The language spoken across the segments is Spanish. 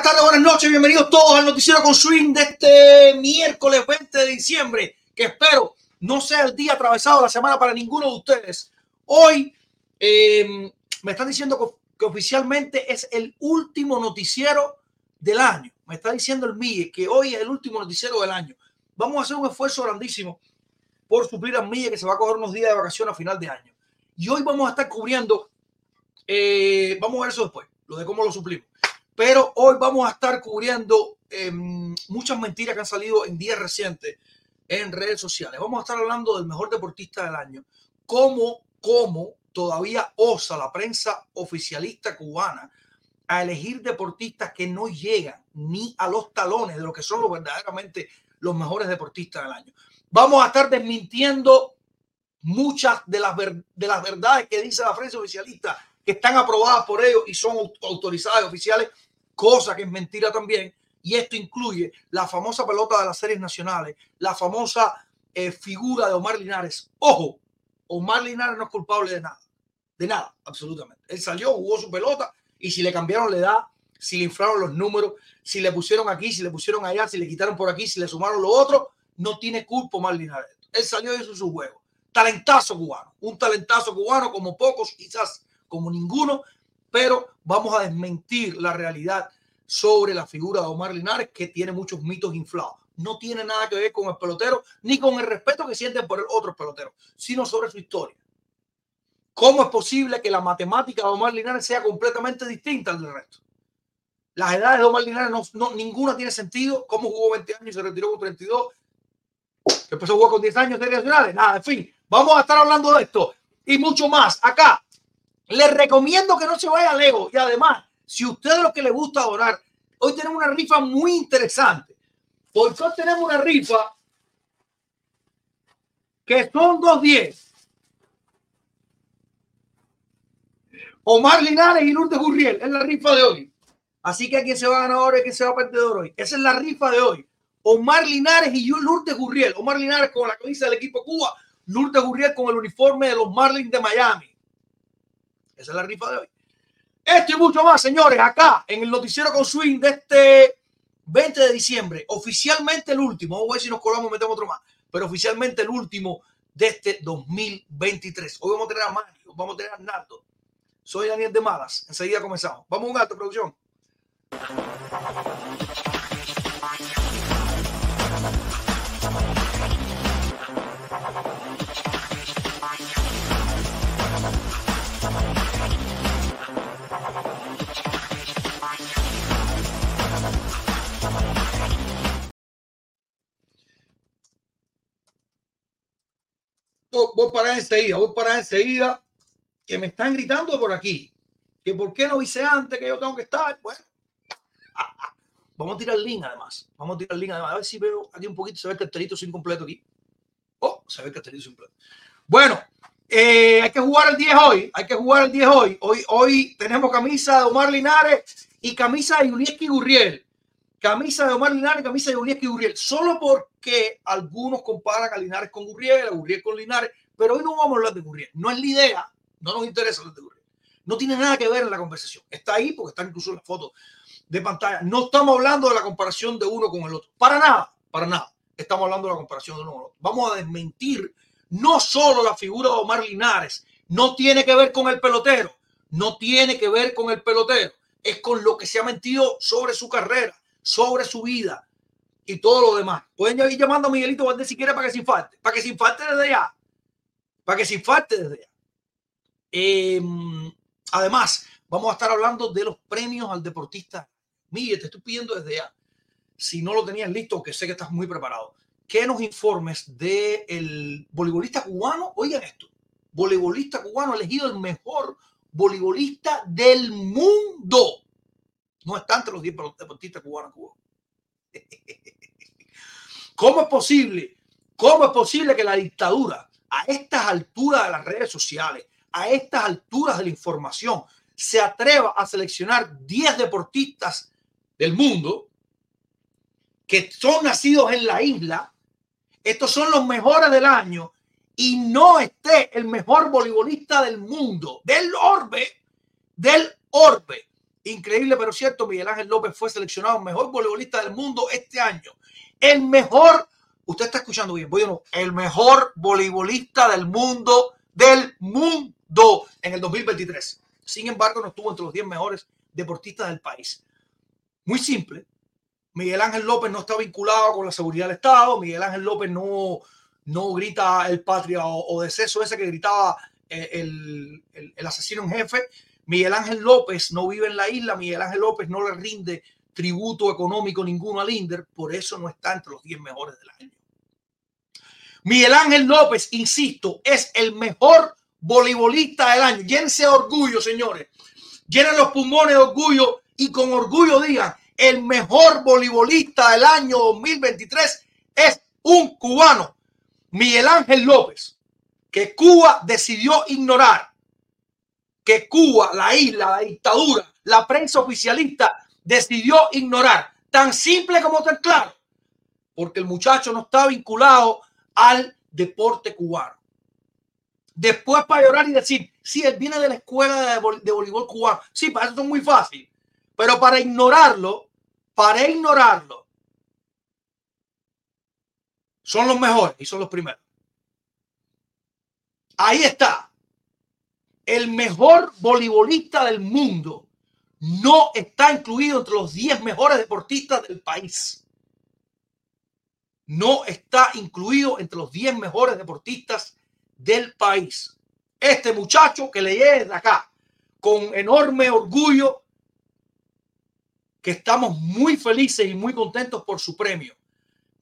buenas tardes, buenas noches, bienvenidos todos al noticiero con Swing de este miércoles 20 de diciembre, que espero no sea el día atravesado de la semana para ninguno de ustedes. Hoy eh, me están diciendo que, que oficialmente es el último noticiero del año. Me está diciendo el MIE que hoy es el último noticiero del año. Vamos a hacer un esfuerzo grandísimo por suplir al MIE que se va a coger unos días de vacaciones a final de año. Y hoy vamos a estar cubriendo, eh, vamos a ver eso después, lo de cómo lo suplimos pero hoy vamos a estar cubriendo eh, muchas mentiras que han salido en días recientes en redes sociales. Vamos a estar hablando del mejor deportista del año, cómo, cómo todavía osa la prensa oficialista cubana a elegir deportistas que no llegan ni a los talones de lo que son los verdaderamente los mejores deportistas del año. Vamos a estar desmintiendo muchas de las, de las verdades que dice la prensa oficialista que están aprobadas por ellos y son autorizadas y oficiales cosa que es mentira también. Y esto incluye la famosa pelota de las series nacionales, la famosa eh, figura de Omar Linares. Ojo, Omar Linares no es culpable de nada, de nada, absolutamente. Él salió, jugó su pelota y si le cambiaron la edad, si le inflaron los números, si le pusieron aquí, si le pusieron allá, si le quitaron por aquí, si le sumaron lo otro, no tiene culpa Omar Linares. Él salió y hizo su juego. Talentazo cubano, un talentazo cubano como pocos, quizás como ninguno, pero vamos a desmentir la realidad sobre la figura de Omar Linares, que tiene muchos mitos inflados. No tiene nada que ver con el pelotero, ni con el respeto que sienten por el otro pelotero, sino sobre su historia. ¿Cómo es posible que la matemática de Omar Linares sea completamente distinta al del resto? Las edades de Omar Linares, no, ninguna tiene sentido. ¿Cómo jugó 20 años y se retiró con 32? Empezó a jugar con 10 años de nacionales. Nada, en fin, vamos a estar hablando de esto y mucho más acá Les recomiendo que no se vaya lejos. Y además, si usted es lo que le gusta adorar, hoy tenemos una rifa muy interesante. Porque hoy tenemos una rifa que son dos diez. Omar Linares y Lourdes Gurriel. Es la rifa de hoy. Así que a quién se va a ganar ahora y quién se va a perdedor hoy. Esa es la rifa de hoy. Omar Linares y Lourdes Gurriel. Omar Linares con la camisa del equipo Cuba. Lourdes Gurriel con el uniforme de los Marlins de Miami. Esa es la rifa de hoy. Esto y mucho más, señores, acá en el noticiero con swing de este 20 de diciembre. Oficialmente el último. Vamos a ver si nos colamos, metemos otro más. Pero oficialmente el último de este 2023. Hoy vamos a tener a Mario, vamos a tener a Arnaldo. Soy Daniel de Malas. Enseguida comenzamos. Vamos a un alto, producción. Voy para enseguida, voy para enseguida, que me están gritando por aquí, que por qué no hice antes, que yo tengo que estar. Bueno, vamos a tirar link además, vamos a tirar link además, a ver si veo aquí un poquito, se ve el cartelito sin completo aquí. Oh, se ve el cartelito sin completo. Bueno, eh, hay que jugar el 10 hoy, hay que jugar el 10 hoy. Hoy, hoy tenemos camisa de Omar Linares y camisa de Unieski Gurriel camisa de Omar Linares, camisa de Unieski Gurriel, solo porque algunos comparan a Linares con Gurriel, a Gurriel con Linares, pero hoy no vamos a hablar de Gurriel, no es la idea, no nos interesa hablar de Gurriel, no tiene nada que ver en la conversación, está ahí porque está incluso en la foto de pantalla, no estamos hablando de la comparación de uno con el otro, para nada, para nada, estamos hablando de la comparación de uno con el otro, vamos a desmentir no solo la figura de Omar Linares, no tiene que ver con el pelotero, no tiene que ver con el pelotero, es con lo que se ha mentido sobre su carrera sobre su vida y todo lo demás. Pueden ir llamando a Miguelito Valdés si quiere para que se infarte, para que se infarte desde allá, para que se infarte desde allá. Em, además, vamos a estar hablando de los premios al deportista. Miguel, te estoy pidiendo desde ya, si no lo tenías listo, que sé que estás muy preparado, que nos informes del el voleibolista cubano. Oigan esto, voleibolista cubano elegido el mejor voleibolista del mundo no está entre los 10 deportistas cubanos Cuba. ¿Cómo es posible? ¿Cómo es posible que la dictadura, a estas alturas de las redes sociales, a estas alturas de la información, se atreva a seleccionar 10 deportistas del mundo que son nacidos en la isla? Estos son los mejores del año y no esté el mejor voleibolista del mundo, del orbe, del orbe Increíble, pero cierto, Miguel Ángel López fue seleccionado el mejor voleibolista del mundo este año. El mejor, usted está escuchando bien, voy no, el mejor voleibolista del mundo, del mundo en el 2023. Sin embargo, no estuvo entre los 10 mejores deportistas del país. Muy simple. Miguel Ángel López no está vinculado con la seguridad del Estado. Miguel Ángel López no, no grita el patria o, deceso ese que gritaba eh, el, el asesino en jefe. Miguel Ángel López no vive en la isla, Miguel Ángel López no le rinde tributo económico ninguno al INDER, por eso no está entre los 10 mejores del año. Miguel Ángel López, insisto, es el mejor voleibolista del año. Llénense de orgullo, señores. Llenen los pulmones de orgullo y con orgullo digan, el mejor voleibolista del año 2023 es un cubano, Miguel Ángel López, que Cuba decidió ignorar que Cuba, la isla, la dictadura, la prensa oficialista decidió ignorar. Tan simple como tan claro. Porque el muchacho no está vinculado al deporte cubano. Después para llorar y decir, sí, él viene de la escuela de, de voleibol cubano. Sí, para eso es muy fácil. Pero para ignorarlo, para ignorarlo, son los mejores y son los primeros. Ahí está el mejor voleibolista del mundo no está incluido entre los 10 mejores deportistas del país. No está incluido entre los 10 mejores deportistas del país. Este muchacho que le de acá con enorme orgullo que estamos muy felices y muy contentos por su premio.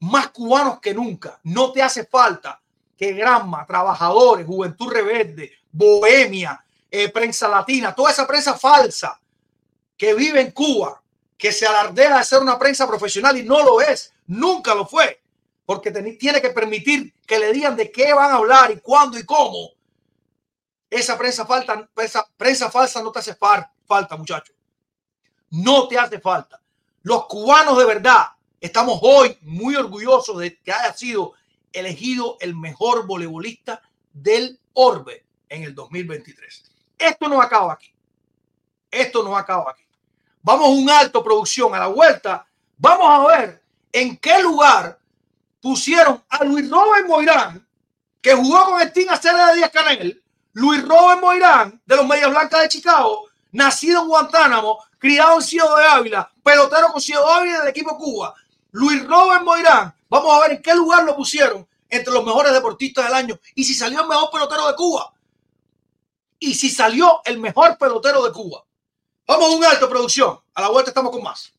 Más cubanos que nunca. No te hace falta que Granma, Trabajadores, Juventud Rebelde, Bohemia, eh, prensa latina, toda esa prensa falsa que vive en Cuba, que se alardea de ser una prensa profesional y no lo es, nunca lo fue, porque tiene que permitir que le digan de qué van a hablar y cuándo y cómo. Esa prensa, falta, prensa, prensa falsa no te hace falta, muchachos. No te hace falta. Los cubanos de verdad estamos hoy muy orgullosos de que haya sido elegido el mejor voleibolista del orbe en el 2023. Esto no acaba aquí. Esto no acaba aquí. Vamos un alto producción a la vuelta. Vamos a ver en qué lugar pusieron a Luis Robert Moirán, que jugó con el Team de Díaz Canel. Luis Robert Moirán, de los Medias Blancas de Chicago, nacido en Guantánamo, criado en Ciudad de Ávila, pelotero con Ciudad de Ávila del equipo Cuba. Luis Robert Moirán, vamos a ver en qué lugar lo pusieron entre los mejores deportistas del año y si salió el mejor pelotero de Cuba y si salió el mejor pelotero de Cuba. Vamos a un alto producción. A la vuelta estamos con más.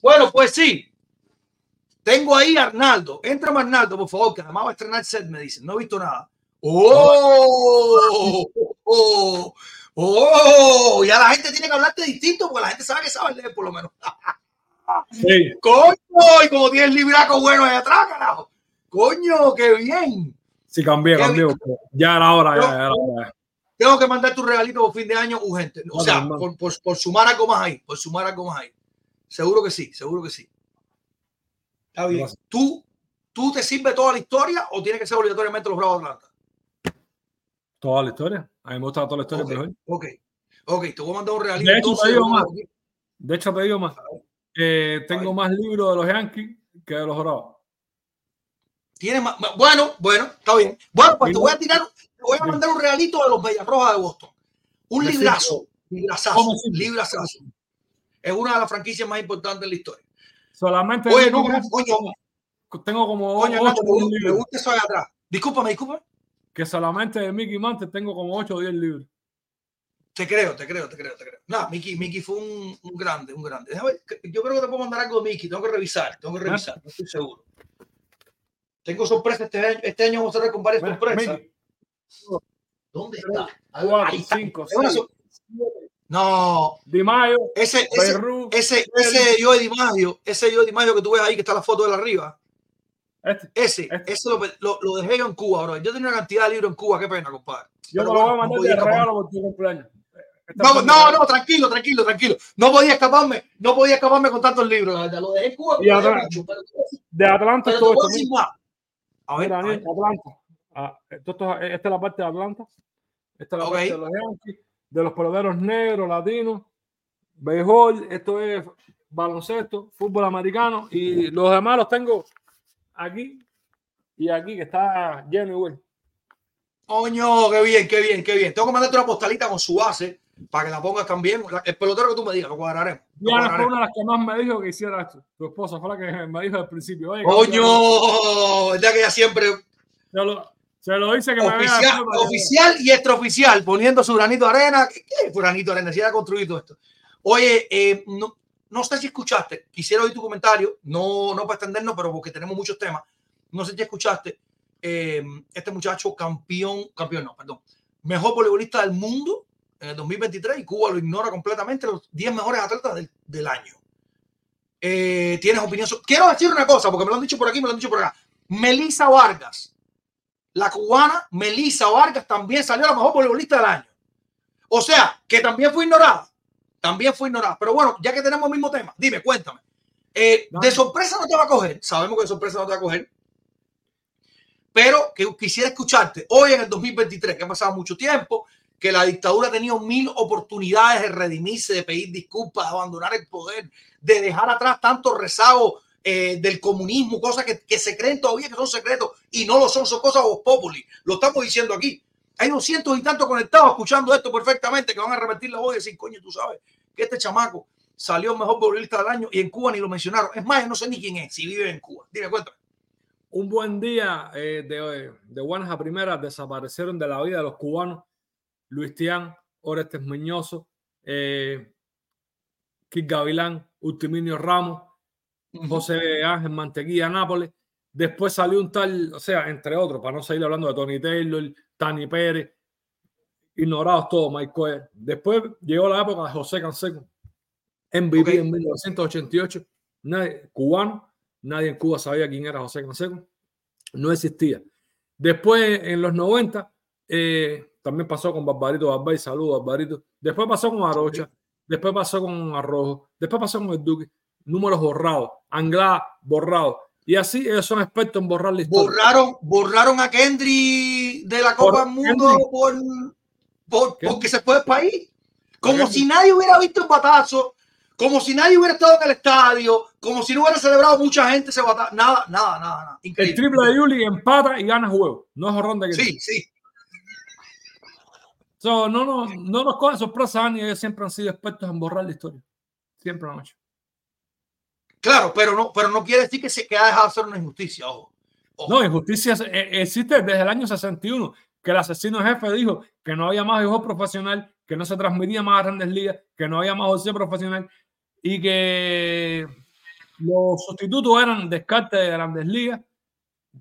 Bueno, pues sí, tengo ahí a Arnaldo. Entra Arnaldo, por favor, que además va a estrenar set, me dicen. No he visto nada. ¡Oh! ¡Oh! ¡Oh! Ya la gente tiene que hablarte distinto porque la gente sabe que sabe leer, por lo menos. Sí. ¡Coño! Y como tienes libraco bueno ahí atrás, carajo. ¡Coño, qué bien! Sí, cambié, cambié. Ya era hora, ya, era hora. Tengo que mandar tu regalito por fin de año urgente. O sea, por, por, por sumar algo más ahí. Por sumar algo más ahí. Seguro que sí, seguro que sí. Está bien. ¿Tú, ¿Tú te sirve toda la historia o tiene que ser obligatoriamente los Bravos de Atlanta? Toda la historia. A mí me gusta toda la historia. Okay, ok, ok. Te voy a mandar un realito. De hecho, te digo más. De hecho, te digo más. Eh, tengo más libros de los Yankees que de los Bravos. Tiene más. Bueno, bueno, está bien. Bueno, pues te voy a tirar, te voy a mandar un realito de los Bellas Rojas de Boston. Un librazo. Librazazo. Librazazo. Es una de las franquicias más importantes de la historia. Solamente. Oye, no, coño. Tengo como. Coño, Nacho, me, gusta eso de atrás. Discúlpame, discúlpame. Que solamente de Mickey Mantle tengo como 8 o 10 libros. Te creo, te creo, te creo, te creo. No, Mickey, Mickey fue un, un grande, un grande. yo creo que te puedo mandar algo de Mickey. Tengo que revisar, tengo que revisar, no estoy seguro. Tengo sorpresas este año. Este año vamos a ver con varias sorpresas. ¿Dónde está? 4, 5, 6. No. Di Mayo. Ese, ese, ese, ese yo de Di Mayo, ese yo de Di Mayo que tú ves ahí, que está la foto de la arriba. Este, ese, este. ese lo, lo, lo, dejé yo en Cuba, bro. Yo tenía una cantidad de libros en Cuba, qué pena, compadre. Yo Pero, te lo voy a mandar de regalo por tu cumpleaños. No, no, no, tranquilo, tranquilo, tranquilo. No podía escaparme, no podía escaparme con tantos libros. Lo dejé en Cuba. Y Atlanta, pero, de Atlanta pero todo esto. A ver, Atlanta. Ah, esto, esto, esta es la parte de Atlanta. Esta es la okay. parte de los Yankees de los peloteros negros, latinos, béisbol, esto es baloncesto, fútbol americano y los demás los tengo aquí y aquí que está lleno igual. Coño, qué bien, qué bien, qué bien. Tengo que mandarte una postalita con su base para que la pongas también. El pelotero que tú me digas, lo cuadraremos. Diana fue una de las que más me dijo que hiciera esto. Tu esposa fue la que me dijo al principio. Coño, ya que ella siempre. lo, se lo dice que oficial, me oficial y extraoficial, poniendo su granito de arena. ¿Qué granito de arena? Si ha construido todo esto. Oye, eh, no, no, sé si escuchaste, quisiera oír tu comentario, no, no para extendernos, pero porque tenemos muchos temas. No sé si escuchaste, eh, este muchacho campeón, campeón no, perdón, mejor voleibolista del mundo en el 2023 y Cuba lo ignora completamente, los 10 mejores atletas del, del año. Eh, ¿Tienes opinión? Quiero decir una cosa, porque me lo han dicho por aquí, me lo han dicho por acá. Melissa Vargas la cubana Melissa Vargas también salió a la mejor voleibolista del año. O sea, que también fue ignorada. También fue ignorada. Pero bueno, ya que tenemos el mismo tema, dime, cuéntame. Eh, de sorpresa no te va a coger. Sabemos que de sorpresa no te va a coger. Pero que quisiera escucharte hoy en el 2023, que ha pasado mucho tiempo, que la dictadura ha tenido mil oportunidades de redimirse, de pedir disculpas, de abandonar el poder, de dejar atrás tanto rezago eh, del comunismo, cosas que, que, se creen todavía que son secretos y no lo son, son cosas populi. Lo estamos diciendo aquí. Hay doscientos y tantos conectados escuchando esto perfectamente que van a repetir la voz y decir, coño, tú sabes que este chamaco salió mejor futbolista del año y en Cuba ni lo mencionaron. Es más, yo no sé ni quién es, si vive en Cuba. Dime, cuéntame. un buen día eh, de, de buenas a primeras desaparecieron de la vida de los cubanos Luis Tián, Orestes Meñoso, eh, Kit Gavilán, Ultiminio Ramos, José Ángel Mantequilla Nápoles. Después salió un tal, o sea, entre otros, para no seguir hablando de Tony Taylor, Tani Pérez, ignorados todos, Mike Coyer. Después llegó la época de José Canseco, MVP en 1988, nadie, cubano, nadie en Cuba sabía quién era José Canseco, no existía. Después, en los 90, eh, también pasó con Barbarito Barbay, saludos Barbarito. Después pasó con Arocha, después pasó con Arrojo, después pasó con el Duque, números borrados, Anglá borrado. Y así ellos son expertos en borrar la historia. Borraron, borraron a Kendry de la Copa del Mundo por, por porque se fue del país. Como si nadie hubiera visto el batazo, como si nadie hubiera estado en el estadio, como si no hubiera celebrado mucha gente ese batazo. Nada, nada, nada. nada. El triple de Yuli empata y gana juego. No es horrón de que Sí, sí. So, no, no, no nos cogen sorpresa ni ellos siempre han sido expertos en borrar la historia. Siempre lo han hecho. Claro, pero no, pero no quiere decir que se que ha dejado de una injusticia. Ojo. Ojo. No, injusticia eh, existe desde el año 61, que el asesino jefe dijo que no había más hijo profesional, que no se transmitía más a grandes ligas, que no había más boxeo profesional y que los sustitutos eran descarte de grandes ligas,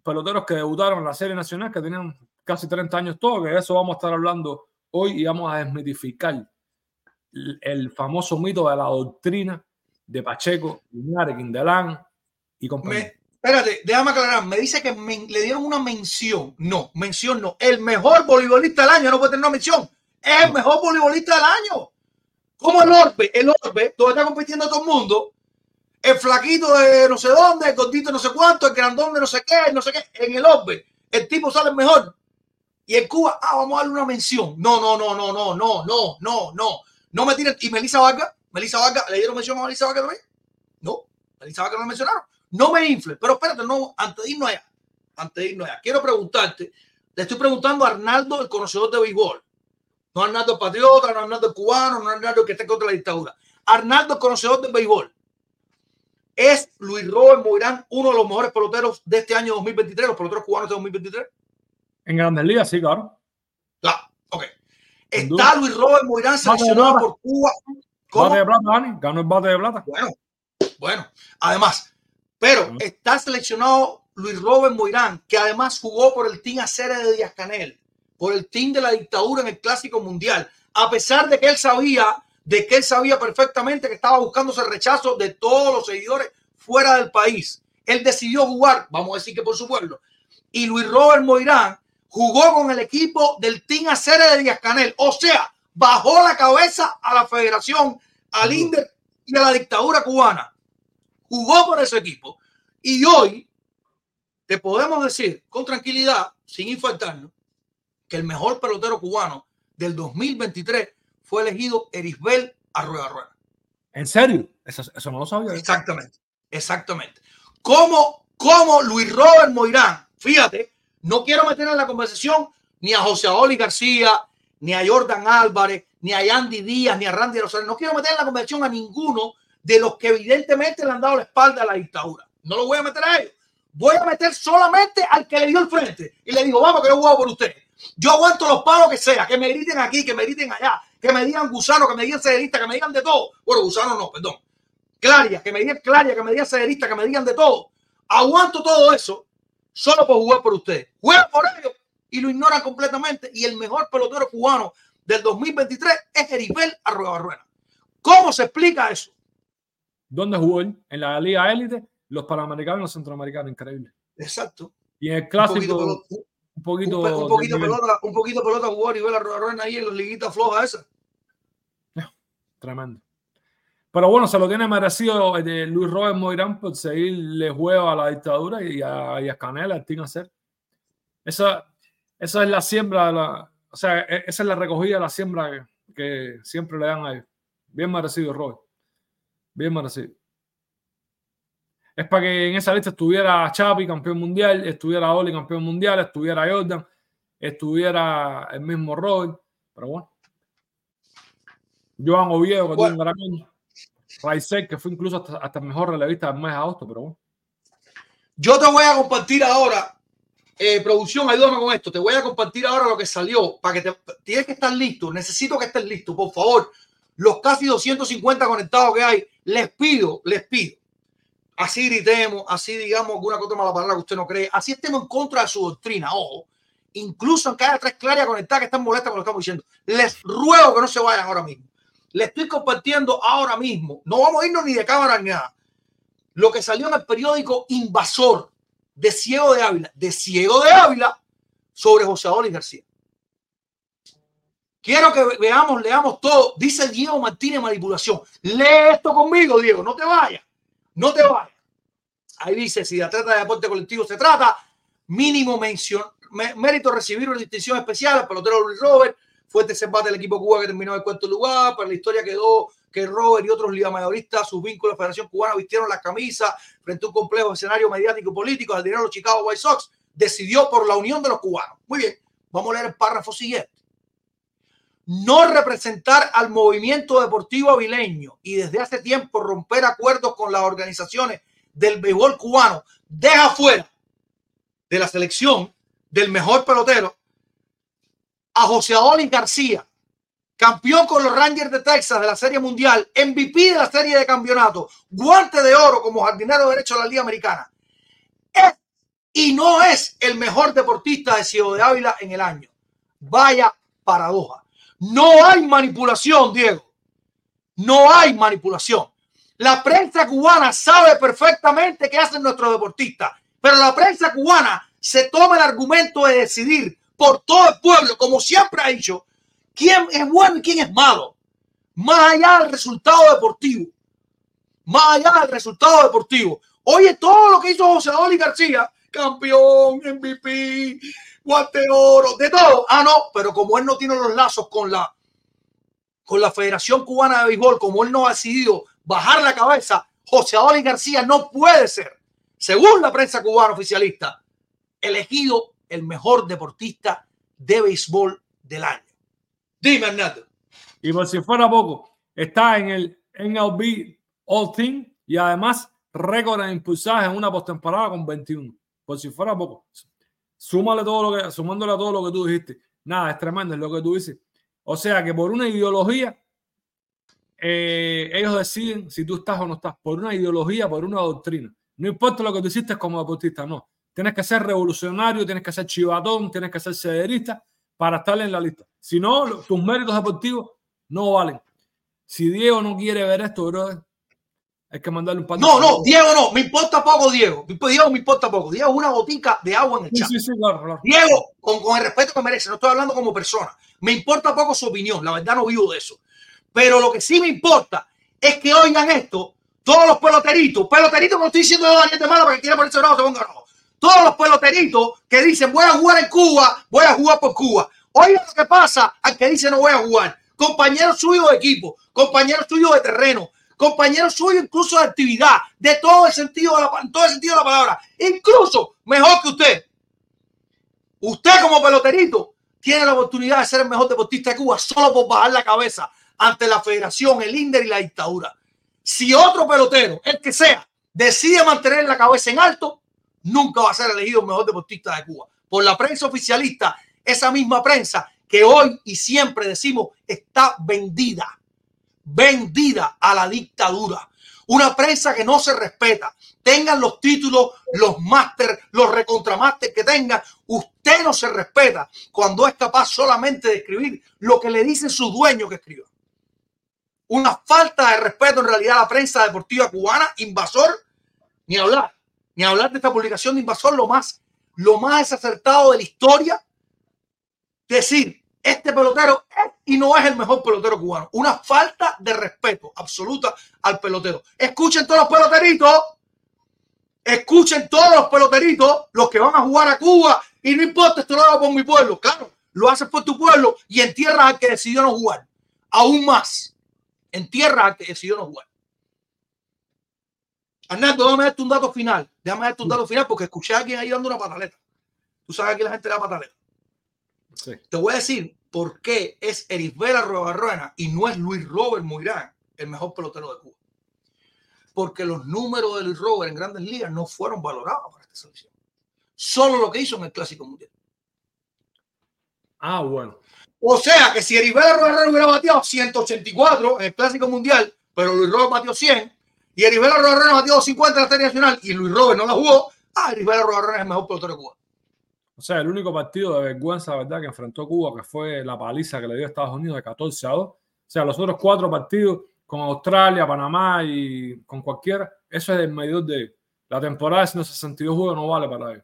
peloteros que debutaron en la serie nacional, que tenían casi 30 años todos, que de eso vamos a estar hablando hoy y vamos a desmitificar el famoso mito de la doctrina de Pacheco, Linares, Quindelán y compañía. espérate, déjame aclarar. Me dice que me, le dieron una mención. No, mención no. El mejor voleibolista del año no puede tener una mención. Es el mejor voleibolista del año. Como el Orbe, el Orbe, donde está compitiendo todo el mundo. El flaquito de no sé dónde, el gordito de no sé cuánto, el grandón de no sé qué, no sé qué. En el Orbe, el tipo sale mejor. Y en Cuba, ah, vamos a darle una mención. No, no, no, no, no, no, no, no, no. No me tiren. Y Melissa Vargas, Melissa Vargas, ¿le dieron mención a Melissa Vargas también? No, Melissa Vargas no la mencionaron. No me infle, pero espérate, no, antes de irnos allá, antes de irnos allá, quiero preguntarte, le estoy preguntando a Arnaldo, el conocedor de béisbol. No Arnaldo el patriota, no Arnaldo el cubano, no Arnaldo el que esté contra la dictadura. Arnaldo, el conocedor del béisbol. ¿Es Luis Robert Moirán uno de los mejores peloteros de este año 2023, los peloteros cubanos de 2023? En Grandes Ligas, sí, claro. Claro, ok. Está Luis Robert Moirán seleccionado por Cuba. ¿Cómo? Bate de plata, Dani. Ganó el bate de plata. Bueno, bueno. Además, pero está seleccionado Luis Robert Moirán, que además jugó por el Team Acere de Díaz Canel, por el Team de la dictadura en el Clásico Mundial, a pesar de que él sabía, de que él sabía perfectamente que estaba buscándose el rechazo de todos los seguidores fuera del país. Él decidió jugar, vamos a decir que por su pueblo. Y Luis Robert Moirán jugó con el equipo del Team Acere de Díaz Canel. O sea, bajó la cabeza a la federación, al INDER y a la dictadura cubana. Jugó por ese equipo. Y hoy te podemos decir con tranquilidad, sin infartarnos, que el mejor pelotero cubano del 2023 fue elegido Erisbel Arrueda Rueda. ¿En serio? Eso, eso, no lo sabía. Exactamente, exactamente. Como, como Luis Robert Moirán, fíjate, no quiero meter en la conversación ni a José Oli García, ni a Jordan Álvarez, ni a Yandy Díaz, ni a Randy Rosario. No quiero meter en la conversación a ninguno de los que evidentemente le han dado la espalda a la dictadura. No lo voy a meter a ellos. Voy a meter solamente al que le dio el frente y le digo, vamos, que yo juego por usted. Yo aguanto los palos que sea, que me griten aquí, que me griten allá, que me digan gusano, que me digan cederista, que me digan de todo. Bueno, gusano no, perdón. Claria, que me digan claria, que me digan cederista, que me digan de todo. Aguanto todo eso solo por jugar por usted. Juega por ellos y lo ignoran completamente. Y el mejor pelotero cubano del 2023 es Eribel Arruega Barruena. ¿Cómo se explica eso? ¿Dónde jugó él? En la Liga Élite, los Panamericanos y los Centroamericanos, increíble. Exacto. Y en el clásico, un poquito, un poquito, un poquito pelota, un poquito pelota jugó Eribel Arruega Barruena ahí en las liguitas flojas esas. Tremendo. Pero bueno, se lo tiene merecido eh, Luis Robert Moirán por seguirle juego a la dictadura y a, y a Canela, a Tim hacer. Esa, esa es la siembra, la, o sea, esa es la recogida, la siembra que, que siempre le dan a ellos. Bien merecido, Robert. Bien merecido. Es para que en esa lista estuviera Chapi, campeón mundial, estuviera Oli, campeón mundial, estuviera Jordan, estuviera el mismo Robert. Pero bueno. Joan Oviedo, que bueno. tiene Raisek, que fue incluso hasta, hasta el mejor relevista del mes de agosto, pero bueno. Yo te voy a compartir ahora, eh, producción, ayúdame con esto. Te voy a compartir ahora lo que salió para que te tienes que estar listo. Necesito que estés listo, por favor. Los casi 250 conectados que hay, les pido, les pido. Así gritemos, así digamos alguna cosa mala palabra que usted no cree, así estemos en contra de su doctrina, ojo. Incluso en cada tres claras conectadas que están molestas con lo que estamos diciendo. Les ruego que no se vayan ahora mismo. Les estoy compartiendo ahora mismo. No vamos a irnos ni de cámara ni nada lo que salió en el periódico Invasor de Ciego de Ávila, de Ciego de Ávila, sobre José Adolfo García. Quiero que veamos, leamos todo. Dice Diego Martínez Manipulación. Lee esto conmigo, Diego. No te vayas. No te vayas. Ahí dice, si de atleta de deporte colectivo se trata, mínimo mención, mérito recibir una distinción especial al pelotero Luis Robert. Fue este empate del equipo Cuba que terminó en cuarto lugar. Para la historia quedó que Robert y otros liga mayoristas, sus vínculos a la Federación Cubana, vistieron la camisa frente a un complejo escenario mediático y político al dinero de los Chicago White Sox, decidió por la unión de los cubanos. Muy bien, vamos a leer el párrafo siguiente. No representar al movimiento deportivo avileño y desde hace tiempo romper acuerdos con las organizaciones del béisbol cubano deja fuera de la selección del mejor pelotero a José Adolín García, campeón con los Rangers de Texas de la Serie Mundial, MVP de la Serie de Campeonato, guante de oro como jardinero derecho de la Liga Americana. Es y no es el mejor deportista de Ciudad de Ávila en el año. Vaya paradoja. No hay manipulación, Diego. No hay manipulación. La prensa cubana sabe perfectamente qué hacen nuestros deportistas, pero la prensa cubana se toma el argumento de decidir por todo el pueblo, como siempre ha dicho, quién es bueno y quién es malo. Más allá del resultado deportivo. Más allá del resultado deportivo. Oye, todo lo que hizo José Oli García, campeón, MVP, guante oro, de todo. Ah, no, pero como él no tiene los lazos con la, con la Federación Cubana de Béisbol, como él no ha decidido bajar la cabeza, José Oli García no puede ser, según la prensa cubana oficialista, elegido el mejor deportista de béisbol del año. Dime, Hernando. Y por si fuera poco, está en el NLB All Team y además récord en impulsaje en una postemporada con 21. Por si fuera poco. Súmale todo lo que, sumándole todo lo que tú dijiste. Nada, es tremendo lo que tú dices. O sea que por una ideología, eh, ellos deciden si tú estás o no estás. Por una ideología, por una doctrina. No importa lo que tú hiciste como deportista, no. Tienes que ser revolucionario, tienes que ser chivatón, tienes que ser cederista para estar en la lista. Si no, tus méritos deportivos no valen. Si Diego no quiere ver esto, bro, hay que mandarle un par No, no, Diego no, me importa poco, Diego. Diego me importa poco. Diego es una botica de agua en el chat. Sí, sí, claro, Diego, con, con, el respeto que merece, no estoy hablando como persona. Me importa poco su opinión, la verdad no vivo de eso. Pero lo que sí me importa es que oigan esto, todos los peloteritos, peloteritos, no estoy diciendo de Daniel de Mala para que quiera ponerse bravo, se ponga bravo todos los peloteritos que dicen voy a jugar en Cuba, voy a jugar por Cuba. Oiga lo que pasa al que dice no voy a jugar. Compañeros suyos de equipo, compañeros suyos de terreno, compañeros suyos incluso de actividad, de todo el sentido de la, todo el sentido de la palabra. Incluso mejor que usted. Usted como peloterito tiene la oportunidad de ser el mejor deportista de Cuba solo por bajar la cabeza ante la federación, el INDER y la dictadura. Si otro pelotero, el que sea, decide mantener la cabeza en alto, nunca va a ser elegido el mejor deportista de Cuba. Por la prensa oficialista, esa misma prensa que hoy y siempre decimos está vendida, vendida a la dictadura. Una prensa que no se respeta. Tengan los títulos, los máster, los recontramáster que tengan. Usted no se respeta cuando es capaz solamente de escribir lo que le dicen sus dueños que escriban. Una falta de respeto en realidad a la prensa deportiva cubana, invasor, ni hablar ni hablar de esta publicación de invasor, lo más, lo más desacertado de la historia, decir, este pelotero es y no es el mejor pelotero cubano. Una falta de respeto absoluta al pelotero. Escuchen todos los peloteritos, escuchen todos los peloteritos, los que van a jugar a Cuba, y no importa, esto lo hago por mi pueblo. Claro, lo haces por tu pueblo y entierras al que decidió no jugar. Aún más, entierras al que decidió no jugar. Arnaldo, darte un dato final. Déjame darte un dato final porque escuché a alguien ahí dando una pataleta. Tú sabes que la gente da pataleta. Te voy a decir por qué es Erisbela Rueda y no es Luis Robert Moirán el mejor pelotero de Cuba. Porque los números de Luis Robert en grandes ligas no fueron valorados para esta selección. Solo lo que hizo en el Clásico Mundial. Ah, bueno. O sea que si Heribela Herrera hubiera bateado 184 en el Clásico Mundial, pero Luis Robert batió 100, y Heribela Herrera batió 50 en la Serie Nacional y Luis Robert no la jugó, ah, Heribela Herrera es el mejor pelotero de Cuba. O sea, el único partido de vergüenza, ¿verdad?, que enfrentó Cuba, que fue la paliza que le dio a Estados Unidos de 14 a 2. O sea, los otros cuatro partidos con Australia, Panamá y con cualquiera, eso es el medidor de la temporada de 162 juegos, no vale para ellos.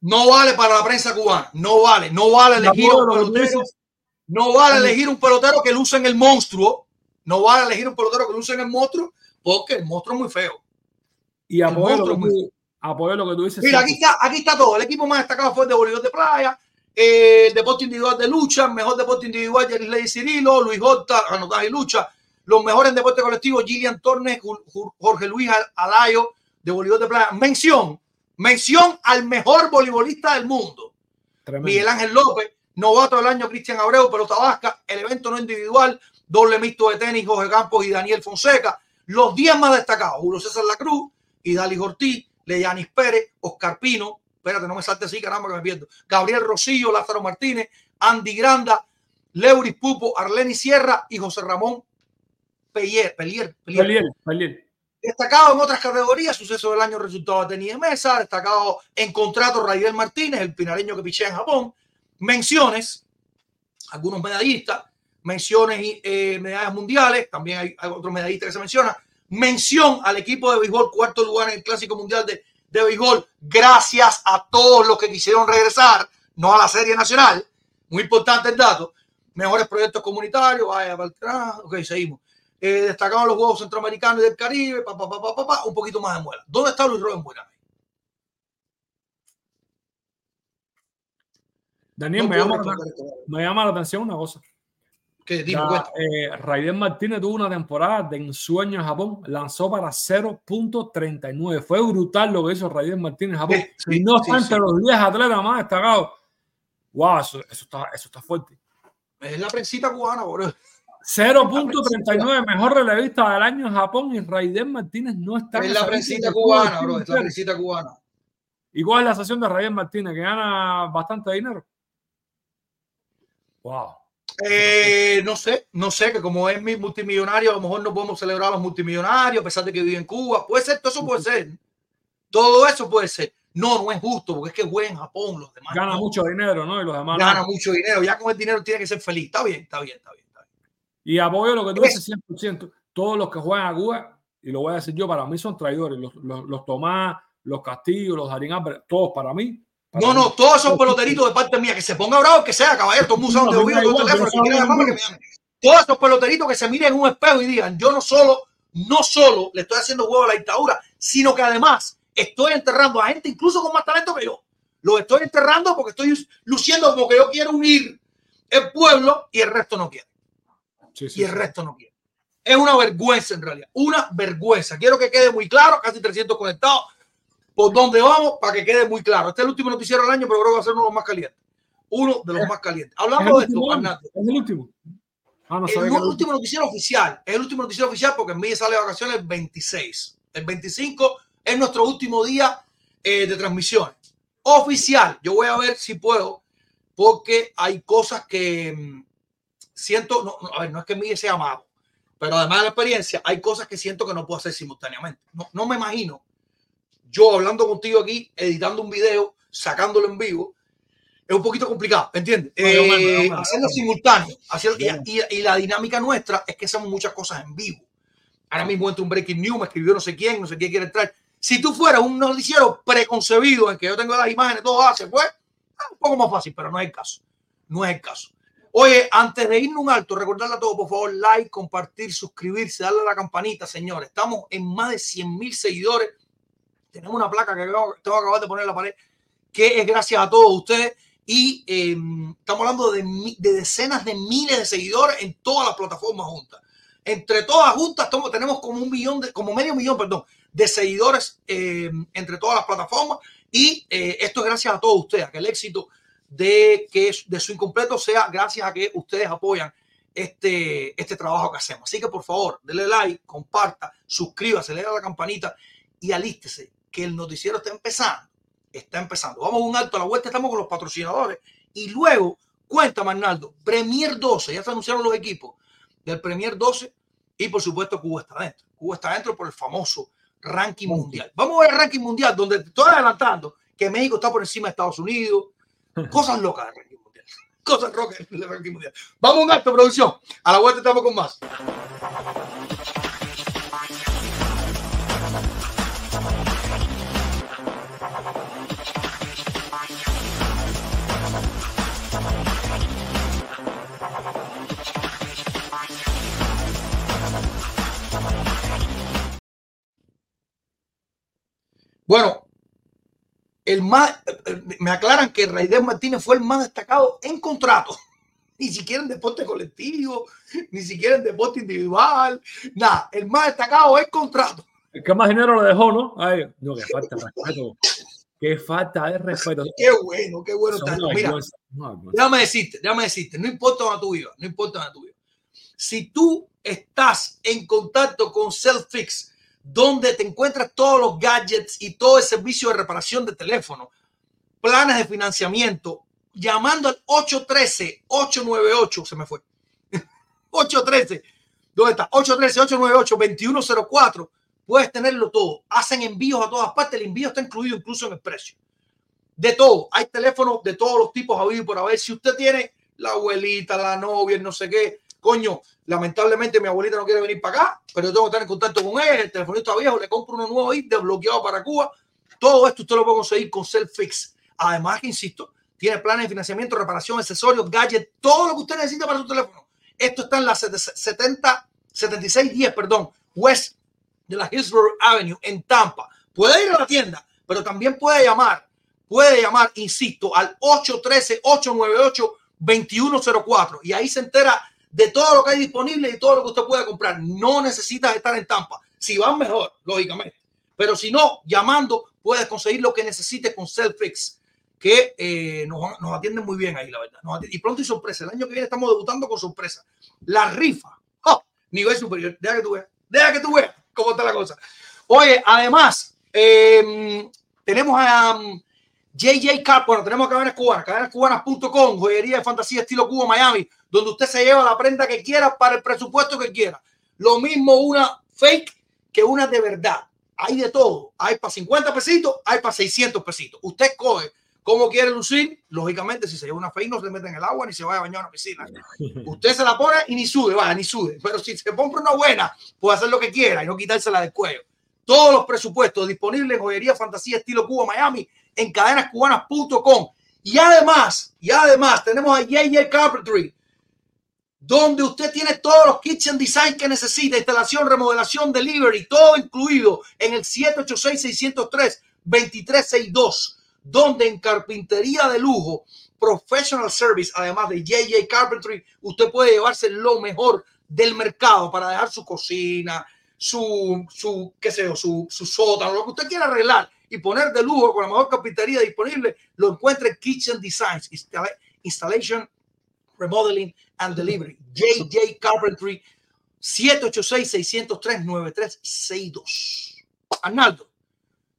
No vale para la prensa cubana, no vale, no vale elegir un pelotero, no vale elegir un pelotero que luce en el monstruo, no vale elegir un pelotero que luce en el monstruo, porque el monstruo es muy feo. Y apoyo lo, que tú, lo que tú dices. Mira, aquí está, aquí está todo. El equipo más destacado fue el de Bolívar de Playa, eh, el deporte individual de lucha, mejor deporte individual, Ley Cirilo, Luis Horta, anotaje y lucha. Los mejores en deporte colectivo, Gillian Tornes, Jorge Luis Alayo, de Bolívar de Playa. Mención, mención al mejor voleibolista del mundo. Miguel Ángel López, novato del año, Cristian Abreu, pelota vasca, el evento no individual, doble mixto de tenis, Jorge Campos y Daniel Fonseca. Los 10 más destacados, Julio César Lacruz, Idali Ortiz, Leyanis Pérez, Oscar Pino, espérate, no me salte así, caramba, que me pierdo. Gabriel Rosillo, Lázaro Martínez, Andy Granda, Leuris Pupo, Arleni Sierra y José Ramón Pellier. Pellier, Pellier. Destacado en otras categorías, suceso del año resultado de tenis de mesa, destacado en contrato Raidel Martínez, el pinareño que pichea en Japón. Menciones, algunos medallistas, menciones y eh, medallas mundiales, también hay, otros medallistas que se mencionan. Mención al equipo de béisbol, cuarto lugar en el Clásico Mundial de, de béisbol, gracias a todos los que quisieron regresar, no a la Serie Nacional. Muy importante el dato. Mejores proyectos comunitarios, vaya, ok, seguimos. Eh, destacaban los Juegos Centroamericanos y del Caribe, pa, pa, pa, un poquito más de muela. ¿Dónde está Luis Robert Muela? Daniel, me, llama la, me llama la atención una cosa. Eh, Martínez tuvo una temporada de ensueño en Japón, lanzó para 0.39. Fue brutal lo que hizo Raiden Martínez en Japón. y no sí, entre los 10 atletas más destacados. Wow, eso, está, eso está fuerte. Es la prensita cubana, bro. 0.39, mejor relevista del año en Japón y Raiden Martínez no está. Es la prensita cubana, bro. Es la prensita cubana. ¿Y cuál es la sesión de Raiden Martínez? Que gana bastante dinero. Wow. Eh, no sé, no sé, que como es mi multimillonario, a lo mejor no podemos celebrar a los multimillonarios, a pesar de que vive en Cuba. Puede ser, todo eso puede ser. Todo eso puede ser. No, no es justo, porque es que juega en Japón, los demás. Gana mucho dinero, ¿no? Y los demás. Gana mucho dinero. Ya con el dinero tiene que ser feliz. Está bien, está bien, está bien. Está bien. Y apoyo lo que tú dices 100%. Todos los que juegan a Cuba, y lo voy a decir yo, para mí son traidores. Los, los, los Tomás, los Castillo, los Darín todos para mí no, no, todos esos peloteritos de parte mía, que se ponga bravo, que sea, caballero, todo mundo de oído, todo teléfono, que quiera llamarme, que me llame. Todos esos peloteritos que se miren en un espejo y digan, yo no solo, no solo le estoy haciendo huevo a la dictadura, sino que además estoy enterrando a gente incluso con más talento que yo. Lo estoy enterrando porque estoy luciendo como que yo quiero unir el pueblo y el resto no quiere. y el resto no quiere. Es una vergüenza en realidad, una vergüenza. Quiero que quede muy claro, casi 300 conectados por dónde vamos para que quede muy claro. Este es el último noticiero del año, pero creo que va a ser uno de los más calientes. Uno de los más calientes. Hablando de esto, Arnaldo. Es el último. Ah, no el, último noticiero oficial. Es el último noticiero oficial porque en mí sale de vacaciones el 26. El 25 es nuestro último día eh, de transmisión. Oficial. Yo voy a ver si puedo, porque hay cosas que mm, siento. No, a ver, no es que Miguel sea mago, pero además de la experiencia, hay cosas que siento que no puedo hacer simultáneamente. No, no me imagino yo hablando contigo aquí, editando un video, sacándolo en vivo, es un poquito complicado, ¿entiendes? Eh, hacerlo simultáneo. y, la dinámica nuestra es que hacemos muchas cosas en vivo. Ahora mismo entra un breaking news, me escribió no sé quién, no sé quién quiere entrar. Si tú fueras un noticiero preconcebido en que yo tengo las imágenes, todo hace, pues, ah, un poco más fácil, pero no es el caso. No es el caso. Oye, antes de irnos un alto, recordarle a todos, por favor, like, compartir, suscribirse, darle a la campanita, señores. Estamos en más de 100 mil seguidores tenemos una placa que tengo que acabar de poner en la pared, que es gracias a todos ustedes. Y em, estamos hablando de, decenas de miles de seguidores en todas las plataformas juntas. Entre todas juntas tenemos como un millón, de, como medio millón, perdón, de seguidores em, entre todas las plataformas. Y eh, esto es gracias a todos ustedes, que el éxito de, que, de su incompleto sea gracias a que ustedes apoyan este, este trabajo que hacemos. Así que por favor, denle like, comparta, suscríbase, le da la campanita y alístese que el noticiero está empezando. está empezando. Vamos a un alto a la vuelta, estamos con los patrocinadores y luego, cuenta Arnaldo, Premier 12, ya se anunciaron los equipos del Premier 12 y por supuesto Cuba está dentro. Cuba está dentro por el famoso ranking mundial. Vamos a ver el ranking mundial donde estoy adelantando que México está por encima de Estados Unidos. Cosas locas del ranking mundial. Cosas locas del ranking mundial. Vamos a un acto, producción. A la vuelta estamos con más. Bueno, el más, me aclaran que Raider Martínez fue el más destacado en contrato. Ni siquiera en deporte colectivo, ni siquiera en deporte individual, nada. El más destacado es contrato. El que más dinero lo dejó, ¿no? Ay, no, que falta de respeto. Qué falta de respeto. Qué bueno, qué bueno está. Mira, déjame decirte, déjame decirte, no importa dónde tú vivas, no importa dónde tú vivas. Si tú estás en contacto con Selfix, donde te encuentras todos los gadgets y todo el servicio de reparación de teléfono, planes de financiamiento, llamando al 813-898, se me fue, 813, ¿dónde está? 813-898-2104, puedes tenerlo todo. Hacen envíos a todas partes, el envío está incluido incluso en el precio. De todo, hay teléfonos de todos los tipos a vivir por a ver si usted tiene la abuelita, la novia, no sé qué, coño, lamentablemente mi abuelita no quiere venir para acá, pero tengo que estar en contacto con él, el telefonista viejo, le compro uno nuevo ahí, desbloqueado para Cuba. Todo esto usted lo puede conseguir con Selfix. Además, que insisto, tiene planes de financiamiento, reparación, accesorios, gadgets, todo lo que usted necesita para su teléfono. Esto está en la 70, 7610, perdón, West de la Hillsborough Avenue en Tampa. Puede ir a la tienda, pero también puede llamar, puede llamar, insisto, al 813-898-2104 y ahí se entera de todo lo que hay disponible y todo lo que usted pueda comprar. No necesitas estar en Tampa. Si van mejor, lógicamente. Pero si no, llamando, puedes conseguir lo que necesites con Selfix, que eh, nos, nos, atienden muy bien ahí, la verdad. y pronto y sorpresa. El año que viene estamos debutando con sorpresa. La rifa. ¡Oh! Nivel superior. Deja que tú veas. Deja que tú veas cómo está la cosa. Oye, además, eh, tenemos a um, JJ Carp. Bueno, tenemos cadenas cubanas. Cadenascubanas.com. Joyería de fantasía estilo Cuba, Miami donde usted se lleva la prenda que quiera para el presupuesto que quiera. Lo mismo una fake que una de verdad. Hay de todo. Hay para 50 pesitos, hay para 600 pesitos. Usted coge cómo quiere lucir. Lógicamente, si se lleva una fake, no se mete en el agua ni se vaya a bañar en una piscina. Usted se la pone y ni sube, vaya, ni sube. Pero si se compra una buena, puede hacer lo que quiera y no quitársela del cuello. Todos los presupuestos disponibles en Joyería Fantasía Estilo Cuba Miami en cadenascubanas.com. Y además, y además, tenemos a JJ Carpentry donde usted tiene todos los kitchen design que necesita, instalación, remodelación, delivery, todo incluido en el 786-603-2362, donde en carpintería de lujo, professional service, además de JJ Carpentry, usted puede llevarse lo mejor del mercado para dejar su cocina, su, su qué sé yo, su, su sótano, lo que usted quiera arreglar y poner de lujo con la mejor carpintería disponible, lo encuentra en Kitchen Designs, Installation Remodeling and Delivery. JJ Carpentry, 786-603-9362. Arnaldo,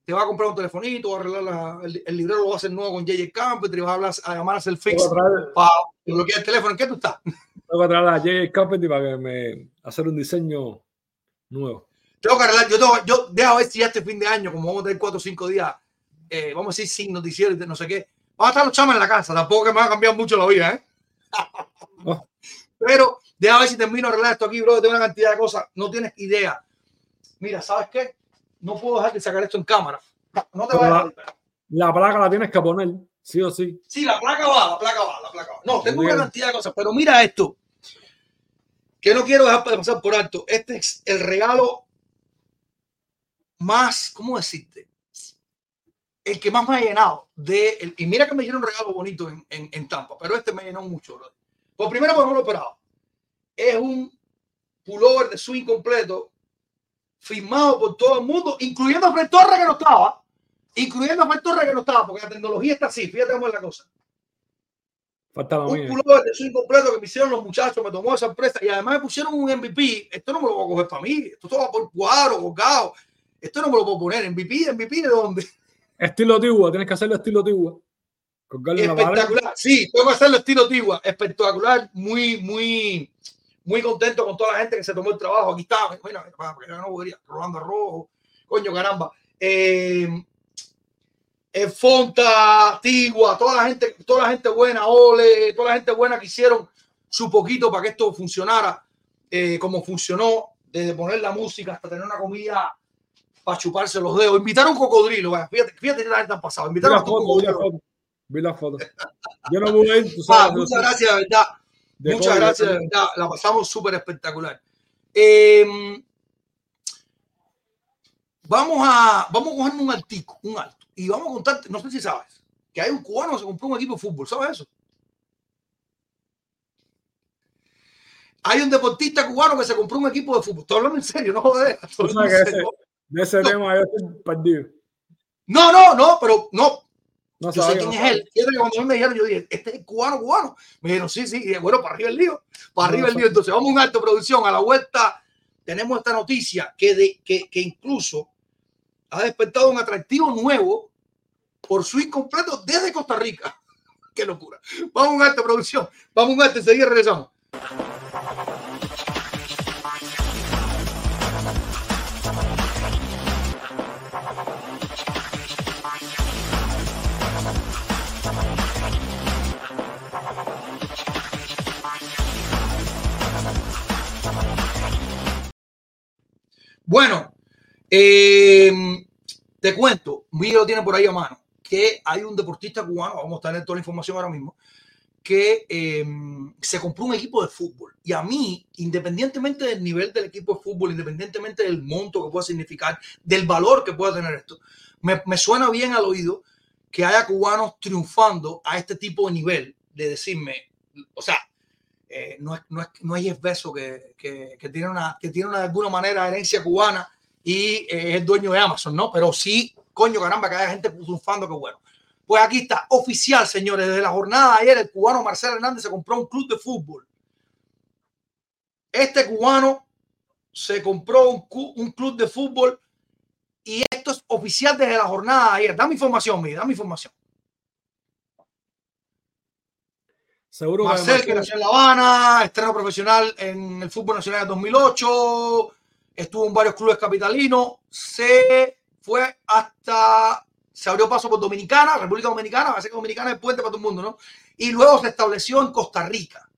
te va a comprar un telefonito, va a arreglar el, el, librero, lo va a hacer nuevo con JJ Carpentry, vas a, hablar, a llamar a hacer el fix para bloquear el teléfono. ¿En qué tú estás? Voy a traer a JJ Carpentry para que me hacer un diseño nuevo. Tengo que arreglar, yo, tengo, yo dejo ver si ya este fin de año, como vamos a tener cuatro o cinco días, eh, vamos a decir sin noticieros, no sé qué, vamos a estar los chamas en la casa, tampoco que me va a cambiar mucho la vida, ¿eh? Pero déjame ver si termino de arreglar esto aquí, bro. Tengo una cantidad de cosas. No tienes idea. Mira, ¿sabes qué? No puedo dejar de sacar esto en cámara. No te vayas. La, la placa la tienes que poner, sí o sí. Sí, la placa va, la placa va, la placa va. No, tengo una cantidad de cosas, pero mira esto. Que no quiero dejar de pasar por alto. Este es el regalo más, ¿cómo decirte? El que más me ha llenado. De, y mira que me dieron un regalo bonito en, en, en Tampa, pero este me llenó mucho, bro. Por primero, pues no lo esperaba. Es un pullover de swing completo, firmado por todo el mundo, incluyendo a Fred Torres que no estaba, incluyendo a Fred Torres que no estaba, porque la tecnología está así, fíjate cómo es la cosa. Faltaba un pullover de swing completo que me hicieron los muchachos, me tomó esa empresa y además me pusieron un MVP. Esto no me lo voy a coger para mí, esto todo va por cuadro, colgado. Esto no me lo puedo poner. MVP, MVP de dónde? Estilo Tigua, tienes que hacerlo estilo Tigua. Espectacular, sí, tengo que hacerlo estilo Tigua. Espectacular, muy, muy, muy contento con toda la gente que se tomó el trabajo. Aquí está, mira, yo no podría, Rolando Rojo, coño, caramba. Eh, eh, Fonta, Tigua, toda la gente, toda la gente buena, Ole, toda la gente buena que hicieron su poquito para que esto funcionara eh, como funcionó, desde poner la música hasta tener una comida para chuparse los dedos. Invitar a un cocodrilo, fíjate, fíjate que la gente ha pasado. Invitar a un cocodrilo. Vi la foto. Yo no voy a ir, ah, muchas gracias, de verdad. muchas gracias, de verdad. La pasamos súper espectacular. Em, vamos a vamos a coger un altico, un alto. Y vamos a contarte, no sé si sabes, que hay un cubano que se compró un equipo de fútbol. ¿Sabes eso? Hay un deportista cubano que se compró un equipo de fútbol. Estoy hablando en serio, no joder. de ese tema yo estoy perdido. No, no, no, pero no. no yo sé quién es él. Cuando me dijeron, yo dije, este es cubano, cubano. Me dijeron, sí, sí. Y bueno, para arriba el lío. Para arriba el lío. Entonces, vamos a un alto producción. A la vuelta tenemos esta noticia que, de, que, que incluso ha despertado un atractivo nuevo por su incompleto desde Costa Rica. Qué locura. Vamos a un alto producción. Vamos a un alto. Enseguida regresamos. Bueno, eh, te cuento, Miguel lo tiene por ahí a mano, que hay un deportista cubano, vamos a tener toda la información ahora mismo, que em, se compró un equipo de fútbol. Y a mí, independientemente del nivel del equipo de fútbol, independientemente del monto que pueda significar, del valor que pueda tener esto, me, me suena bien al oído que haya cubanos triunfando a este tipo de nivel, de decirme, o sea, eh, no, es, no, es, no es que, que, que, tiene una, que tiene una, de alguna manera herencia cubana y eh, es dueño de Amazon, ¿no? Pero sí, coño, caramba, que haya gente triunfando, que bueno. Pues aquí está, oficial, señores, desde la jornada de ayer, el cubano Marcelo Hernández se compró un club de fútbol. Este cubano se compró un, un club de fútbol y esto es oficial desde la jornada de ayer. Dame información, mi, dame información. Seguro Marcel, que, nació en La Habana, estreno profesional en el fútbol nacional en 2008, estuvo en varios clubes capitalinos, se fue hasta, se abrió paso por Dominicana, República Dominicana, va a ser que Dominicana es puente para todo el mundo, ¿no? Y luego se estableció en Costa Rica.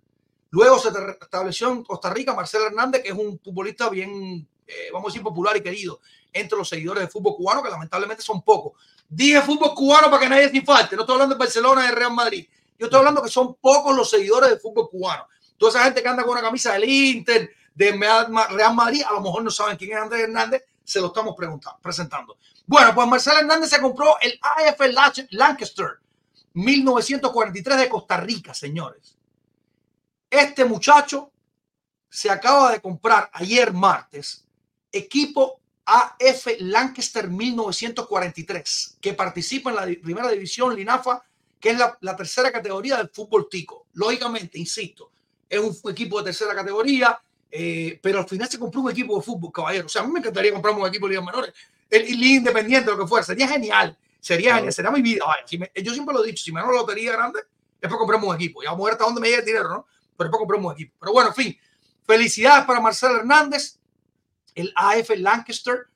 Luego se estableció en Costa Rica Marcelo Hernández, que es un futbolista bien, eh, vamos a decir, popular y querido entre los seguidores del fútbol cubano, que lamentablemente son pocos. Dije fútbol cubano para que nadie se falte. No estoy hablando de Barcelona y de Real Madrid. Yo estoy hablando que son pocos los seguidores del fútbol cubano. Toda esa gente que anda con una camisa del Inter, de Real Madrid, a lo mejor no saben quién es Andrés Hernández, se lo estamos presentando. Bueno, pues Marcelo Hernández se compró el AF Lancaster 1943 de Costa Rica, señores. Este muchacho se acaba de comprar ayer martes equipo AF Lancaster 1943, que participa en la primera división Linafa que es la, tercera categoría del fútbol tico. Lógicamente, insisto, es un equipo de tercera categoría, eh, pero al final se compró un equipo de fútbol, caballero. O sea, a mí me encantaría comprarme un equipo de ligas menores, el, el independiente, lo que fuera. Sería genial, sería genial, sería mi vida. yo siempre lo he dicho, si me hago la lotería grande, es para un equipo. Ya vamos a ver hasta dónde me llega el dinero, ¿no? Pero es para un equipo. Pero bueno, en fin, felicidades para Marcelo Hernández, el AF Lancaster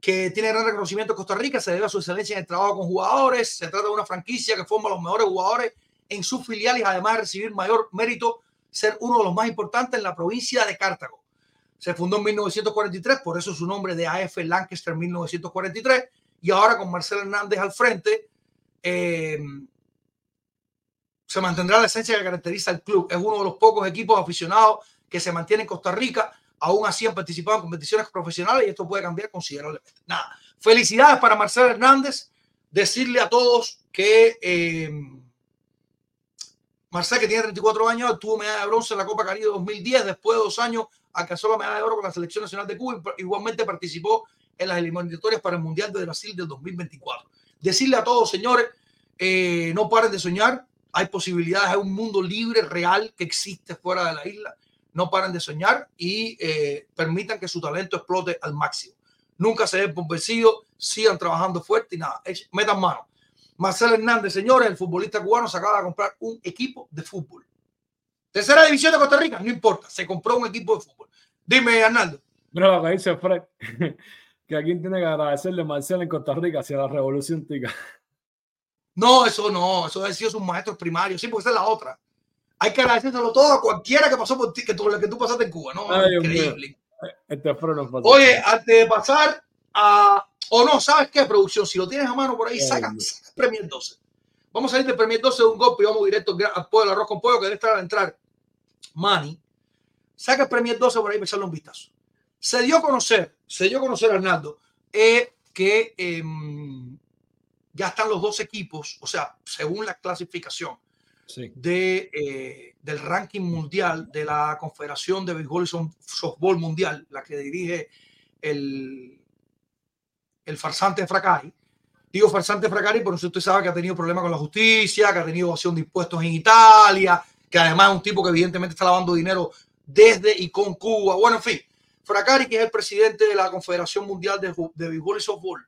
que tiene gran reconocimiento en Costa Rica, se debe a su excelencia en el trabajo con jugadores, se trata de una franquicia que forma a los mejores jugadores en sus filiales, además de recibir mayor mérito, ser uno de los más importantes en la provincia de Cartago. Se fundó en 1943, por eso su nombre de AF Lancaster 1943, y ahora con Marcelo Hernández al frente, eh, se mantendrá la esencia que caracteriza al club. Es uno de los pocos equipos aficionados que se mantiene en Costa Rica aún así han participado en competiciones profesionales y esto puede cambiar considerablemente. Nada, felicidades para Marcelo Hernández, decirle a todos que eh, Marcelo, que tiene 34 años, tuvo medalla de bronce en la Copa Caribe 2010, después de dos años alcanzó la medalla de oro con la Selección Nacional de Cuba y igualmente participó en las eliminatorias para el Mundial de Brasil del 2024. Decirle a todos, señores, eh, no paren de soñar, hay posibilidades, hay un mundo libre, real, que existe fuera de la isla no paren de soñar y eh, permitan que su talento explote al máximo. Nunca se den por sigan trabajando fuerte y nada, metan mano. Marcelo Hernández, señores, el futbolista cubano se acaba de comprar un equipo de fútbol. Tercera división de Costa Rica, no importa, se compró un equipo de fútbol. Dime, Arnaldo. Mira lo que dice Fred, que aquí tiene que agradecerle Marcelo en Costa Rica hacia la revolución tica. No, eso no, eso ha sido sus maestros primarios, sí, porque esa es la otra. Hay que agradecérselo todo a cualquiera que pasó por ti, que tú, que tú pasaste en Cuba, ¿no? Increíble. Este Oye, antes de pasar a. O no, ¿sabes qué, producción? Si lo tienes a mano por ahí, saca, saca Premier 12. Vamos a salir del Premier 12 de un golpe y vamos directo al pollo, arroz con pollo, que debe estar a entrar Manny. Saca el Premier 12 por ahí para echarle un vistazo. Se dio a conocer, se dio a conocer, Arnaldo, eh, que em, ya están los dos equipos, o sea, según la clasificación de, eh, del ranking mundial de la Confederación de Béisbol y Softball Mundial, la que dirige el, el farsante Fracari. Digo farsante Fracari porque usted sabe que ha tenido problemas con la justicia, que ha tenido evasión de impuestos en Italia, que además es un tipo que evidentemente está lavando dinero desde y con Cuba. Bueno, en fin, Fracari, que es el presidente de la Confederación Mundial de, de Béisbol y Softball,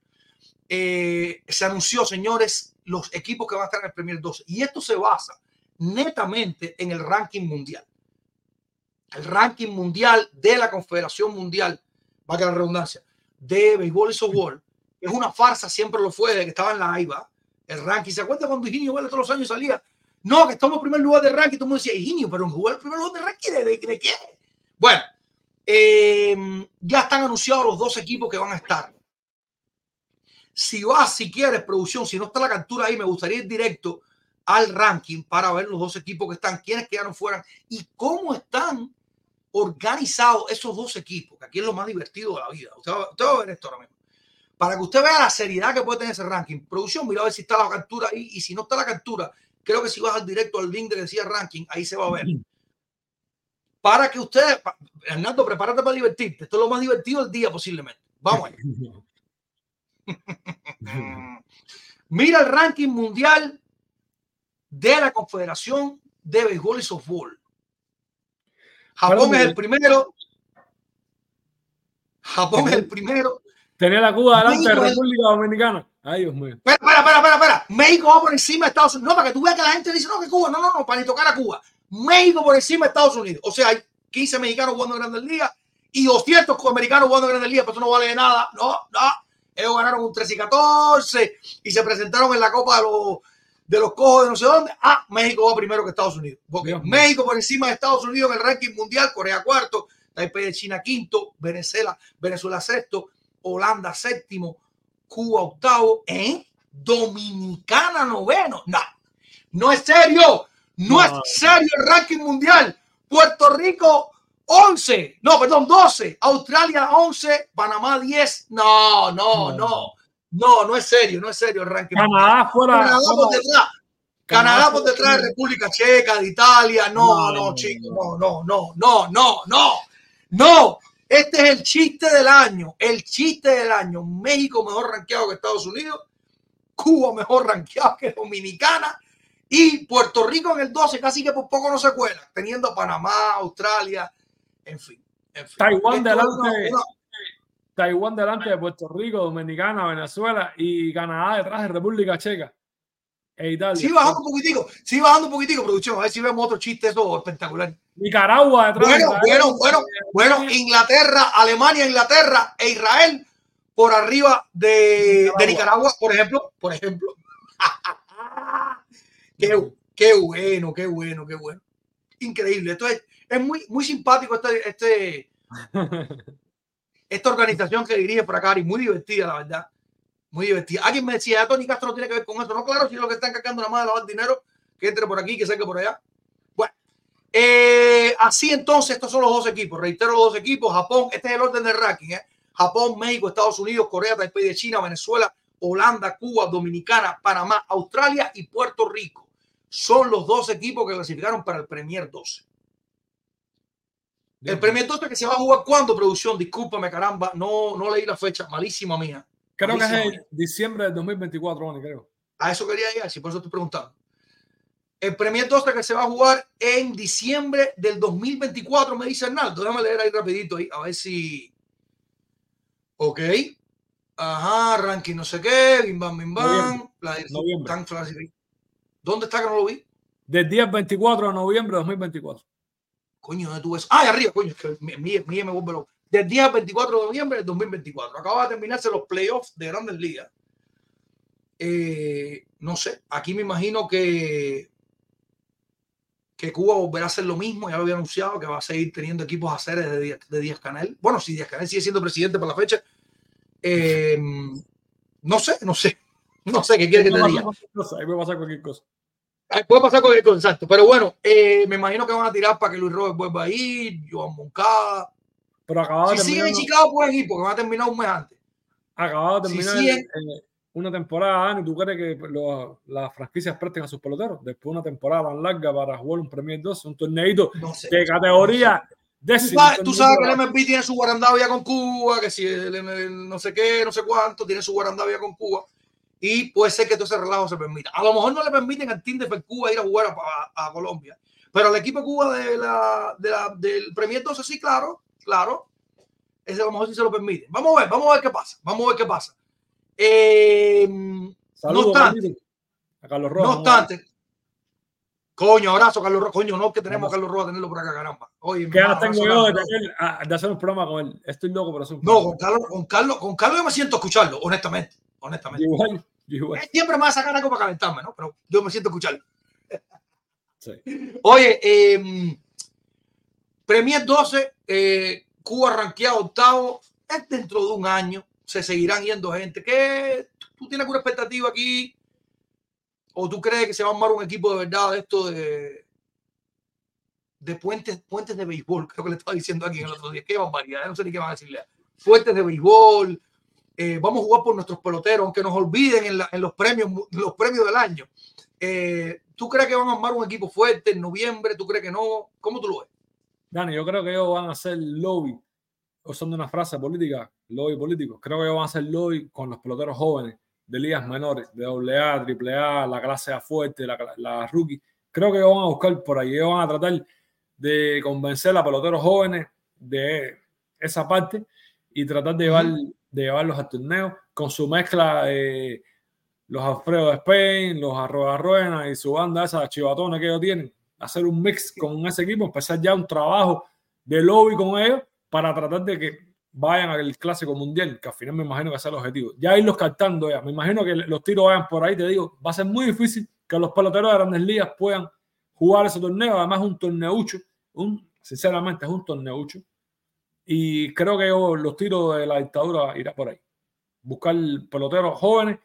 eh, se anunció, señores, los equipos que van a estar en el Premier 12. Y esto se basa netamente en el ranking mundial. El ranking mundial de la Confederación Mundial, va a la redundancia, de béisbol y softball, es una farsa, siempre lo fue, de que estaba en la AIBA, el ranking. ¿Se acuerda cuando Higinio Vélez todos los años salía? No, que estamos en primer lugar de ranking. Todo el mundo decía, pero en el primer lugar de ranking, ¿de, de, qué? Bueno, eh, ya están anunciados los dos equipos que van a estar. Si vas, si quieres, producción, si no está la captura ahí, me gustaría ir directo al ranking para ver los dos equipos que están, quiénes quedaron fuera y cómo están organizados esos dos equipos, que aquí es lo más divertido de la vida. Usted va, a ver esto ahora mismo. Para que usted vea la seriedad que puede tener ese ranking. Producción, mira a ver si está la captura ahí y si no está la captura, creo que si vas al directo al link de que decía ranking, ahí se va a ver. Para que usted, Hernando, prepárate para divertirte. Esto es lo más divertido del día posiblemente. Vamos allá. Mira el ranking mundial de la Confederación de Béisbol y Softball. Japón es el primero. Japón es el primero. Tenía la Cuba delante de República Dominicana. Ay, Dios mío. Espera, espera, espera, espera, México va por encima de Estados Unidos. No, para que tú veas que la gente dice, no, que Cuba, no, no, no, para ni tocar a Cuba. México por encima de Estados Unidos. O sea, hay 15 mexicanos jugando en Grandes Ligas y 200 americanos jugando en Grandes Ligas, pero eso no vale de nada. No, no. Ellos ganaron un 13 y 14 y se presentaron en la Copa de los de los cojos de no sé dónde. Ah, México va primero que Estados Unidos. Porque México por encima de Estados Unidos en el ranking mundial, Corea cuarto, Taipei de China quinto, Venezuela, Venezuela sexto, Holanda séptimo, Cuba octavo, ¿eh? Dominicana noveno. No, no es serio. No, es serio el ranking mundial. Puerto Rico 11, no, perdón, 12, Australia 11, Panamá 10. No, no, no. No, no es serio, no es serio el ranking. Canadá fuera. Canadá por detrás. Canadá por detrás de República Checa, de Italia. No, no, chicos, no, no, no, no, no, no, no. Este es el chiste del año, el chiste del año. México mejor rankeado que Estados Unidos, Cuba mejor rankeado que Dominicana y Puerto Rico en el 12, casi que por poco no se cuela, teniendo a Panamá, Australia, en fin. En fin. Taiwán delante. Taiwán delante de Puerto Rico, Dominicana, Venezuela y Canadá detrás de República Checa e Italia. Sí, bajando un poquitico, sí, bajando un poquitico, producción. A ver si vemos otro chiste, eso espectacular. Nicaragua detrás bueno, de Bueno, bueno, bueno, Inglaterra, Alemania, Inglaterra e Israel por arriba de, de Nicaragua, por ejemplo. Por ejemplo. qué, qué bueno, qué bueno, qué bueno. Increíble. Esto es, es muy, muy simpático este, este esta organización que dirige Fracari, muy divertida, la verdad. Muy divertida. Alguien me decía, Tony Castro no tiene que ver con eso. No, claro, si es lo que están cagando la mano de lavar dinero, que entre por aquí, que salga por allá. Bueno, eh, así entonces, estos son los dos equipos. Reitero los dos equipos. Japón, este es el orden del ranking. ¿eh? Japón, México, Estados Unidos, Corea, Taipei de China, Venezuela, Holanda, Cuba, Dominicana, Panamá, Australia y Puerto Rico. Son los dos equipos que clasificaron para el Premier 12. El premio entonces que se va a jugar cuando, producción, discúlpame, caramba, no, no leí la fecha, malísima mía. Creo que es en diciembre del 2024, creo. A eso quería ir, si por eso estoy preguntando. El premio entonces que se va a jugar en diciembre del 2024, me dice Arnaldo. Déjame leer ahí rapidito ahí, a ver si... Ok. Ajá, ranking no sé qué, bim bam, bim bam. Noviembre. ¿Dónde está que no lo vi? Del día 24 de noviembre de 2024. Coño, ¿dónde tú ves? Ah, arriba, coño, es que mi, mi, mi me vuelve loco. Del día 24 de noviembre del 2024. Acaba de terminarse los playoffs de Grandes Ligas. Eh, no sé, aquí me imagino que que Cuba volverá a hacer lo mismo, ya lo había anunciado, que va a seguir teniendo equipos a seres de, de Díaz Canel. Bueno, si Díaz Canel sigue siendo presidente para la fecha, eh, no sé, no sé, no sé qué quiere que te diga. Ahí puede pasar cualquier cosa. Ahí puede pasar cualquier cosa, exacto. Pero bueno, eh, me imagino que van a tirar para que Luis Robert vuelva a ir, Joan Moncada. Pero acababa si siguen en Chicago, pueden ir, porque van a terminar un mes antes. Acababa de terminar si siguen, una temporada, Ani, ¿tú crees que las franquicias presten a sus peloteros? Después de una temporada tan larga para jugar un Premier 2, un torneito no sé, de categoría no sé. Tú sabes que el MLB tiene su guarandavia con Cuba, que si el, el, no sé qué, no sé cuánto, tiene su guarandavia con Cuba. Y puede ser que todo ese relajo se permita. A lo mejor no le permiten al Team de Cuba ir a jugar a, a, Colombia. Pero al equipo Cuba de la, de la, del Premier 12, sí, claro, claro. Ese a lo mejor sí se lo permite. Vamos a ver, vamos a ver qué pasa. Vamos a ver qué pasa. Eh, Saludos, no obstante, a Carlos Rojas, no obstante, coño, abrazo, Carlos Rojas, coño, no que tenemos a Carlos Rojas tenerlo por acá, caramba. Oye, ¿Qué ahora tengo yo de, tener, de, hacer un programa con él? Estoy loco por hacer un No, con Carlos, con Carlos, con Carlos yo me siento a escucharlo, honestamente. honestamente. Igual, igual. Siempre me va a sacar algo para calentarme, ¿no? Pero yo me siento. Sí. Oye, eh, Premier 12, eh, Cuba ranqueado octavo, es dentro de un año se seguirán yendo gente. ¿Qué? ¿Tú tienes alguna expectativa aquí? ¿O tú crees que se va a armar un equipo de verdad de esto de, de puentes, puentes de béisbol? Creo que le estaba diciendo aquí el otro día. Qué barbaridad, no sé ni qué van a decirle. Puentes de béisbol. Eh, vamos a jugar por nuestros peloteros, aunque nos olviden en, la, en los, premios, los premios del año. Eh, ¿Tú crees que van a armar un equipo fuerte en noviembre? ¿Tú crees que no? ¿Cómo tú lo ves? Dani, yo creo que ellos van a hacer lobby usando una frase política, lobby político. Creo que van a hacer lobby con los peloteros jóvenes de ligas menores, de AA, AAA, la clase A fuerte, la, la rookie. Creo que van a buscar por ahí, van a tratar de convencer a peloteros jóvenes de esa parte y tratar de, llevar, de llevarlos al torneo con su mezcla de los Alfredo de Spain, los Arroba Ruena y su banda esa chivatona que ellos tienen. Hacer un mix con ese equipo, empezar ya un trabajo de lobby con ellos para tratar de que vayan al clásico mundial, que al final me imagino que sea el objetivo. Ya irlos captando ya, me imagino que los tiros vayan por ahí, te digo, va a ser muy difícil que los peloteros de grandes ligas puedan jugar ese torneo, además es un torneucho, un, sinceramente es un torneucho, y creo que los tiros de la dictadura irá por ahí. Buscar peloteros jóvenes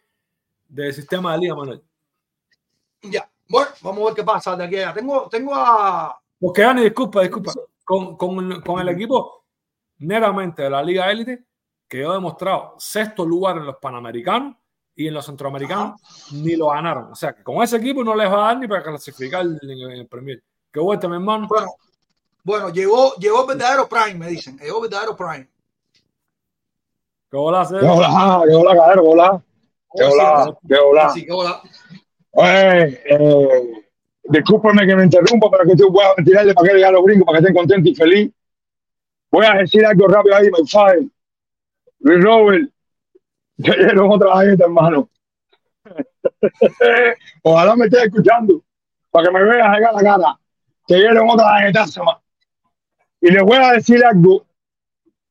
del sistema de Liga Manuel. Ya, bueno, vamos a ver qué pasa de aquí allá. Tengo, tengo a... Porque, Ani, disculpa, disculpa. Con, con, con el equipo meramente de la Liga Élite, que yo he demostrado sexto lugar en los Panamericanos y en los Centroamericanos ni lo ganaron. O sea, que con ese equipo no les va a dar ni para clasificar en el Premier. Qué vuelta, mi hermano. Bueno, bueno llegó, llegó el verdadero Prime, me dicen. Llegó el verdadero Prime. ¿Qué hola, ¿Qué hola? ¿Qué hola, cadero? ¿Qué hola? ¿Qué hola? ¿Qué hola? Sí, qué hola. Oye, eh, discúlpame que me interrumpa, pero que tú puedas tirarle para que le a los gringos para que estén contentos y felices. Voy a decir algo rápido ahí, my fire. Luis Robert, te dieron otra vez, hermano. Ojalá me estés escuchando para que me veas acá la cara. Te dieron otra vez, más. Y les voy a decir algo.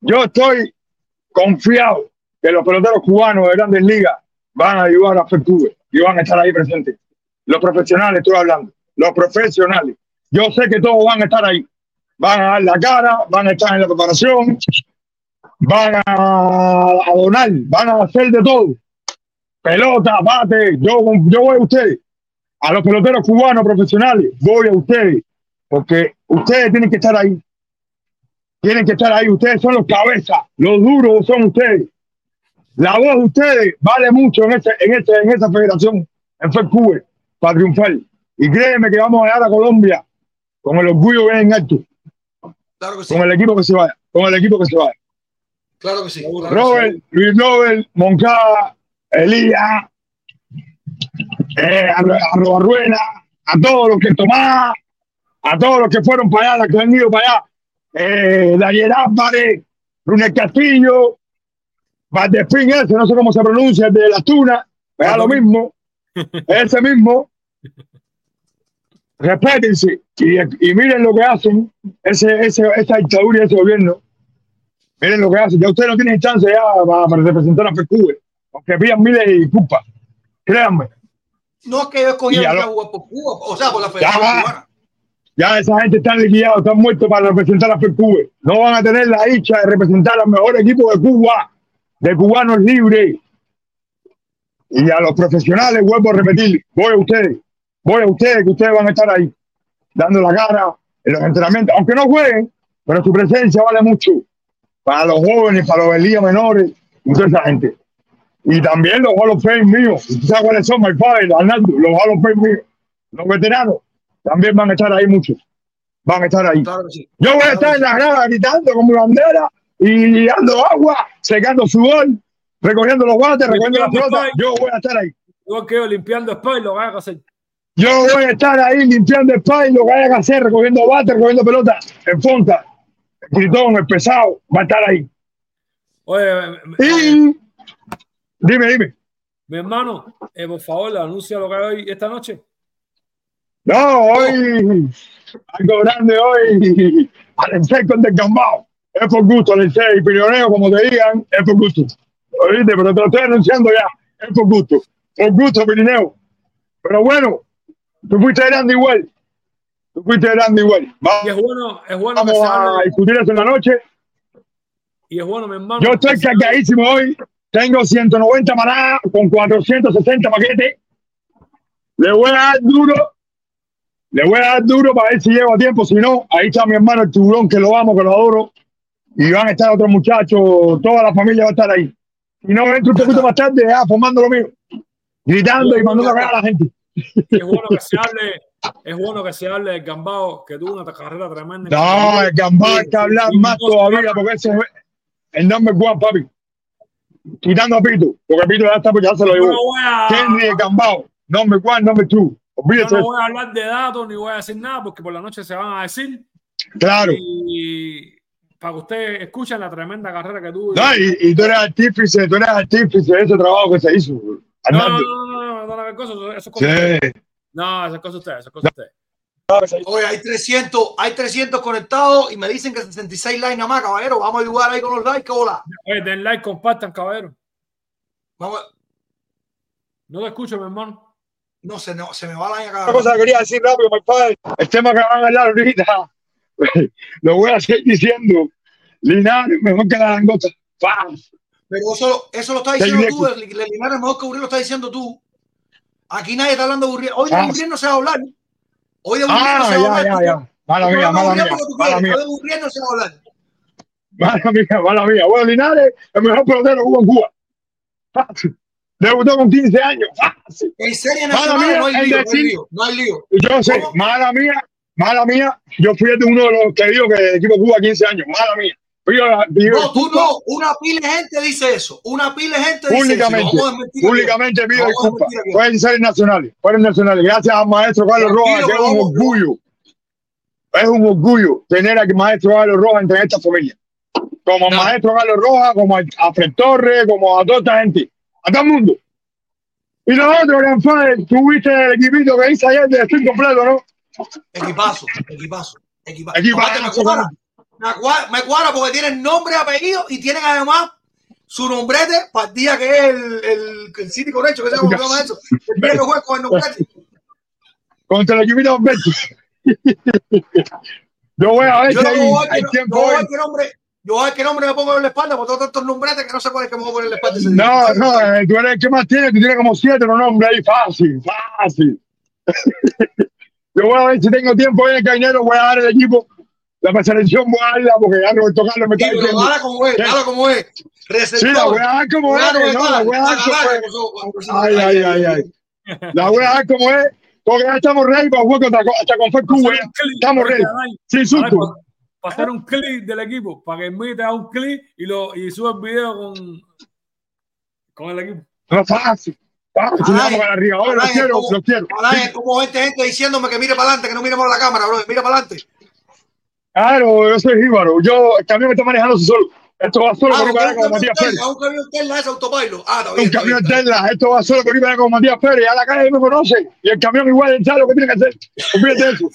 Yo estoy confiado que los peloteros cubanos de grandes ligas van a ayudar a Fertube y van a estar ahí presentes. Los profesionales, estoy hablando. Los profesionales. Yo sé que todos van a estar ahí van a dar la cara, van a estar en la preparación, van a, a donar, van a hacer de todo. Pelota, bate, yo, yo voy a ustedes, a los peloteros cubanos profesionales, voy a ustedes, porque ustedes tienen que estar ahí. Tienen que estar ahí, ustedes son los cabezas, los duros son ustedes. La voz de ustedes vale mucho en, este, en, este, en esta federación, en FEDCUBE, para triunfar. Y créeme que vamos a llegar a Colombia con el orgullo bien alto. Claro que sí. Con el equipo que se vaya. Con el equipo que se vaya. Claro que sí. Claro Robert, que sí. Luis Nobel, Moncada, Elías, eh, a Ruena, a todos los que Tomás, a todos los que fueron para allá, los que han ido para allá, eh, Daniel Álvarez, Brunel Castillo, Valdespín ese, no sé cómo se pronuncia, el de la tuna, es lo mismo, ese mismo. Respétense y, y, miren lo que hacen, ese, ese, esa dictadura y ese gobierno. Miren lo que hacen. Ya ustedes no tienen chance ya para, para representar a FECUBE, aunque pidan miles de disculpas. Créanme. No es que yo escogí a Cuba por Cuba, o sea, por la Federación Cubana. Ya esa gente está liquidada, están muertos para representar a FECUBE. No van a tener la dicha de representar al mejor equipo de Cuba, de cubanos libres. Y a los profesionales, vuelvo a repetir, voy a ustedes, voy a ustedes, que ustedes van a estar ahí, dando la cara en los entrenamientos, aunque no jueguen, pero su presencia vale mucho para los jóvenes, para los elías menores y toda esa gente. Y también los Hall of Fame míos. ¿Sabes cuáles son, my father, Arnaldo? Los Hall of Fame míos. Los veteranos también van a estar ahí muchos. Van a estar ahí. Yo voy a estar en la grada gritando con mi bandera y dando agua, secando sudor, recogiendo los guantes, recogiendo la pelota. Yo voy a estar ahí. Yo quedo limpiando spy, lo voy a hacer. Yo voy a estar ahí limpiando spy, lo que haya que hacer, recogiendo guantes, recogiendo pelota, en punta. El gritón, el pesado, va a estar ahí. Oye, y Dime, dime. Mi hermano, eh, por favor, anuncia lo que hay hoy esta noche. No, hoy, algo grande hoy, Alense con del Gambao. Es por gusto, Alense y Pirineo, como te digan, es por gusto. Oíste, pero te lo estoy anunciando ya, es por gusto. Por gusto, Pirineo. Pero bueno, tú fuiste grande igual. Tú fuiste grande igual. Vamos, y es bueno, es bueno vamos a discutir eso en la noche. Y es bueno, mi hermano. Yo estoy cargadísimo hoy. Tengo 190 manadas con 460 paquetes. Le voy a dar duro. Le voy a dar duro para ver si llego a tiempo. Si no, ahí está mi hermano el tiburón, que lo amo, que lo adoro. Y van a estar otros muchachos. Toda la familia va a estar ahí. Si no, entro un poquito más tarde, ya, formando lo mío. Gritando y mandando a a la gente. Es bueno que se hable, es bueno que se hable del Gambao, que tuvo una carrera tremenda. No, el Gambao hay que hablar más todavía, porque ese es el nombre Juan, papi quitando a Pito, porque Pito ya está, pues ya se lo llevó. Henry Gambao, nombre one, nombre two. Olvídate. Yo no voy a hablar de datos ni voy a decir nada porque por la noche se van a decir. Claro. Y para que ustedes escuchen la tremenda carrera que tuvo. No, y, y, tú eres artífice, tú eres artífice de ese trabajo que se hizo. No, no, no, no, no, no, no, eso, eso es cosa sí. No, eso es cosa usted, eso es cosa usted. Oye, hay 300, hay 300 conectados y me dicen que 66 likes nada más, caballero. Vamos a ayudar ahí con los likes, hola. Oye, den like, compartan, caballero. Vamos. No lo escucho, mi hermano. No, se, no, se me va la acá. Una cosa que quería decir rápido, mi padre. El tema que van a hablar ahorita, lo voy a seguir diciendo. Linares, mejor que la langota. Pero eso, eso lo está diciendo tú, Linares mejor que Uriel lo está diciendo tú. Aquí nadie está hablando de Uriel. Hoy de Uriel no se va a hablar. Hoy de ah, no se va a hablar. Ya, ya. Mala mía, mala mía. Mala mía. Hoy de no se va a hablar. Mala mía, mala mía. Bueno, Linares, el mejor pelotero hubo en Cuba. Debutó con 15 años. Fácil. En serie nacional no, hay lío, decir, no hay lío, no hay lío. Yo sé, ¿Cómo? mala mía, mala mía. Yo fui de uno de los que dijo que el equipo Cuba 15 años. Mala mía. no, tú no. Una pila de gente dice eso. Una pila de gente dice públicamente, eso. Públicamente pido disculpas. Pueden ser nacionales. Fueron nacionales. Gracias al maestro Carlos Rojas, que es un orgullo. Es un orgullo tener al maestro Carlos Rojas entre esta familia. Como no. maestro Carlos Rojas, como a Fred Torres, como a toda esta gente. A todo el mundo. Y nosotros, Granfade, tuviste el equipito que hice ayer de estoy completo, ¿no? Equipazo, equipazo, equipazo. equipazo me cuadra, me cuadra porque tienen nombre, apellido y tienen además su nombrete para el día que es el, el, el City Correcho, que se llama eso. El día que juega con el nombrete. Contra el equipo Yo voy a ver yo si hay, no hay tiempo. Yo voy yo voy a ver qué nombre me pongo en la espalda, por todos estos nombretes que no sé cuál es que me voy a poner en la espalda. No, no, eh, tú eres el que más tiene, tú tienes como siete los nombres ahí, fácil, fácil. yo voy a ver si tengo tiempo en el cañero, voy a dar el equipo la selección voy a darla porque ya Roberto Carlos me está sí, diciendo. Dala como es, dala como es. Receptor. Sí, la voy a dar como es. No, la voy a dar como es. Ay, ay, ay, ay. La voy a dar como es. Porque ya estamos ready para jugar hasta con Fue Cuba. Estamos ready. Sin susto. Pasar un clip del equipo para que el te haga un clip y, lo, y suba el video con, con el equipo. No fácil. Vamos, para arriba. Ahora lo quiero, lo quiero. Es como gente, gente diciéndome que mire para adelante, que no mire por la cámara, bro. Mira para adelante. Claro, yo soy jíbaro. Yo, el camión me está manejando solo. Esto va solo Ah, con como un Matías Pérez. Un camión Tesla es autopilot. Ah, está bien. Un está camión bien, está bien. Tesla. Esto va solo con un camión como Matías Pérez. Ya la calle me conoce. Y el camión igual sabe lo que tiene que hacer. Olvídate de eso.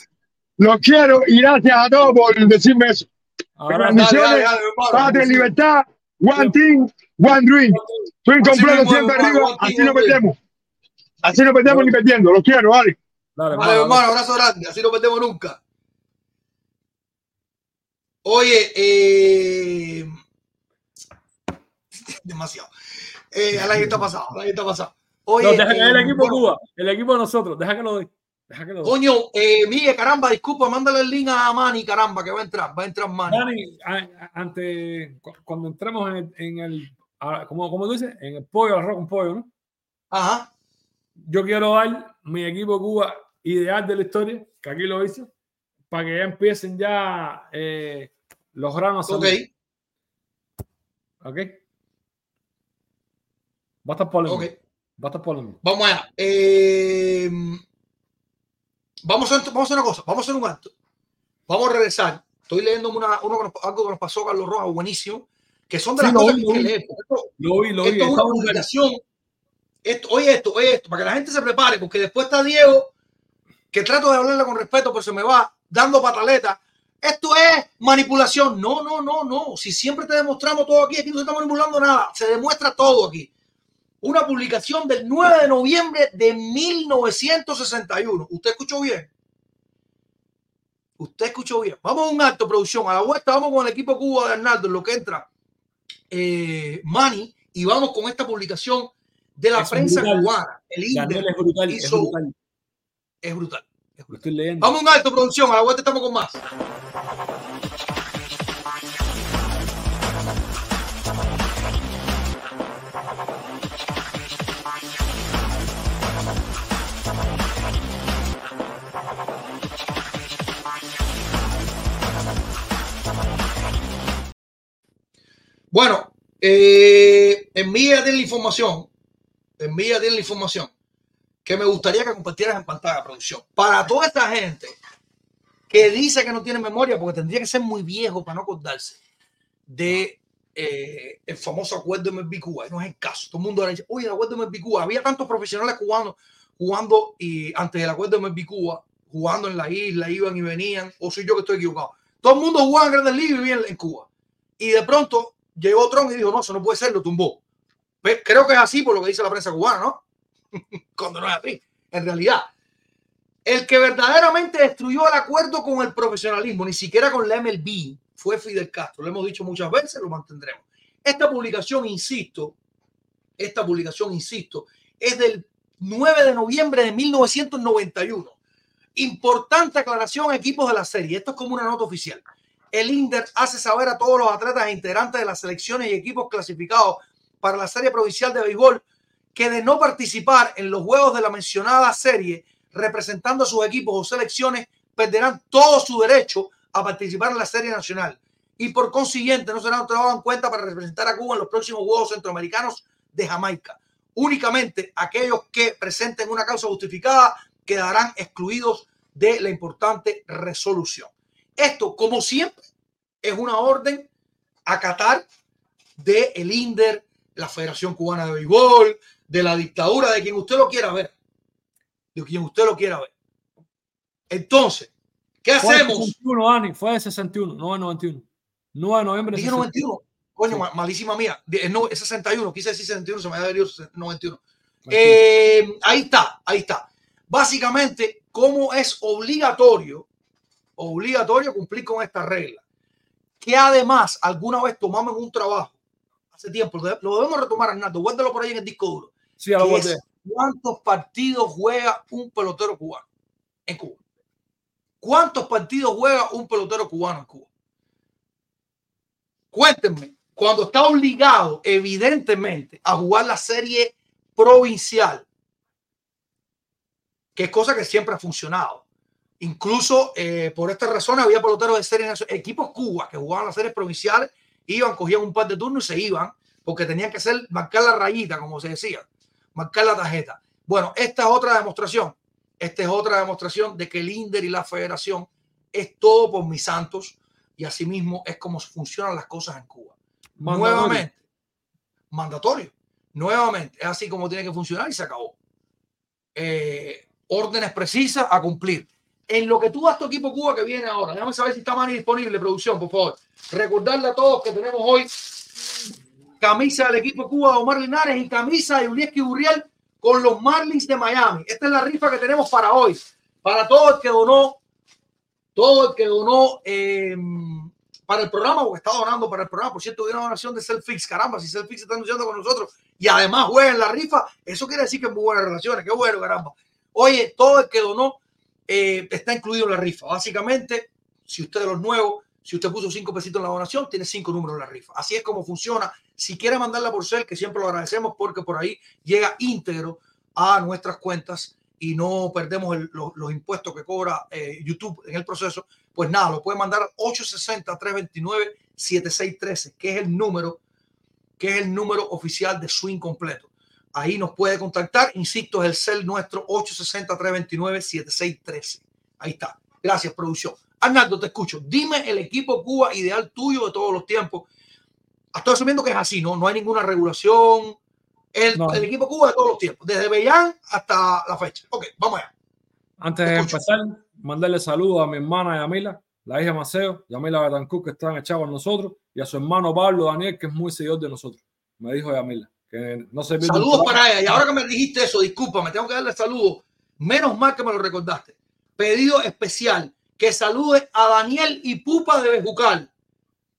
Los quiero y gracias a todos por decirme eso. Bendiciones. Patria, libertad. One team, one dream. Swing Así completo mismo, siempre arriba. Así no perdemos. Así no perdemos ni perdiendo. Los quiero, vale. Dale, Vale, hermano, hermano, abrazo grande, así no perdemos nunca. Oye, eh... demasiado. Eh, al aire está pasado, al aire está pasado. Oye, No, deja que eh, el equipo bueno, Cuba, el equipo de nosotros, deja que lo doy. Deja que lo doy. Coño, eh, Miguel, caramba, disculpa, mándale el link a Manny, caramba, que va a entrar, va a entrar Manny. A- ante, cu- cuando entremos en el, en el como, como tú dices, en el pollo, arroz con pollo, ¿no? Ajá, Yo quiero dar mi equipo Cuba ideal de la historia, que aquí lo hice, para que ya empiecen ya eh, los granos. ok. salir, ¿Ok? Va a estar polémico. Ok. Va a estar polémico. Vamos allá. Eh, vamos, a, vamos a hacer una cosa. Vamos a hacer un acto. Vamos a regresar. Estoy leyendo una, uno que nos- algo que nos pasó Carlos Rojas, buenísimo. Que son de Sí, las lo cosas vi, que hay que vi. leer. Esto, Lo vi, lo vi. esto es una publicación. Esto, oye esto, oye esto, para que la gente se prepare, porque después está Diego, que trato de hablarle con respeto, pero se me va dando pataletas. Esto es manipulación. No, no, no, no. Si siempre te demostramos todo aquí, aquí no se está manipulando nada. Se demuestra todo aquí. Una publicación del 9 de noviembre de 1961. ¿Usted escuchó bien? Usted escuchó bien. Vamos a un acto, producción. A la vuelta vamos con el equipo Cuba de Arnaldo, en lo que entra eh, Manny, y vamos con esta publicación de la Es prensa brutal. cubana. El Inder es brutal, es brutal. es brutal. es Lo brutal. estoy leyendo. Vamos a un alto, producción. A la vuelta estamos con más. Eh, envíate la información. Envíate la información que me gustaría que compartieras en pantalla, producción. Para toda esta gente que dice que no tiene memoria, porque tendría que ser muy viejo para no acordarse de eh, famoso acuerdo de Cuba. No es el caso. Todo el mundo dice, oye, el acuerdo de Cuba. Había tantos profesionales cubanos jugando y antes del acuerdo de Cuba, jugando en la isla, iban y venían, o soy yo que estoy equivocado. Todo el mundo jugaba en Grandes Ligas y vivía en Cuba. Y de pronto llegó Trump y dijo, no, eso no puede ser, lo tumbó. Pe- Creo que es así por lo que dice la prensa cubana, ¿no? Cuando no es así. En realidad, el que verdaderamente destruyó el acuerdo con el profesionalismo, ni siquiera con la MLB, fue Fidel Castro. Lo hemos dicho muchas veces, lo mantendremos. Esta publicación, insisto, esta publicación, insisto, es del 9 de noviembre de 1991. Importante aclaración, equipos de la serie. Esto es como una nota oficial. El INDER hace saber a todos los atletas e integrantes de las selecciones y equipos clasificados para la serie provincial de béisbol que de no participar en los juegos de la mencionada serie representando a sus equipos o selecciones perderán todo su derecho a participar en la serie nacional y por consiguiente no serán tomados en cuenta para representar a Cuba en los próximos Juegos Centroamericanos de Jamaica. Únicamente aquellos que presenten una causa justificada quedarán excluidos de la importante resolución. Esto, como siempre, es una orden a Qatar de el INDER, la Federación Cubana de Béisbol, de la dictadura, de quien usted lo quiera ver. De quien usted lo quiera ver. Entonces, ¿qué Fue de hacemos? 61, Dani, fue de 61, no de 91. 9 de noviembre. de Dije 61. 91. Coño, Sí. malísima mía. De- No, es 61. Quise decir 61, se me había ido 91. Tranquilo. Eh, ahí está, ahí está. Básicamente, cómo es obligatorio, obligatorio cumplir con esta regla. Que además, alguna vez tomamos en un trabajo, hace tiempo, lo de- lo debemos retomar, Arnaldo, guárdalo por ahí en el disco duro. sí, a lo es ¿Cuántos partidos juega un pelotero cubano en Cuba? ¿Cuántos partidos juega un pelotero cubano en Cuba? Cuéntenme, cuando está obligado, evidentemente, a jugar la serie provincial, que es cosa que siempre ha funcionado. Incluso eh, por esta razón había peloteros de serie nacional, equipos Cuba que jugaban las series provinciales, iban, cogían un par de turnos y se iban, porque tenían que hacer, marcar la rayita, como se decía, marcar la tarjeta. Bueno, esta es otra demostración. Esta es otra demostración de que el INDER y la federación es todo por mis santos y asimismo es como funcionan las cosas en Cuba. nuevamente. Mandatorio. Nuevamente. Es así como tiene que funcionar y se acabó. Eh, órdenes precisas a cumplir. En lo que tú das tu equipo Cuba que viene ahora, déjame saber si está más disponible, producción, por favor. Recordarle a todos que tenemos hoy camisa del equipo Cuba de Omar Linares y camisa de Ulieski Burriel con los Marlins de Miami. Esta es la rifa que tenemos para hoy. Para todo el que donó, todo el que donó eh, para el programa, o está donando para el programa. Por cierto, hubo una donación de Selfix. Caramba, si Selfix está anunciando con nosotros y además juega en la rifa, eso quiere decir que es muy buenas relaciones. Qué bueno, caramba. Oye, todo el que donó eh, está incluido en la rifa. Básicamente, si usted de los nuevos, si usted puso cinco pesitos en la donación, tiene cinco números en la rifa. Así es como funciona. Si quiere mandarla por ser, que siempre lo agradecemos porque por ahí llega íntegro a nuestras cuentas y no perdemos los, impuestos que cobra eh, YouTube en el proceso, pues nada, lo puede mandar 860-329-7613, que es el número, que es el número oficial de Swing completo. Ahí nos puede contactar, insisto, es el cel nuestro 860-329-7613. Ahí está. Gracias, producción. Arnaldo, te escucho. Dime el equipo Cuba ideal tuyo de todos los tiempos. Estoy asumiendo que es así, ¿no? No hay ninguna regulación. El, equipo Cuba de todos los tiempos, desde Bellán hasta la fecha. Ok, vamos allá. Antes de empezar, mandarle saludos a mi hermana Yamila, la hija Maceo, Yamila Betancourt, que están echados a nosotros, y a su hermano Pablo Daniel, que es muy seguidor de nosotros. Me dijo Yamila. Que no se saludos para ella. Y ahora que me dijiste eso, discúlpame, tengo que darle saludos. Menos mal que me lo recordaste. Pedido especial que salude a Daniel y Pupa de Bejucal,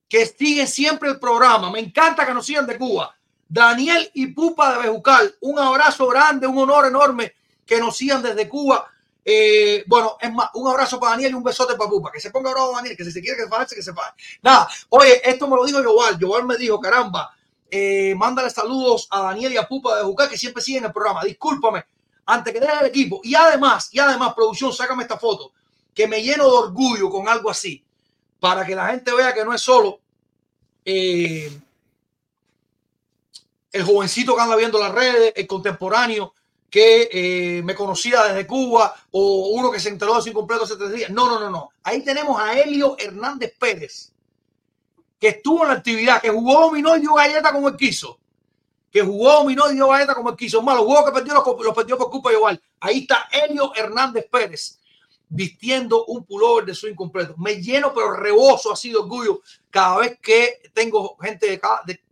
que siguen siempre el programa. Me encanta que nos sigan de Cuba. Daniel y Pupa de Bejucal, un abrazo grande, un honor enorme que nos sigan desde Cuba. Eh, bueno, es más, un abrazo para Daniel y un besote para Pupa. Que se ponga bravo Daniel, que si se quiere que se falle, que se falle. Nada, oye, esto me lo dijo Yoval. Yoval me dijo, caramba, eh, mándale saludos a Daniel y a Pupa de Bejucal, que siempre siguen el programa. Discúlpame, antes que deje el equipo. Y además, y además, producción, sácame esta foto que me lleno de orgullo con algo así, para que la gente vea que no es solo eh, el jovencito que anda viendo las redes, el contemporáneo que eh, me conocía desde Cuba o uno que se enteró de su incompleto hace tres días. No, no, no, no. Ahí tenemos a Helio Hernández Pérez, que estuvo en la actividad, que jugó dominó y dio galleta como quiso. Que jugó dominó y dio galleta como quiso. Más los juegos que perdió los, perdió por culpa igual. Ahí está Helio Hernández Pérez vistiendo un pullover de su incompleto. Me lleno, pero reboso así de orgullo cada vez que tengo gente de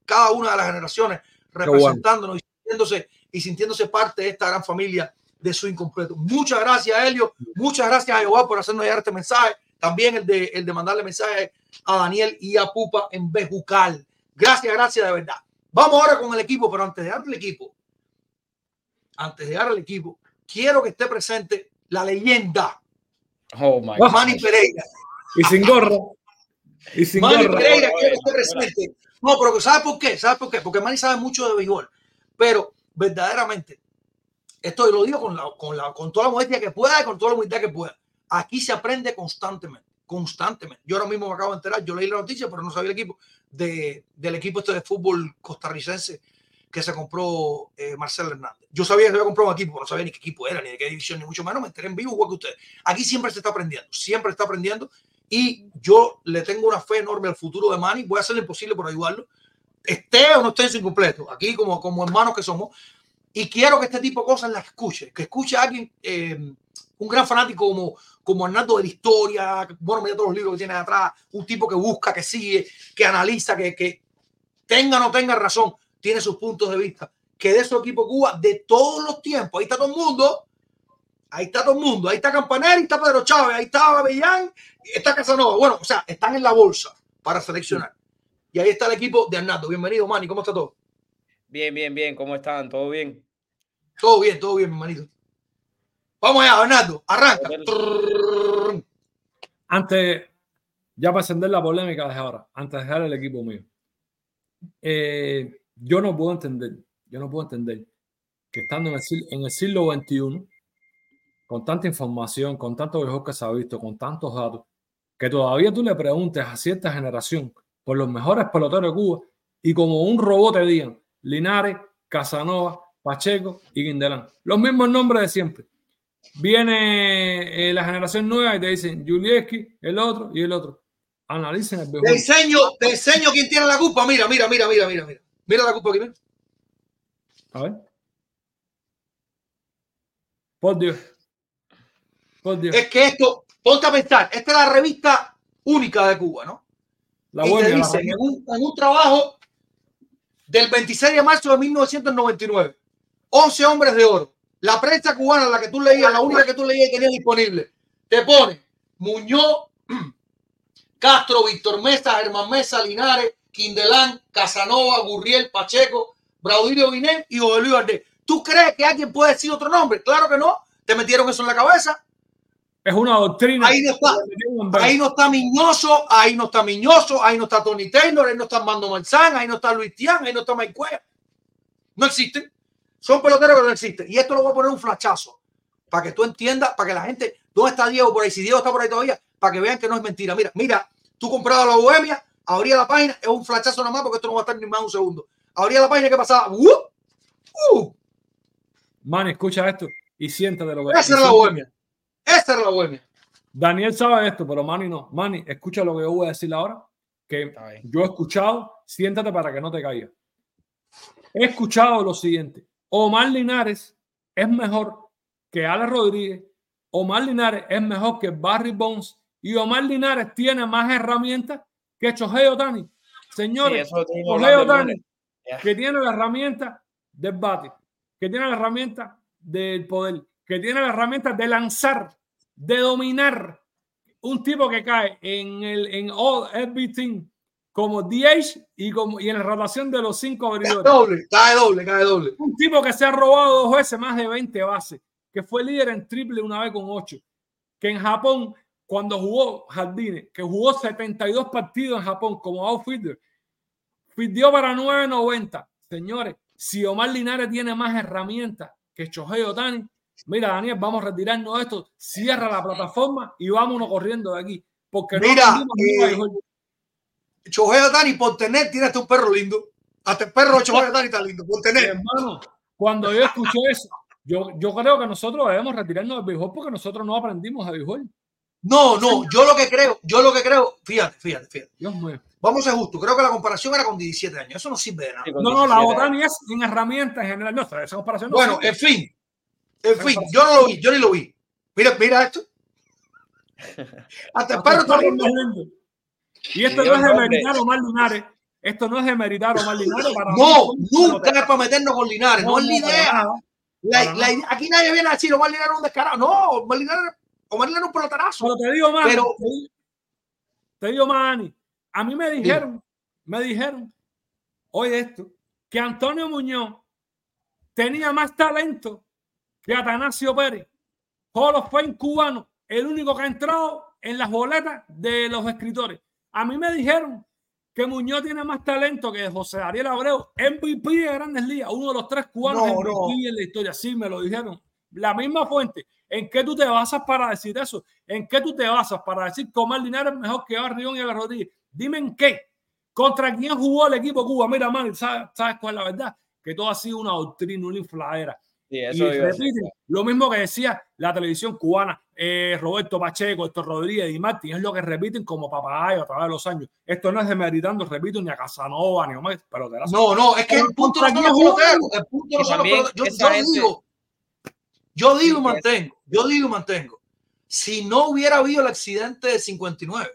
cada, una de las generaciones representándonos y, sintiéndose, y sintiéndose parte de esta gran familia de su incompleto. Muchas gracias, Helio. Muchas gracias a Jehová por hacernos llegar este mensaje. También el de, el de mandarle mensaje a Daniel y a Pupa en Bejucal. Gracias, gracias de verdad. Vamos ahora con el equipo, pero antes de dar el equipo, antes de dar al equipo, quiero que esté presente la leyenda Oh my Manny Pereira. Y sin gorro. Y sin Manny Pereira quiere estar presente. No, pero ¿sabe por qué? ¿Sabe por qué? Porque Manny sabe mucho de béisbol. Pero verdaderamente, esto lo digo con, la, con, la, con toda la modestia que pueda y con toda la humildad que pueda. Aquí se aprende constantemente. Constantemente. Yo ahora mismo me acabo de enterar, yo leí la noticia, pero no sabía el equipo de, del equipo este de fútbol costarricense que se compró eh, Marcelo Hernández. Yo sabía que había comprado un equipo, pero no sabía ni qué equipo era, ni de qué división, ni mucho menos. Me enteré en vivo igual que ustedes. Aquí siempre se está aprendiendo, siempre está aprendiendo. Y yo le tengo una fe enorme al futuro de Manny. Voy a hacer lo imposible por ayudarlo. Esté o no esté en su incompleto. Aquí, como, como hermanos que somos. Y quiero que este tipo de cosas las escuche. Que escuche a alguien, eh, un gran fanático como, como Hernando de la historia. Bueno, mira todos los libros que tiene atrás. Un tipo que busca, que sigue, que analiza, que, que tenga o no tenga razón tiene sus puntos de vista, que de su equipo Cuba de todos los tiempos, ahí está todo el mundo, ahí está todo el mundo, ahí está Campanelli, está Pedro Chávez, ahí está Avellán, está Casanova, bueno, o sea, están en la bolsa para seleccionar. Y ahí está el equipo de Arnaldo. Bienvenido, Manny, ¿cómo está todo? Bien, bien, bien, ¿cómo están? ¿Todo bien? Todo bien, todo bien, hermanito. Vamos allá, Arnaldo, arranca. Antes, ya para encender la polémica desde ahora, antes de dejar el equipo mío. Eh, yo no puedo entender, yo no puedo entender que estando en el, en el siglo XXI, con tanta información, con tanto mejor que se ha visto, con tantos datos, que todavía tú le preguntes a cierta generación por los mejores peloteros de Cuba y como un robot te digan Linares, Casanova, Pacheco y Guindelán. Los mismos nombres de siempre. Viene eh, la generación nueva y te dicen Julieski, el otro y el otro. analicen el Te enseño, te enseño quién tiene la culpa. Mira, mira, mira, mira, mira, mira. Mira la culpa aquí. Mira. A ver. Por Dios. Por Dios. Es que esto, ponte a pensar, esta es la revista única de Cuba, ¿no? La y buena, te dicen en un, en un trabajo del 26 de marzo de 1999, 11 hombres de oro. La prensa cubana, la que tú leías, la única que tú leías y tenías disponible, te pone Muñoz, Castro, Víctor Mesa, Germán Mesa, Linares, Quindelán, Casanova, Gurriel, Pacheco, Braudilio Guinén y José Luis Valdés. ¿Tú crees que alguien puede decir otro nombre? Claro que no. Te metieron eso en la cabeza. Es una doctrina. Ahí no está. Ahí no está Miñoso, ahí no está Miñoso, ahí no está Tony Taylor, ahí no está Mando Marzán, ahí no está Luis Tian, ahí no está Mike. No existen. Son peloteros que no existen. Y esto lo voy a poner un flachazo para que tú entiendas, para que la gente, ¿dónde está Diego por ahí? Si Diego está por ahí todavía, para que vean que no es mentira. Mira, mira, tú comprabas la Bohemia, abría la página, es un flachazo nada más porque esto no va a estar ni más de un segundo. Abría la página que pasaba. ¡Uh! ¡Uh! Man, escucha esto y siéntate lo que Esa era la Bohemia. Esa era la Bohemia. Daniel sabe esto, pero Manny no. Manny, escucha lo que yo voy a decir ahora, que yo he escuchado, siéntate para que no te caigas. He escuchado lo siguiente. Omar Linares es mejor que Alex Rodríguez. Omar Linares es mejor que Barry Bones. Y Omar Linares tiene más herramientas que Chohei Otani. Señores, Sí, Chohei Otani, que tiene la herramienta del bate, que tiene la herramienta del poder, que tiene la herramienta de lanzar, de dominar. Un tipo que cae en el en all everything como DH y, como, y en la rotación de los cinco Cae abridores. doble, cae doble, cae doble. Un tipo que se ha robado dos veces más de 20 bases, que fue líder en triple una vez con 8, que en Japón, cuando jugó Jardines, que jugó 72 partidos en Japón como outfielder, pidió para 9.90. Señores, si Omar Linares tiene más herramientas que Shohei Otani, mira, Daniel, vamos a retirarnos de esto, cierra la plataforma y vámonos corriendo de aquí. Porque no Mira, nunca eh, Chohei Otani por tener, tiene hasta un perro lindo. Hasta el perro de Otani está lindo, por tener. hermano, cuando yo escuché eso, yo, yo creo que nosotros debemos retirarnos del béisbol porque nosotros no aprendimos de béisbol. No, no, yo lo que creo, yo lo que creo, fíjate, fíjate, fíjate. Dios mío. Vamos a ser justos, creo que la comparación era con 17 años, eso no sirve de nada. Sí, No, no, la 17 Otani es en herramientas en general. No, esa comparación no Bueno, sirve. en fin, en fin, yo no lo vi, yo ni lo vi. Mira, mira esto. Hasta el perro está lindo. Y esto Sí, no es de hombre. meritar a Omar Linares. Esto no es de meritar a Omar Linares. Para No, nunca es para meternos con Linares, no, es la no, idea. La- la aquí nadie viene a decir Omar Linares es un descarado. No, Omar Linares, Omar Linares es un pelotarazo. Pero te digo más, Pero- te, digo- más, Ani. A mí me dijeron, me dijeron, oye esto, que Antonio Muñoz tenía más talento que Atanasio Pérez, Hall of Fame cubano, el único que ha entrado en las boletas de los escritores. A mí me dijeron que Muñoz tiene más talento que José Ariel Abreu, MVP de Grandes Ligas, uno de los tres cubanos No, MVP no. en la historia. Sí, me lo dijeron. La misma fuente. ¿En qué tú te basas para decir eso? ¿En qué tú te basas para decir que Omar Linares es mejor que Barrión y Rodríguez? Dime en qué. ¿Contra quién jugó el equipo Cuba? Mira, man, ¿sabes, ¿sabes cuál es la verdad? Que todo ha sido una doctrina, una infladera. Sí, Y eso repiten lo mismo que decía la televisión cubana, eh, Roberto Pacheco, Héctor Rodríguez y Martín, es lo que repiten como papagayo a través de los años. Esto no es demeritando, repito, ni a Casanova, ni a Omar, pero te la No, no, es que el punto no son los peloteros. El punto no son los también peloteros. Yo, yo gente- digo, yo digo y mantengo, yo digo y mantengo. Si no hubiera habido el accidente del 59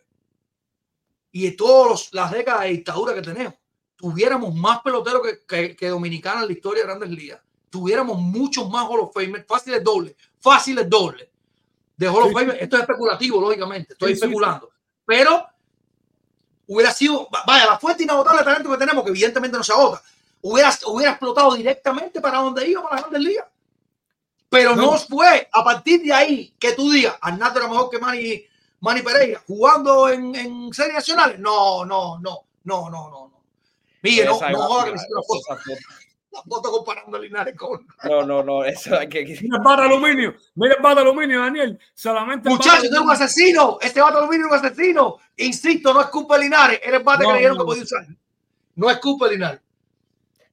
y todas las décadas de dictadura que tenemos, tuviéramos más peloteros que, que, que dominicanos en la historia de grandes ligas. Tuviéramos muchos más Hall of Fame, fáciles doble, fáciles doble de Hall of Sí, Fame. Esto es especulativo, lógicamente, estoy Sí, sí, especulando. Pero hubiera sido, vaya, la fuente inagotable de talento que tenemos, que evidentemente no se agota, hubiera, hubiera explotado directamente para donde iba, para las grandes ligas. Pero no. No. fue a partir de ahí que tú digas, Arnaldo era mejor que Manny, Manny Pereira, jugando en, en series nacionales. No, no, no, no, no, no. no. Miguel, no, joda que me foto comparando a Linares con. No, no, no, eso hay que. Mira el bate de aluminio, mira el bate de aluminio, Daniel. Solamente Muchachos, de es un asesino. Este vato aluminio es un asesino. Insisto, no es culpa de Linares. Era el bate No, que le dieron no, que podía usar. No es culpa de Linares.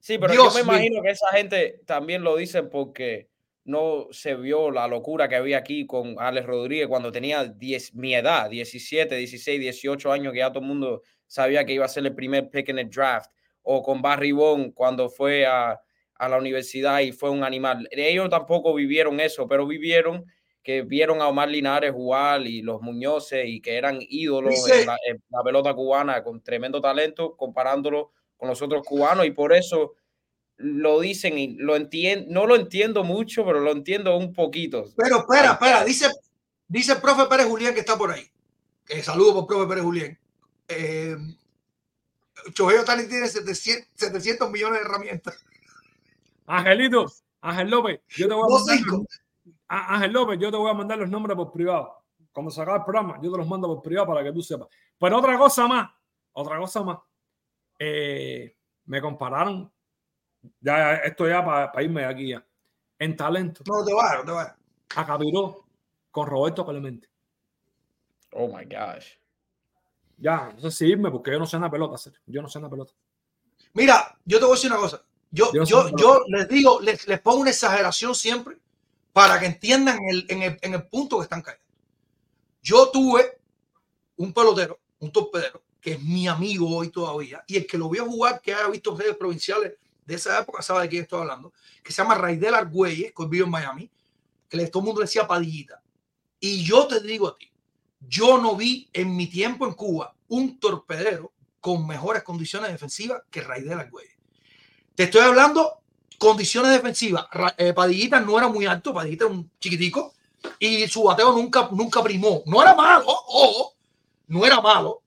Sí, pero Dios yo me mío. imagino que esa gente también lo dicen porque no se vio la locura que había aquí con Alex Rodríguez cuando tenía 10, mi edad, 17, 16, 18 años, que ya todo el mundo sabía que iba a ser el primer pick en el draft, o con Barry Bond cuando fue a, a la universidad y fue un animal. Ellos tampoco vivieron eso, pero vivieron que vieron a Omar Linares jugar y los Muñoces y que eran ídolos en la, en la, pelota cubana con tremendo talento, comparándolo con los otros cubanos y por eso lo dicen y lo entiendo, no lo entiendo mucho, pero lo entiendo un poquito. Pero espera, espera, dice, dice el profe Pérez Julián que está por ahí. Que saludo por profe Pérez Julián. Eh, Chojeo Tani tiene 700, 700 millones de herramientas. Angelito, Ángel López, yo te voy a mandar, Ángel López, yo te voy a mandar los nombres por privado. Cuando se acabe el programa, yo te los mando por privado para que tú sepas. Pero otra cosa más, otra cosa más. Eh, me compararon, ya esto ya para, para irme de aquí ya, en talento. No te vayas, no te vayas. A Capiró con Roberto Clemente. Oh my gosh. Ya, no sé si irme porque yo no sé una pelota hacer. Yo no sé una pelota. Mira, yo te voy a decir una cosa. Yo, yo, yo, yo les digo, les, les, pongo una exageración siempre para que entiendan el, en, el, en el punto que están cayendo. Yo tuve un pelotero, un torpedero, que es mi amigo hoy todavía, y el que lo vio jugar, que haya visto redes provinciales de esa época, sabe de quién estoy hablando, que se llama Raidel Argüelles, que vive en Miami, que todo el mundo le decía Padillita. Y yo te digo a ti, yo no vi en mi tiempo en Cuba un torpedero con mejores condiciones defensivas que Raidel Argüelles. Te estoy hablando condiciones defensivas. Eh, Padillita no era muy alto, Padillita era un chiquitico y su bateo nunca, nunca primó. No era malo, ojo, no era malo,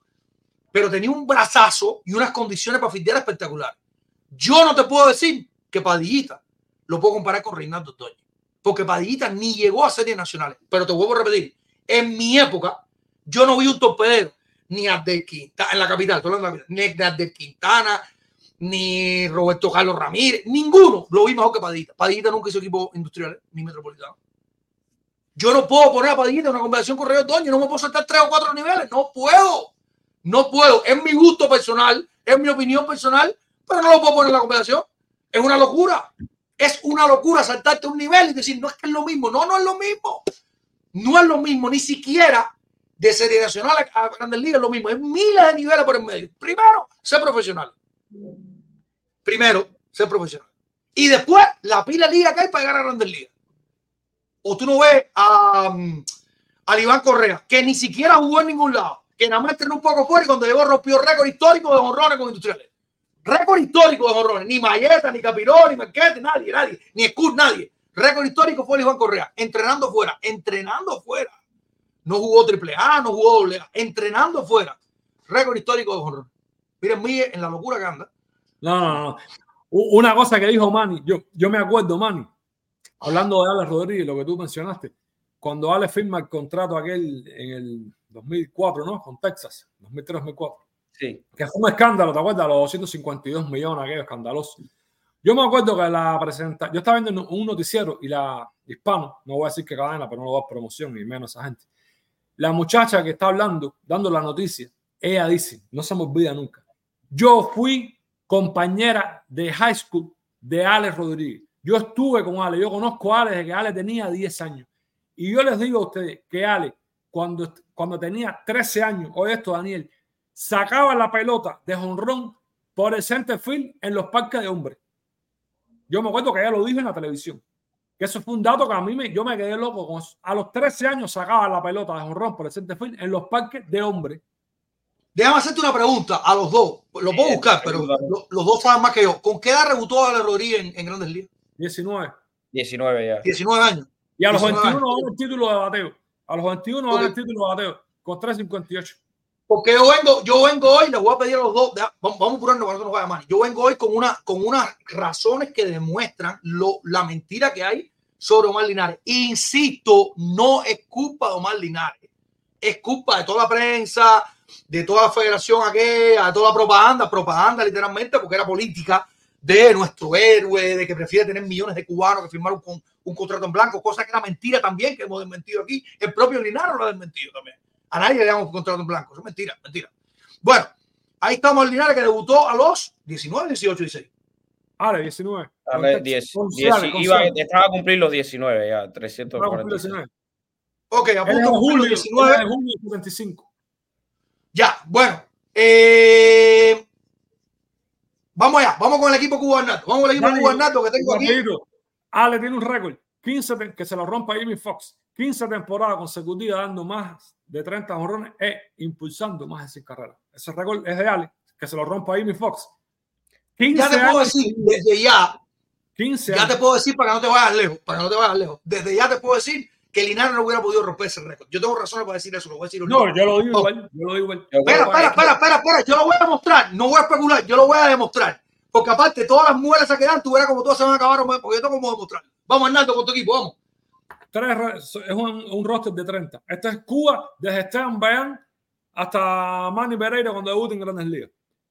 pero tenía un brazazo y unas condiciones para fildear espectacular. Yo no te puedo decir que Padillita lo puedo comparar con Reinaldo Doña, porque Padillita ni llegó a series nacionales. Pero te vuelvo a repetir, en mi época, yo no vi un torpedero ni a de Quintana, en la capital, ni a de Quintana, ni Roberto Carlos Ramírez, ninguno lo vi mejor que Padillita. Padillita nunca hizo equipo industrial ni metropolitano. Yo no puedo poner a Padillita en una conversación con Rey Doña, no me puedo saltar tres o cuatro niveles, no puedo, no puedo. Es mi gusto personal, es mi opinión personal, pero no lo puedo poner en la conversación. Es una locura. Es una locura saltarte un nivel y decir, no es que es lo mismo. No, no es lo mismo. No es lo mismo, ni siquiera de serie nacional a grandes ligas lo mismo. Es miles de niveles por el medio. Primero, ser profesional. Primero, ser profesional. Y después, la pila liga que hay para llegar a grandes ligas. O tú no ves a, um, a Iván Correa, que ni siquiera jugó en ningún lado, que nada más un poco fuera y cuando llegó rompió récord histórico de honrones con industriales. Récord histórico de honrones. Ni Mayeta, ni Capiró, ni Marquete, nadie, nadie. Ni Scott, nadie. Récord histórico fue el Iván Correa. Entrenando fuera. Entrenando fuera. No jugó triple A, no jugó doble A. Entrenando fuera. Récord histórico de honrones. Miren, Miguel, en la locura que anda. No, no, no. Una cosa que dijo Manny, yo, yo me acuerdo, Manny, hablando de Alex Rodríguez, lo que tú mencionaste, cuando Alex firma el contrato aquel en el 2004, ¿no? Con Texas, 2003-2004. Sí. Que fue un escándalo, ¿te acuerdas? Los 252 millones, aquello escandaloso. Yo me acuerdo que la presenta, yo estaba viendo un noticiero y la hispano, no voy a decir que cadena, pero no lo va a promoción ni menos esa gente. La muchacha que está hablando, dando la noticia, ella dice, no se me olvida nunca, yo fui compañera de high school de Alex Rodríguez. Yo estuve con Ale, yo conozco a Ale desde que Ale tenía 10 años. Y yo les digo a ustedes que Ale, cuando, cuando tenía 13 años, o esto, Daniel, sacaba la pelota de jonrón por el center field en los parques de hombres. Yo me acuerdo que ella lo dijo en la televisión. Que eso fue un dato que a mí me, yo me quedé loco. A los 13 años sacaba la pelota de jonrón por el center field en los parques de hombres. Déjame hacerte una pregunta a los dos. Lo puedo buscar, pero los, los dos saben más que yo. ¿Con qué edad rebutó a Rodríguez en, en Grandes Ligas? 19. 19 ya. 19 años. Y a los 21 ganó el título de bateo. A los 21 ganó el título de bateo con 3.58. Porque yo vengo, yo vengo hoy, les voy a pedir a los dos, vamos, vamos a apurarnos para que no vaya mal. Yo vengo hoy con, una, con unas razones que demuestran lo, la mentira que hay sobre Omar Linares. Insisto, no es culpa de Omar Linares, es culpa de toda la prensa, de toda la federación aquella, de toda la propaganda, propaganda literalmente, porque era política de nuestro héroe, de que prefiere tener millones de cubanos que firmaron un, un contrato en blanco, cosa que era mentira también, que hemos desmentido aquí. El propio Linares lo ha desmentido también. A nadie le damos un contrato en blanco, eso es mentira, mentira. Bueno, ahí estamos el Linares que debutó a los 19, 18, 16. Ale, 19. Ale, 10, 10, iba, estaba a cumplir los 19 ya, 340. Ok, apunto a julio, 19. de junio 75. Ya, bueno. Eh, vamos allá, vamos con el equipo cubanato. Vamos con el equipo cubanato que tengo aquí. Ale tiene un récord, 15 que se lo rompa Jimmy Fox. 15 temporadas consecutivas dando más de 30 honrones e impulsando más de 100 carreras. Ese récord es de Ale, que se lo rompa Jimmy Fox. 15 ya te puedo decir, desde ya, 15 ya te puedo decir para que no te vayas lejos, para que no te vayas lejos. Desde ya te puedo decir que Linares no hubiera podido romper ese récord. Yo tengo razones para decir eso, lo voy a decir. No, yo lo digo igual, yo lo digo igual. Espera, espera, espera, espera, espera, yo lo voy a demostrar, no voy a especular, yo lo voy a demostrar. Porque aparte, todas las mujeres se quedan, tú verás como todas se van a acabar, porque yo tengo como demostrar. Vamos, Hernando, con tu equipo, vamos. Tres, es un, un, roster de 30. Este es Cuba, desde Esteban Bayan hasta Manny Pereira cuando debuta en Grandes Ligas.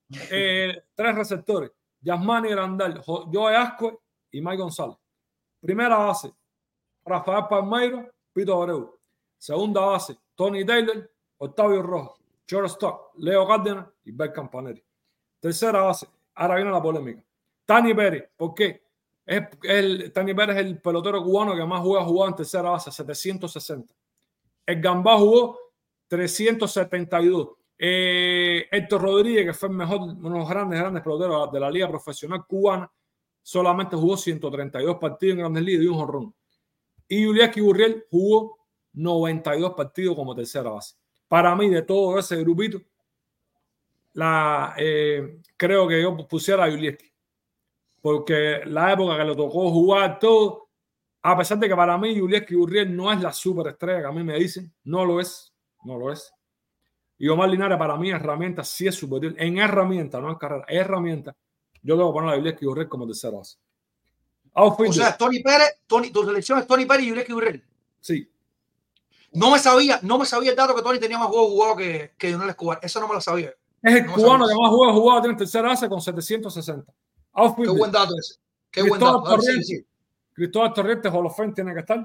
Eh, tres receptores. Yasmani Grandal, Joe Asco y Mike González. Primera base, Rafael Palmeiro, Pito Abreu. Segunda base, Tony Taylor, Octavio Rojas, George Stock, Leo Cárdenas y Bel Campanelli. Tercera base, ahora viene la polémica. Tani Pérez, ¿por qué? Es Tani Pérez es el pelotero cubano que más juega jugado en tercera base, 760. El Gambá jugó 372. Eh, Héctor Rodríguez, que fue el mejor, uno de los grandes, grandes peloteros de la liga profesional cubana, solamente jugó 132 partidos en Grandes Ligas y un jorrón. Y Julián Burriel jugó 92 partidos como tercera base. Para mí, de todo ese grupito, la, eh, creo que yo pusiera a Julieski. Porque la época que le tocó jugar todo, a pesar de que para mí Julieski Burriel no es la superestrella que a mí me dicen, no lo es, no lo es. Y Omar Linares, para mí, herramienta sí es superior. En herramienta, no en carrera, herramienta. Yo debo poner a Julieski Burriel como tercera base. O sea, Tony Pérez, Tony, tu selección es Tony Pérez y Yuleki Burrell. Sí. No me sabía, no me sabía el dato que Tony tenía más juegos jugados que, que Lionel Escobar. Eso no me lo sabía. Es el cubano que más juegos jugados tiene en tercera base con 760. Qué buen dato ese. Qué buen dato. Torrientes, Cristóbal Torrientes, Holofen tiene que estar.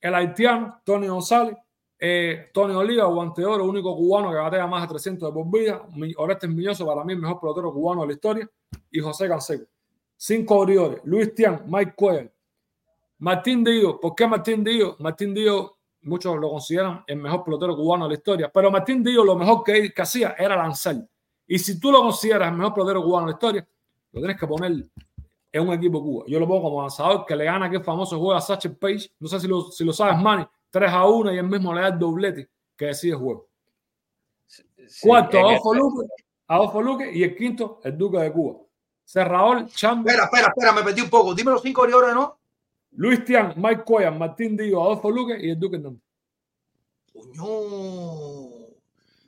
El haitiano, Tony González. Eh, Tony Oliva, guante oro, único cubano que batea más de 300 de por vida. Orestes Miñoso, para mí, el mejor pelotero cubano de la historia. Y José Canseco. Cinco abridores. Luis Tian, Mike Cuellar, Martín Díaz. ¿Por qué Martín Díaz? Martín Díaz, muchos lo consideran el mejor pelotero cubano de la historia, pero Martín Díaz lo mejor que, que hacía era lanzar. Y si tú lo consideras el mejor pelotero cubano de la historia, lo tienes que poner en un equipo Cuba. Yo lo pongo como lanzador que le gana aquel famoso juego a Sacher Page. No sé si lo, si lo sabes, Manny. 3 a 1 y el mismo le da el doblete que decide el juego. Cuarto, Adolfo Luque, Adolfo Luque y el quinto, el Duque de Cuba. Cerrador, Chamba. Espera, espera, espera, me perdí un poco. Dime los cinco de ¿no? Luis Tian, Mike Cuellar, Martín Díaz, Adolfo Luque y el Duque Hernández. Coño.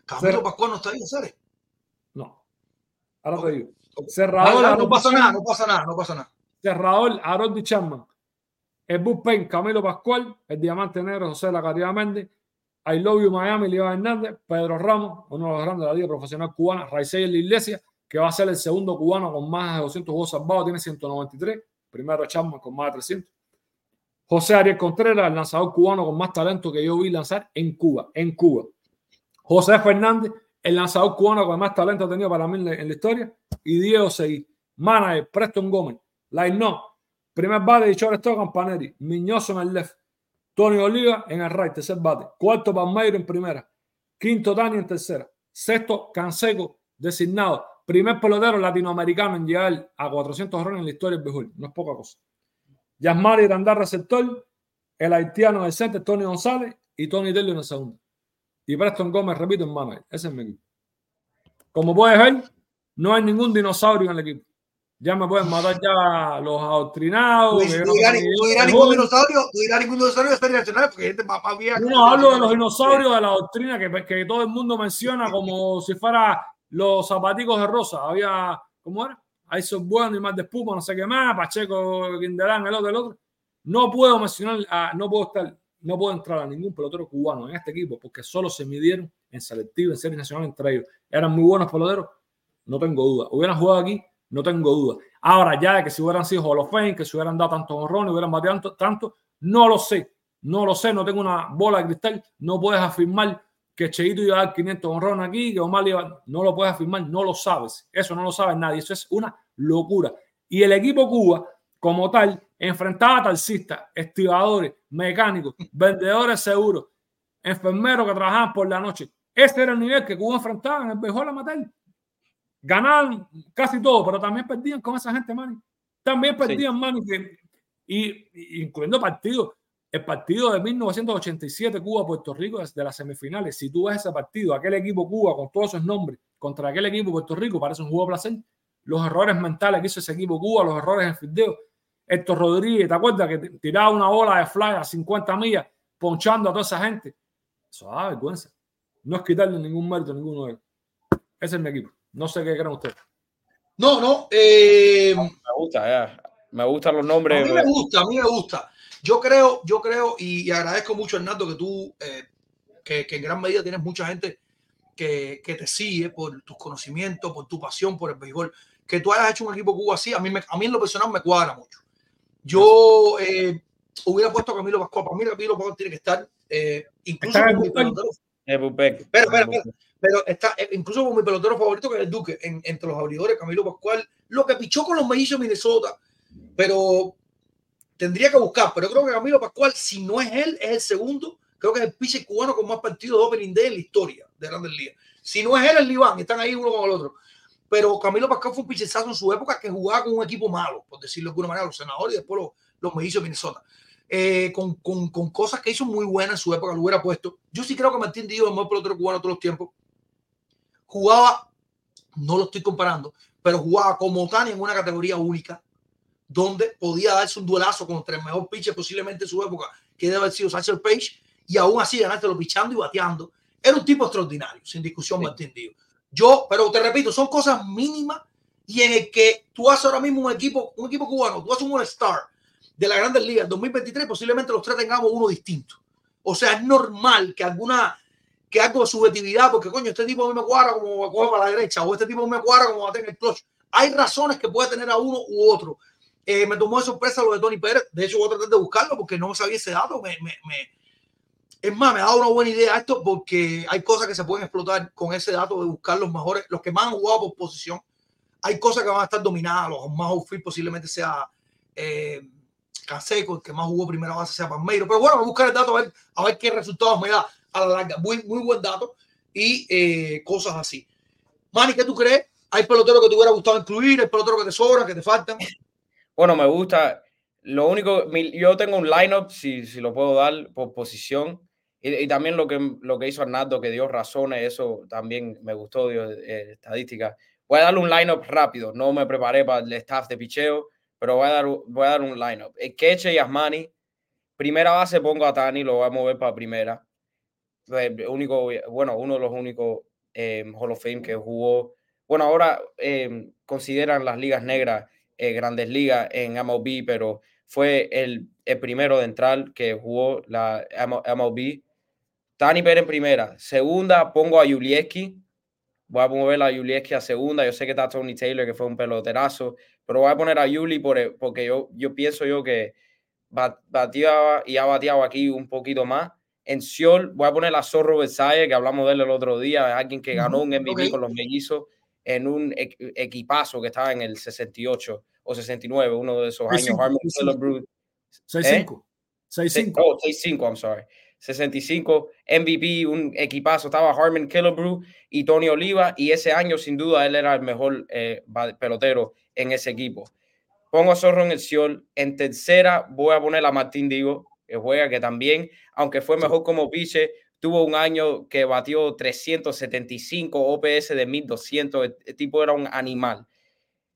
Camilo Pascual no está ahí, ¿sabes? No. Ahora te digo. Cerrador. No, no, pasa nada, no pasa nada, no pasa nada. Cerrador, Harold Chapman. El bullpen, Camilo Pascual. El Diamante Negro, José La Caridad Méndez. I Love You Miami, Leo Hernández. Pedro Ramos, uno de los grandes de la Liga Profesional Cubana. Raisel La Iglesia que va a ser el segundo cubano con más de 200 juegos salvados, tiene 193. Primero Chapman con más de 300. José Ariel Contreras, el lanzador cubano con más talento que yo vi lanzar en Cuba. En Cuba. José Fernández, el lanzador cubano con más talento ha tenido para mí en la, historia. Y Diego Seguí. Manager, Preston Gómez. Line no. Primer bate de shortstop Campaneri. Miñoso en el left. Tony Oliva en el right, tercer bate. Cuarto Palmeiro en primera. Quinto Dani en tercera. Sexto Canseco designado. Primer pelotero latinoamericano en llegar a 400 runs en la historia del béisbol. No es poca cosa. Yasmari Irandar, receptor. El haitiano del centro, Tony González. Y Tony Delio en el segundo. Y Preston Gómez, repito, en mano. Ese es mi equipo. Como puedes ver, no hay ningún dinosaurio en el equipo. Ya me pueden matar ya los adoctrinados. no dirás ningún dinosaurio, no dirás ningún dinosaurio de serie nacional, porque gente más, No, hablo de los dinosaurios de la doctrina que, que todo el mundo menciona como si fuera los zapaticos de rosa. Había, ¿cómo era? Ahí son buenos y más de espuma, no sé qué más, Pacheco, Quindelán, el otro, el otro. No puedo mencionar, no puedo estar, no puedo entrar a ningún pelotero cubano en este equipo porque solo se midieron en selectivo, en serie nacional entre ellos. Eran muy buenos peloteros, no tengo duda. Hubieran jugado aquí, no tengo duda. Ahora, ya que si hubieran sido Hall of que si hubieran dado tantos honrones, hubieran bateado tanto, tanto, no lo sé. No lo sé, no tengo una bola de cristal, no puedes afirmar que Cheito iba a dar 500 honrones aquí, que Omar iba, no lo puedes afirmar, no lo sabes. Eso no lo sabe nadie. Eso es una locura. Y el equipo Cuba, como tal, enfrentaba a taxistas, estibadores, mecánicos, vendedores seguros, enfermeros que trabajaban por la noche. Ese era el nivel que Cuba enfrentaba en el béisbol amateur. Ganaban casi todo, pero también perdían con esa gente, Manny. También perdían, sí. Manny, y, incluyendo partidos. El partido de 1987 Cuba-Puerto Rico de las semifinales. Si tú ves ese partido, aquel equipo Cuba con todos esos nombres contra aquel equipo Puerto Rico, parece un juego de placer. Los errores mentales que hizo ese equipo Cuba, los errores en fildeo. Héctor Rodríguez, ¿te acuerdas que tiraba una bola de fly a 50 millas ponchando a toda esa gente? Eso da vergüenza. No es quitarle ningún mérito a ninguno de ellos. Ese es mi equipo. No sé qué creen ustedes. No, no. Eh, me gusta, ya. Me gustan los nombres. A mí me gusta, a mí me gusta. Yo creo, yo creo, y, y agradezco mucho, Hernando, que tú, eh, que, que, en gran medida tienes mucha gente que, que, te sigue por tus conocimientos, por tu pasión por el béisbol, que tú hayas hecho un equipo Cuba así, a mí, me, a mí en lo personal me cuadra mucho. Yo eh, hubiera puesto a Camilo Pascual, para mí Camilo Pascual tiene que estar, eh, incluso está con mi pelotero. Pero, pero, pero, pero está eh, incluso con mi pelotero favorito, que es el Duque, en, entre los abridores, Camilo Pascual, lo que pichó con los mellizos de Minnesota, pero tendría que buscar, pero yo creo que Camilo Pascual, si no es él, es el segundo, creo que es el pitcher cubano con más partidos de opening day en la historia de Grandes Ligas. Si no es él, es Liván, están ahí uno con el otro. Pero Camilo Pascual fue un pitchazo en su época que jugaba con un equipo malo, por decirlo de alguna manera, los senadores y después los, los mellizos de Minnesota. Eh, con, con, con, cosas que hizo muy buenas en su época, lo hubiera puesto. Yo sí creo que Martín Díaz es el mejor pelotero cubano todos los tiempos. Jugaba, no lo estoy comparando, pero jugaba como Tani en una categoría única, donde podía darse un duelazo contra el mejor pitcher posiblemente de su época, que debe haber sido Satchel Page, y aún así ganártelo pichando y bateando. Era un tipo extraordinario, sin discusión, sí. Martín Díaz. Yo, pero te repito, son cosas mínimas y en el que tú haces ahora mismo un equipo, un equipo cubano, tú haces un All-Star de la Grandes Ligas 2023, posiblemente los tres tengamos uno distinto. O sea, es normal que alguna que algo de subjetividad, porque coño, este tipo a mí me cuadra como coge para la derecha, o este tipo me cuadra como va a tener el clutch. Hay razones que puede tener a uno u otro. Eh, me tomó de sorpresa lo de Tony Pérez. De hecho, voy a tratar de buscarlo porque no sabía ese dato. Me, me, me... Es más, me ha dado una buena idea esto porque hay cosas que se pueden explotar con ese dato de buscar los mejores, los que más han jugado por posición. Hay cosas que van a estar dominadas. Los más outfield posiblemente sea eh, Canseco, el que más jugó primera base sea Palmeiro. Pero bueno, voy a buscar el dato a ver, a ver qué resultados me da a la larga. Muy, muy buen dato y eh, cosas así. Manny, ¿qué tú crees? ¿Hay peloteros que te hubiera gustado incluir? ¿Hay peloteros que te sobran, que te faltan? Bueno, me gusta. Lo único, yo tengo un lineup, si, si lo puedo dar por posición. Y, y, también lo que, lo que hizo Arnaldo, que dio razones, eso también me gustó, dio eh, estadística. Voy a darle un lineup rápido. No me preparé para el staff de picheo, pero voy a dar, voy a dar un lineup. El Keche y Asmani. Primera base pongo a Tani, lo voy a mover para primera. Único, bueno, uno de los únicos eh, Hall of Fame que jugó. Bueno, ahora eh, consideran las ligas negras eh, grandes ligas en MLB, pero fue el, el, primero de entrar que jugó la MLB. Tani Pérez en primera. Segunda, pongo a Julieski. Voy a mover a Julieski a segunda. Yo sé que está Tony Taylor, que fue un peloterazo, pero voy a poner a Juli por, porque yo, yo pienso yo que bateaba y ha bateado aquí un poquito más. En Seoul voy a poner a Zorro Versailles, que hablamos de él el otro día, alguien que ganó un MVP okay. con los mellizos en un equipazo que estaba en el 68 o 69, uno de esos años. Harmon Killebrew. 65. 65. Oh, 65, I'm sorry. 65, MVP, un equipazo. Estaba Harmon Killebrew y Tony Oliva. Y ese año, sin duda, él era el mejor eh, pelotero en ese equipo. Pongo a Zorro en el Ciol. En tercera, voy a poner a Martín Digo, que juega, que también, aunque fue mejor como piche, tuvo un año que batió 375 OPS de 1200. El, el tipo era un animal.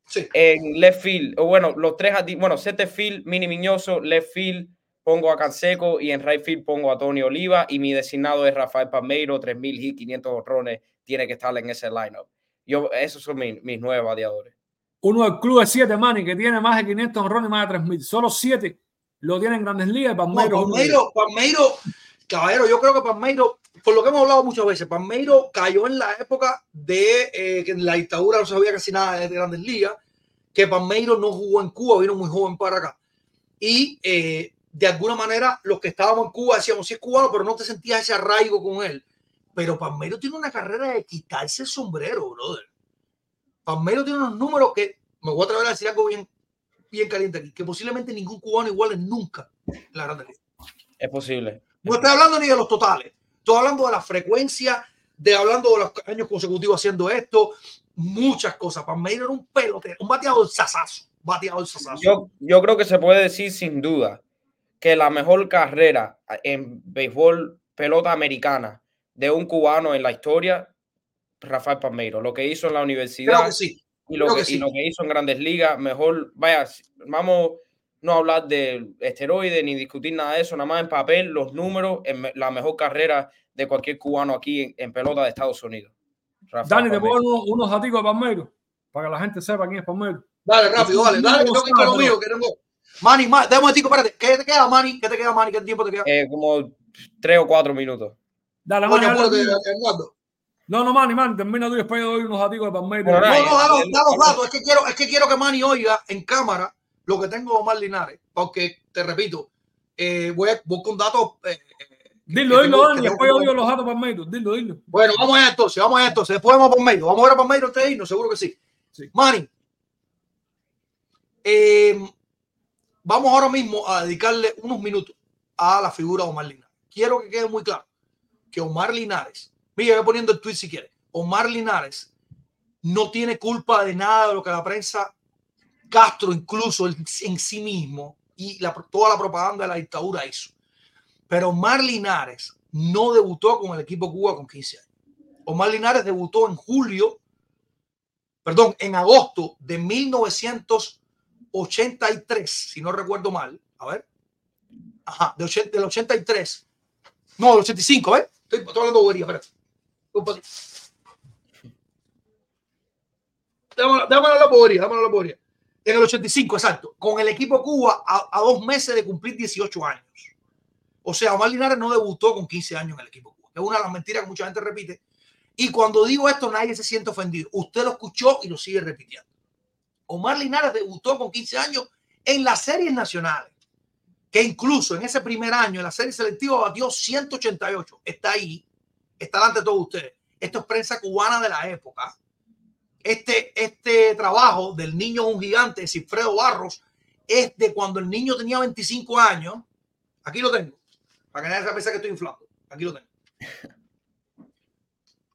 Sí. En left field, o bueno, los tres, bueno, center field, Mini Miñoso, left field, pongo a Canseco y en right field pongo a Tony Oliva y mi designado es Rafael Palmeiro, 3000 hits, 500 honrones, tiene que estar en ese lineup. Yo, esos son mis, mis nueve bateadores. Uno del club de 7, Manny, que tiene más de 500 honrones y más de 3000. Solo 7 lo tienen en grandes ligas. Palmeiro, no, Palmeiro, Palmeiro, caballero, yo creo que Palmeiro, por lo que hemos hablado muchas veces, Palmeiro cayó en la época de eh, que en la dictadura no sabía casi nada de grandes ligas, que Palmeiro no jugó en Cuba, vino muy joven para acá. Y eh, de alguna manera los que estábamos en Cuba decíamos, sí es cubano, pero no te sentías ese arraigo con él. Pero Palmeiro tiene una carrera de quitarse el sombrero, brother. Palmeiro tiene unos números que, me voy a atrever a decir algo bien bien caliente aquí, que posiblemente ningún cubano iguale nunca en la Grande Liga. Es posible. No estoy hablando ni de los totales, estoy hablando de la frecuencia, de hablando de los años consecutivos haciendo esto, muchas cosas. Palmeiro era un pelotero, un bateador sasazo, bateador sasazo. Yo, yo creo que se puede decir sin duda que la mejor carrera en béisbol pelota americana de un cubano en la historia, Rafael Palmeiro. Lo que hizo en la universidad Creo que sí. y, lo que, que sí. y lo que hizo en grandes ligas, mejor, vaya, vamos no hablar de esteroides ni discutir nada de eso, nada más en papel, los números, en la mejor carrera de cualquier cubano aquí en, en pelota de Estados Unidos. Rafael Dani, te pongo unos, unos daticos de Palmeiro para que la gente sepa quién es Palmeiro. Dale, rápido, dale, dale, que tengo que ir con lo mío, que tengo. Manny, Manny, dame un momentico, espérate. ¿Qué te queda, Manny? ¿Qué te queda, Manny? ¿Qué tiempo te queda? Eh, como tres o cuatro minutos. Dale, Manny. No, no, Manny, Manny, termina tú y después yo doy unos daticos de Palmeiro. No, no, da los, datos. Es que quiero, es que quiero que Manny oiga en cámara lo que tengo de Omar Linares, porque te repito, eh, voy, a, voy con datos. eh, eh, Dilo, dilo, Dani, después yo digo los datos de Palmeiro. Dilo, dilo. Bueno, vamos allá entonces, vamos allá entonces. Después vamos a Palmeiro. Vamos a ver a Palmeiro antes de irnos, seguro que sí. Sí. Manny, eh, vamos ahora mismo a dedicarle unos minutos a la figura de Omar Linares. Quiero que quede muy claro que Omar Linares, mira, voy poniendo el tweet si quiere. Omar Linares no tiene culpa de nada de lo que la prensa, Castro incluso en, sí mismo y toda la propaganda de la dictadura hizo. Pero Omar Linares no debutó con el equipo Cuba con 15 años. Omar Linares debutó en julio, perdón, en agosto de 1983, si no recuerdo mal. A ver. Ajá, de 80 del 83. No, del 85, ¿ves? Estoy, estoy hablando de bobería, espérate. Déjame, déjame de bobería, déjame de bobería. En el 85, exacto. Con el equipo Cuba a, a dos meses de cumplir 18 años. O sea, Omar Linares no debutó con 15 años en el equipo Cuba. Es una de las mentiras que mucha gente repite. Y cuando digo esto, nadie se siente ofendido. Usted lo escuchó y lo sigue repitiendo. Omar Linares debutó con 15 años en las series nacionales, que incluso en ese primer año, en la serie selectiva, batió 188. Está ahí, está delante de todos ustedes. Esto es prensa cubana de la época. Este, este trabajo del niño un gigante, de Cifredo Barros, es de cuando el niño tenía 25 años. Aquí lo tengo, para que nadie se piense que estoy inflado. Aquí lo tengo.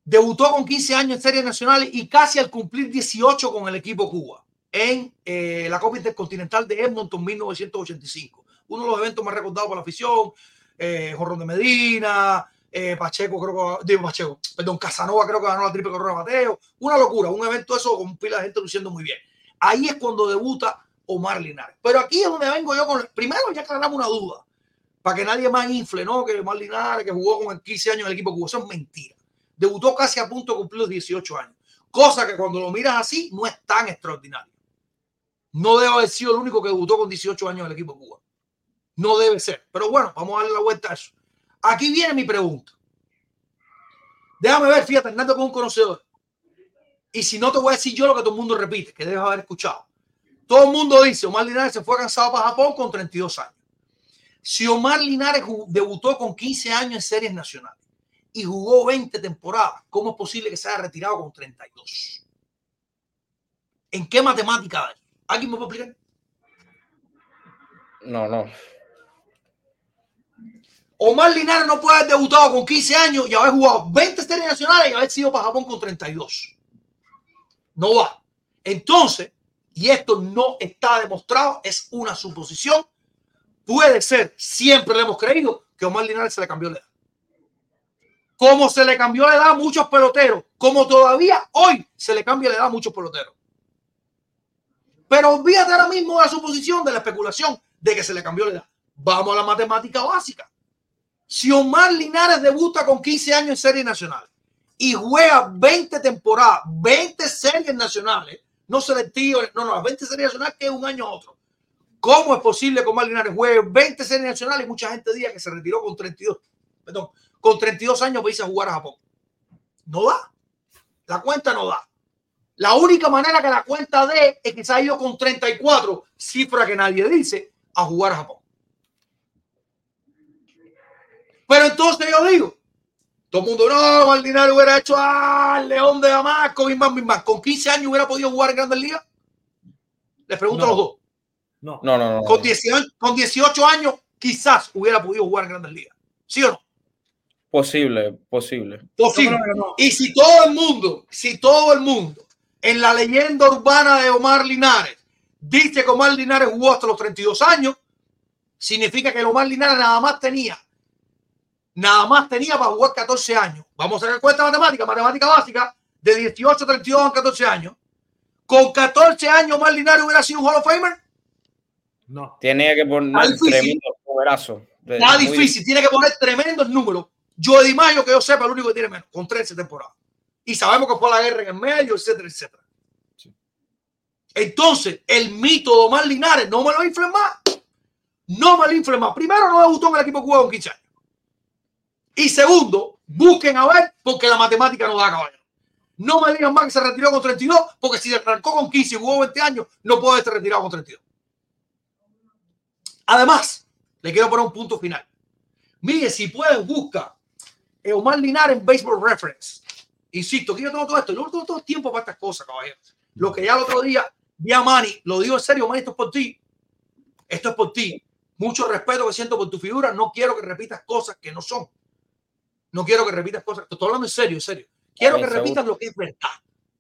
Debutó con 15 años en series nacionales y casi al cumplir 18 con el equipo Cuba en eh, la Copa Intercontinental de Edmonton 1985. Uno de los eventos más recordados por la afición. Eh, Jorrón de Medina, eh, Pacheco, creo que, digo Pacheco, perdón, Casanova creo que ganó la triple corona Mateo. Una locura, un evento eso con pila de gente luciendo muy bien. Ahí es cuando debuta Omar Linares. Pero aquí es donde vengo yo con. Primero, ya aclaramos una duda, para que nadie más infle, ¿no? Que Omar Linares, que jugó con el 15 años en el equipo Cuba. Eso es mentira. Debutó casi a punto de cumplir los 18 años. Cosa que cuando lo miras así no es tan extraordinario. No debe haber sido el único que debutó con 18 años en el equipo de Cuba. No debe ser. Pero bueno, vamos a darle la vuelta a eso. Aquí viene mi pregunta. Déjame ver, fíjate, Hernando con un conocedor. Y si no, te voy a decir yo lo que todo el mundo repite, que debes haber escuchado. Todo el mundo dice, Omar Linares se fue cansado para Japón con 32 años. Si Omar Linares debutó con 15 años en series nacionales y jugó 20 temporadas, ¿cómo es posible que se haya retirado con 32? ¿En qué matemática? da? ¿Alguien me puede explicar? No, no. Omar Linares no puede haber debutado con 15 años y haber jugado 20 series nacionales y haber sido para Japón con 32. No va. Entonces, y esto no está demostrado, es una suposición, puede ser, siempre le hemos creído, que Omar Linares se le cambió la edad. Como se le cambió la edad a muchos peloteros, como todavía hoy se le cambia la edad a muchos peloteros. Pero olvídate ahora mismo de la suposición, de la especulación de que se le cambió la edad. Vamos a la matemática básica. Si Omar Linares debuta con 15 años en series nacionales y juega 20 temporadas, 20 series nacionales, no selectivos, no, no, las 20 series nacionales que es un año a otro. ¿Cómo es posible que Omar Linares juegue 20 series nacionales y mucha gente diga que se retiró con 32, perdón, con 32 años para irse a jugar a Japón? No da. La cuenta no da. La única manera que la cuenta dé es que se ha ido con 34, cifra que nadie dice, a jugar a Japón. Pero entonces yo digo, todo el mundo, no, Maldinario hubiera hecho al León de Damasco, bim, bam, bim, bam. con 15 años hubiera podido jugar en Grandes Ligas. Les pregunto No. a los dos. No. No, no, no. Con 18, con 18 años quizás hubiera podido jugar en Grandes Ligas. ¿Sí o no? Posible, posible. Posible. No. Y si todo el mundo, si todo el mundo en la leyenda urbana de Omar Linares dice que Omar Linares jugó hasta los 32 años, significa que el Omar Linares nada más tenía, nada más tenía para jugar 14 años. Vamos a hacer cuenta matemática, matemática básica, de 18 a 32 a 14 años. Con 14 años Omar Linares hubiera sido un Hall of Famer. No. Tenía que poner difícil. tremendo numerazo. De- Está muy difícil, tiene que poner tremendos números. Yo Di Mayo, que yo sepa, el único que tiene menos, con 13 temporadas. Y sabemos que fue la guerra en el medio, etcétera, etcétera. Entonces, el mito de Omar Linares no me lo inflen más. No me lo inflen más. Primero, no debutó en el equipo cubano con 15 años. Y segundo, busquen a ver porque la matemática no da caballero. No me digan más que se retiró con 32, porque si arrancó con 15 y jugó 20 años, no puede estar retirado con 32. Además, le quiero poner un punto final. Mire, si pueden, busca Omar Linares en Baseball Reference. Insisto, que yo tengo todo esto. Yo no tengo todo el tiempo para estas cosas, caballeros. Lo que ya el otro día vi a Manny, lo digo en serio, Manny, esto es por ti. Esto es por ti. Mucho respeto que siento por tu figura. No quiero que repitas cosas que no son. No quiero que repitas cosas. Te estoy hablando en serio, en serio. Quiero que repitas lo que es verdad.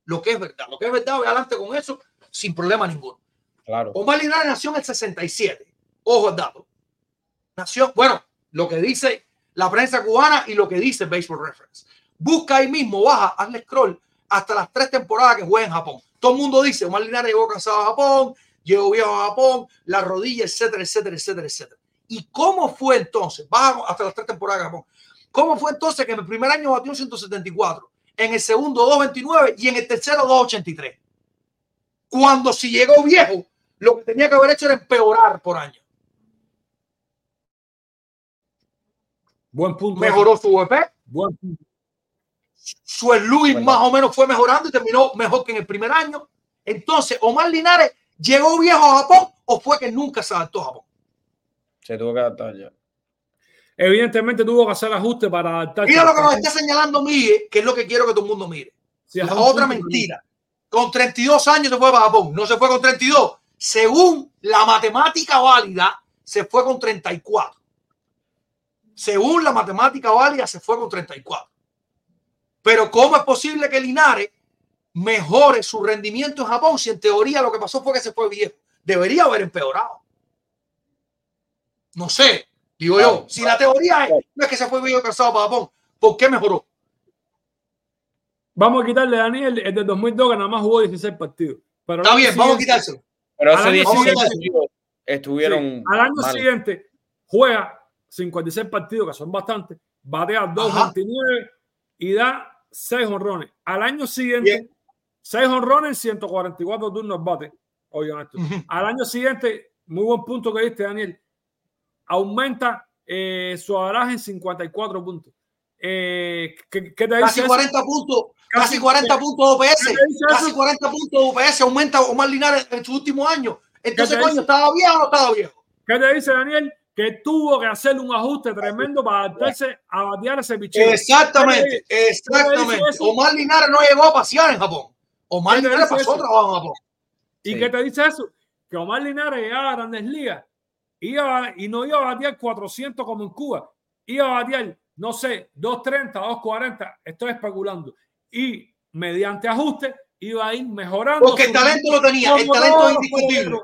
Lo que es verdad. Lo que es verdad, voy adelante con eso sin problema ninguno. Claro. Omar Linares nació en el 67. Ojo al dato. Nació, bueno, lo que dice la prensa cubana y lo que dice Baseball Reference. Busca ahí mismo, baja, hazle scroll hasta las tres temporadas que juega en Japón. Todo el mundo dice, Omar Linares llegó cansado a Japón, llegó viejo a Japón, la rodilla, etcétera, etcétera, etcétera, etcétera. ¿Y cómo fue entonces? Baja hasta las tres temporadas de Japón. ¿Cómo fue entonces que en el primer año batió 174, en el segundo 229 y en el tercero 283? Cuando si llegó viejo, lo que tenía que haber hecho era empeorar por año. Buen punto. Mejoró su VP, Buen punto. Su Luis Bueno. más o menos fue mejorando y terminó mejor que en el primer año. Entonces, Omar Linares llegó viejo a Japón o fue que nunca se adaptó a Japón. Se tuvo que adaptar ya. Evidentemente tuvo que hacer ajustes para adaptarse. Mira lo que nos está señalando Miguel, que es lo que quiero que todo el mundo mire. Sí, La otra mentira. Con 32 años se fue para Japón. No se fue con 32. Según la matemática válida, se fue con 34. Según la matemática válida, se fue con 34. Pero ¿cómo es posible que Linares mejore su rendimiento en Japón si en teoría lo que pasó fue que se fue viejo? Debería haber empeorado. No sé, digo yo. Si la teoría es, no es que se fue viejo cansado para Japón, ¿por qué mejoró? Vamos a quitarle a Daniel el de 2002 que nada más jugó 16 partidos. Pero Está bien, vamos a quitárselo. Pero año 16 siguiente- partidos estuvieron. Sí, Al año mal. siguiente juega 56 partidos, que son bastantes, batea 2.29 y da 6 honrones. Al año siguiente, Bien. 6 honrones en 144 turnos bate. Oigan esto. Ujú. Al año siguiente, muy buen punto que diste, Daniel, aumenta eh, su averaje en 54 puntos. Eh, ¿qué, qué te dice Casi eso? 40 puntos, casi Casi- 40 puntos de OPS, ¿Qué te dice casi eso? 40 puntos de OPS, aumenta Omar Linares en su último año. Entonces, coño, dice? ¿estaba viejo o no estaba viejo? ¿Qué te dice Daniel? Que tuvo que hacer un ajuste tremendo para adaptarse a batear ese picheo. Exactamente, ¿Qué te exactamente. Omar Linares no llegó a pasear en Japón. Omar ¿Qué te Linares pasó trabajo en Japón. ¿Y Sí. qué te dice eso? Que Omar Linares llegaba a Grandes Ligas iba, y no iba a batear 400 como en Cuba. Iba a batear, no sé, 230, 240. Estoy especulando. Y mediante ajuste iba a ir mejorando. Porque el talento lo tenía, el talento es indiscutible.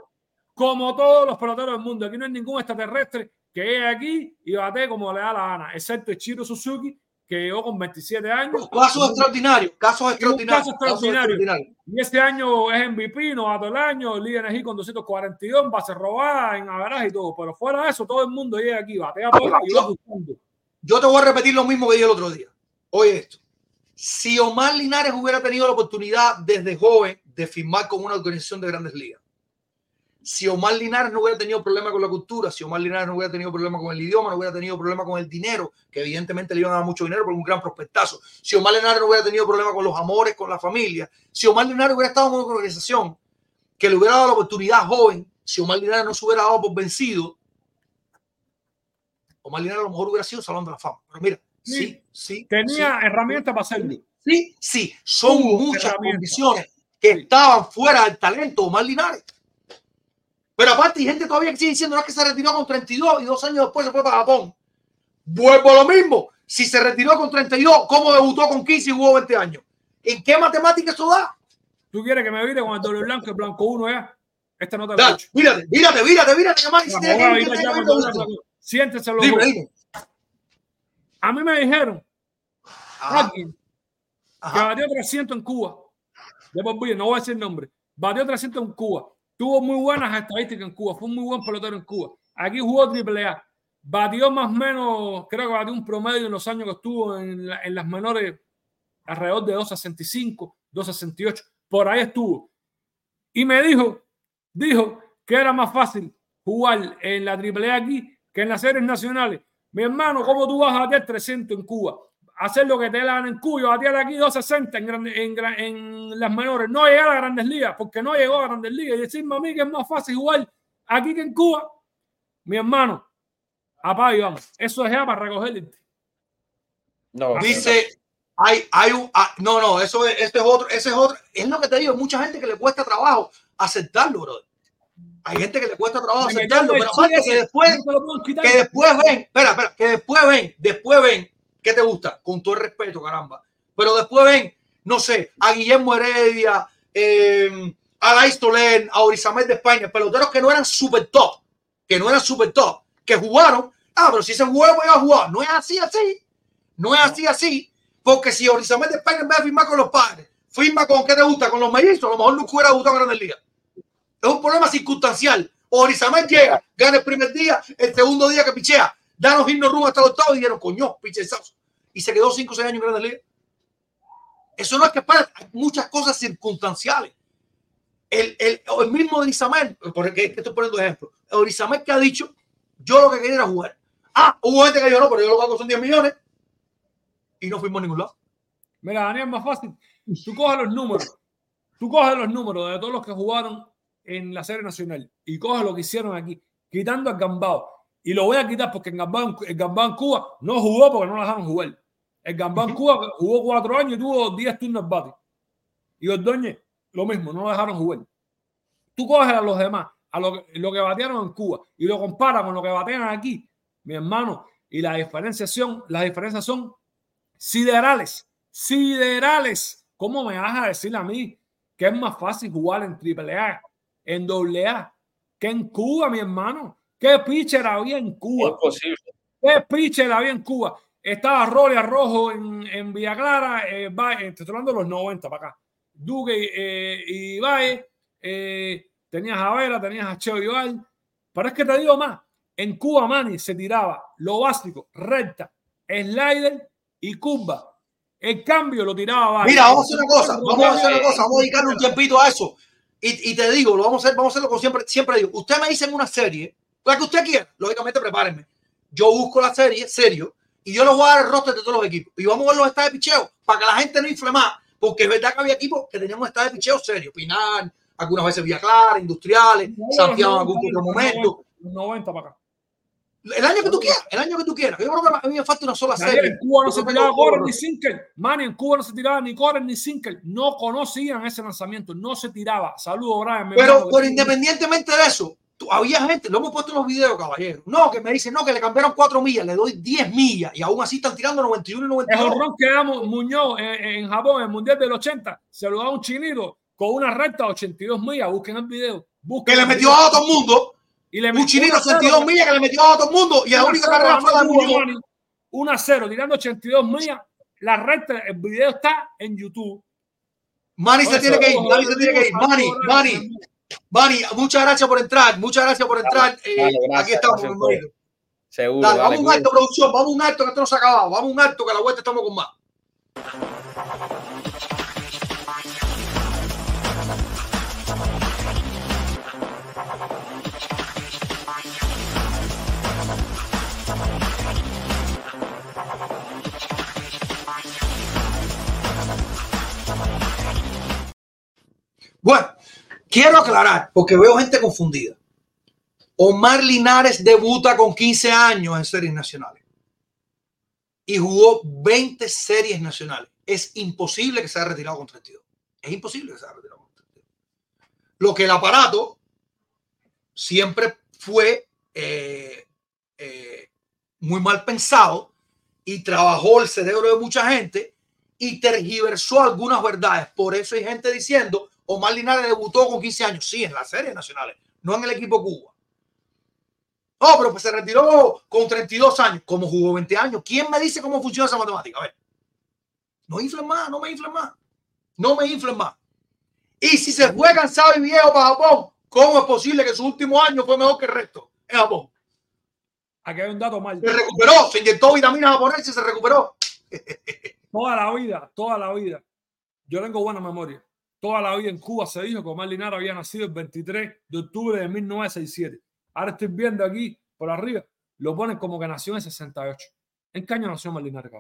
Como todos los peloteros del mundo. Aquí no hay ningún extraterrestre que llegue aquí y bate como le da la gana, excepto Chiro Suzuki, que llegó con 27 años. Casos extraordinarios, casos extraordinarios. caso extraordinario. Y este año es MVP, novato del año, líder en con 242, en base robada, en averaje y todo. Pero fuera de eso, todo el mundo llega aquí, batea poco y va buscando. Yo te voy a repetir lo mismo que dije el otro día. Oye esto. Si Omar Linares hubiera tenido la oportunidad desde joven de firmar con una organización de grandes ligas, si Omar Linares no hubiera tenido problema con la cultura, si Omar Linares no hubiera tenido problema con el idioma, no hubiera tenido problema con el dinero, que evidentemente le iban a dar mucho dinero por un gran prospectazo, si Omar Linares no hubiera tenido problema con los amores, con la familia, si Omar Linares hubiera estado en una organización que le hubiera dado la oportunidad joven, si Omar Linares no se hubiera dado por vencido, Omar Linares a lo mejor hubiera sido Salón de la Fama. Pero mira, sí, sí. Tenía sí, herramientas para hacerlo. Sí, sí, son muchas condiciones que estaban fuera del talento de Omar Linares. Pero aparte, hay gente todavía que sigue diciendo no es que se retiró con 32 y dos años después se fue para Japón. Vuelvo a lo mismo. Si se retiró con 32, ¿cómo debutó con 15 y jugó 20 años? ¿En qué matemática eso da? ¿Tú quieres que me vire con el doble blanco, el blanco uno ya? Esta nota Dale, mírate, mírate, mírate, mírate, Siéntese los dime, dime. A mí me dijeron alguien que batió 300 en Cuba. De por no voy a decir nombre. Batió 300 en Cuba. Tuvo muy buenas estadísticas en Cuba. Fue un muy buen pelotero en Cuba. Aquí jugó triple A. Batió más o menos, creo que batió un promedio en los años que estuvo en, las menores alrededor de 2.65, 2.68. Por ahí estuvo. Y me dijo, dijo que era más fácil jugar en la AAA aquí que en las series nacionales. Mi hermano, ¿cómo tú vas a batear 300 en Cuba? Hacer lo que te dan en Cuba, batear aquí 260 en, en, en, las menores. No llegar a grandes ligas, porque no llegó a grandes ligas. Y decirme a mí que es más fácil jugar aquí que en Cuba. Mi hermano, apaga y vamos. Eso es ya para recoger. No, Dice, hay, hay un, ah, no, no, eso es, este es otro, ese es otro. Es lo que te digo, mucha gente que le cuesta trabajo aceptarlo, bro. Hay gente que le cuesta trabajo aceptarlo, pero aparte que después, que después ven, espera, espera, que después ven, después ven, ¿qué te gusta? Con todo el respeto, caramba. Pero después ven, no sé, a Guillermo Heredia, eh, a Lais a Orizamet de España, peloteros que no eran super top, que no eran super top, que jugaron. Ah, pero si ese juego iba a jugar, no es así, así, no es así, así, porque si Orizamet de España en vez de firmar con los padres, firma con, ¿qué te gusta? Con los mellizos, a lo mejor no hubiera gustado el día. Es un problema circunstancial. Orizamel llega, gana el primer día, el segundo día que pichea, da los himnos rumbo hasta el octavo y dijeron, coño, pichezazo. Y se quedó 5 o 6 años en Grandes Ligas. Eso no es que para, muchas cosas circunstanciales. El, el, el mismo Orizamel, porque estoy poniendo ejemplo, Orizamel que ha dicho, yo lo que quería era jugar. Ah, hubo gente que dijo, no, pero yo lo pago son 10 millones y no fuimos a ningún lado. Mira, Daniel, más fácil. Tú coges los números. Tú coges los números de todos los que jugaron en la serie nacional y coge lo que hicieron aquí, quitando al Gambao. Y lo voy a quitar porque el Gambao, el Gambao en Cuba no jugó porque no lo dejaron jugar. El Gambao en Cuba jugó cuatro años y tuvo diez turnos bate. Y Ordóñez, lo mismo, no lo dejaron jugar. Tú coges a los demás, a lo que, lo que batearon en Cuba y lo comparas con lo que batean aquí, mi hermano, y la diferenciación, las diferencias son siderales, siderales. ¿Cómo me vas a decir a mí que es más fácil jugar en AAA en doble A que en Cuba, mi hermano. ¿Qué pitcher había en Cuba? Es posible. ¿Qué pitcher había en Cuba? Estaba Rolly Arrojo en, en Villa Clara, eh, eh estoy hablando de los 90 para acá. Duque eh, y Valle, eh, tenías a Vera, tenías a Cheo Igual. Pero es que te digo más, en Cuba Mani se tiraba lo básico, recta, slider y curva. El cambio lo tiraba Valle. Mira, vamos a hacer una cosa, vamos a hacer una cosa, vamos a dedicar un tiempito a eso. Y, te digo, lo vamos a hacer, vamos a hacerlo como siempre, siempre digo. Usted me dice en una serie, la que usted quiera, lógicamente prepárenme. Yo busco la serie, serio, y yo les voy a dar el roster de todos los equipos. Y vamos a ver los estados de picheo para que la gente no infle más. Porque es verdad que había equipos que teníamos estados de picheo serio. Pinar, algunas veces Villa Clara, Industriales, Santiago en algún otro momento. 90 para acá. El año que tú quieras, el año que tú quieras. Yo creo que a mí me falta una sola serie. En Cuba no se tiraba Corren ni Sinkel. Man, en Cuba no se tiraba ni Corren ni Sinkel. No conocían ese lanzamiento, no se tiraba. Saludos, Brian. Pero, pero independientemente de eso, había gente, lo hemos puesto en los videos, caballero. No, que me dicen, no, que le cambiaron 4 millas, le doy 10 millas y aún así están tirando 91 y 92. El horror que damos Muñoz en, Japón, en el Mundial del 80, se lo da un chinito con una recta 82 millas. Busquen el video. Busquen que le metió a todo el mundo. Y le un chinito 82 millas que le metió a todo el mundo y la única carrera fue la de 1 a 0, tirando 82 millas. La recta, el video está en YouTube. Mani se tiene que ir, Mani se tiene que ir. Mani, Mani, Mani, muchas gracias por entrar, muchas gracias por entrar. Eh, aquí estamos, Seguro. Dale, vamos a un alto, producción, vamos un alto que esto no se ha acabado. Vamos un alto que a la vuelta estamos con más. Bueno, quiero aclarar, porque veo gente confundida. Omar Linares debuta con 15 años en series nacionales y jugó 20 series nacionales. Es imposible que se haya retirado con 32. Es imposible que se haya retirado con 32. Lo que el aparato siempre fue eh, eh, muy mal pensado y trabajó el cerebro de mucha gente y tergiversó algunas verdades. Por eso hay gente diciendo, Omar Linares debutó con 15 años, sí, en las series nacionales, no en el equipo Cuba. Oh, pero pues se retiró con 32 años. como jugó 20 años? ¿Quién me dice cómo funciona esa matemática? A ver. No inflen más, no me inflen más. No me inflen más. Y si se fue cansado y viejo para Japón, ¿cómo es posible que su último año fue mejor que el resto en Japón? Aquí hay un dato mal. Se recuperó, se inyectó vitaminas japonesas y se recuperó. toda la vida, toda la vida. Yo tengo buena memoria. Toda la vida en Cuba se dijo que Omar Linares había nacido el 23 de octubre de 1967. Ahora estoy viendo aquí por arriba, lo ponen como que nació en 68. ¿En qué año nació Omar Linares?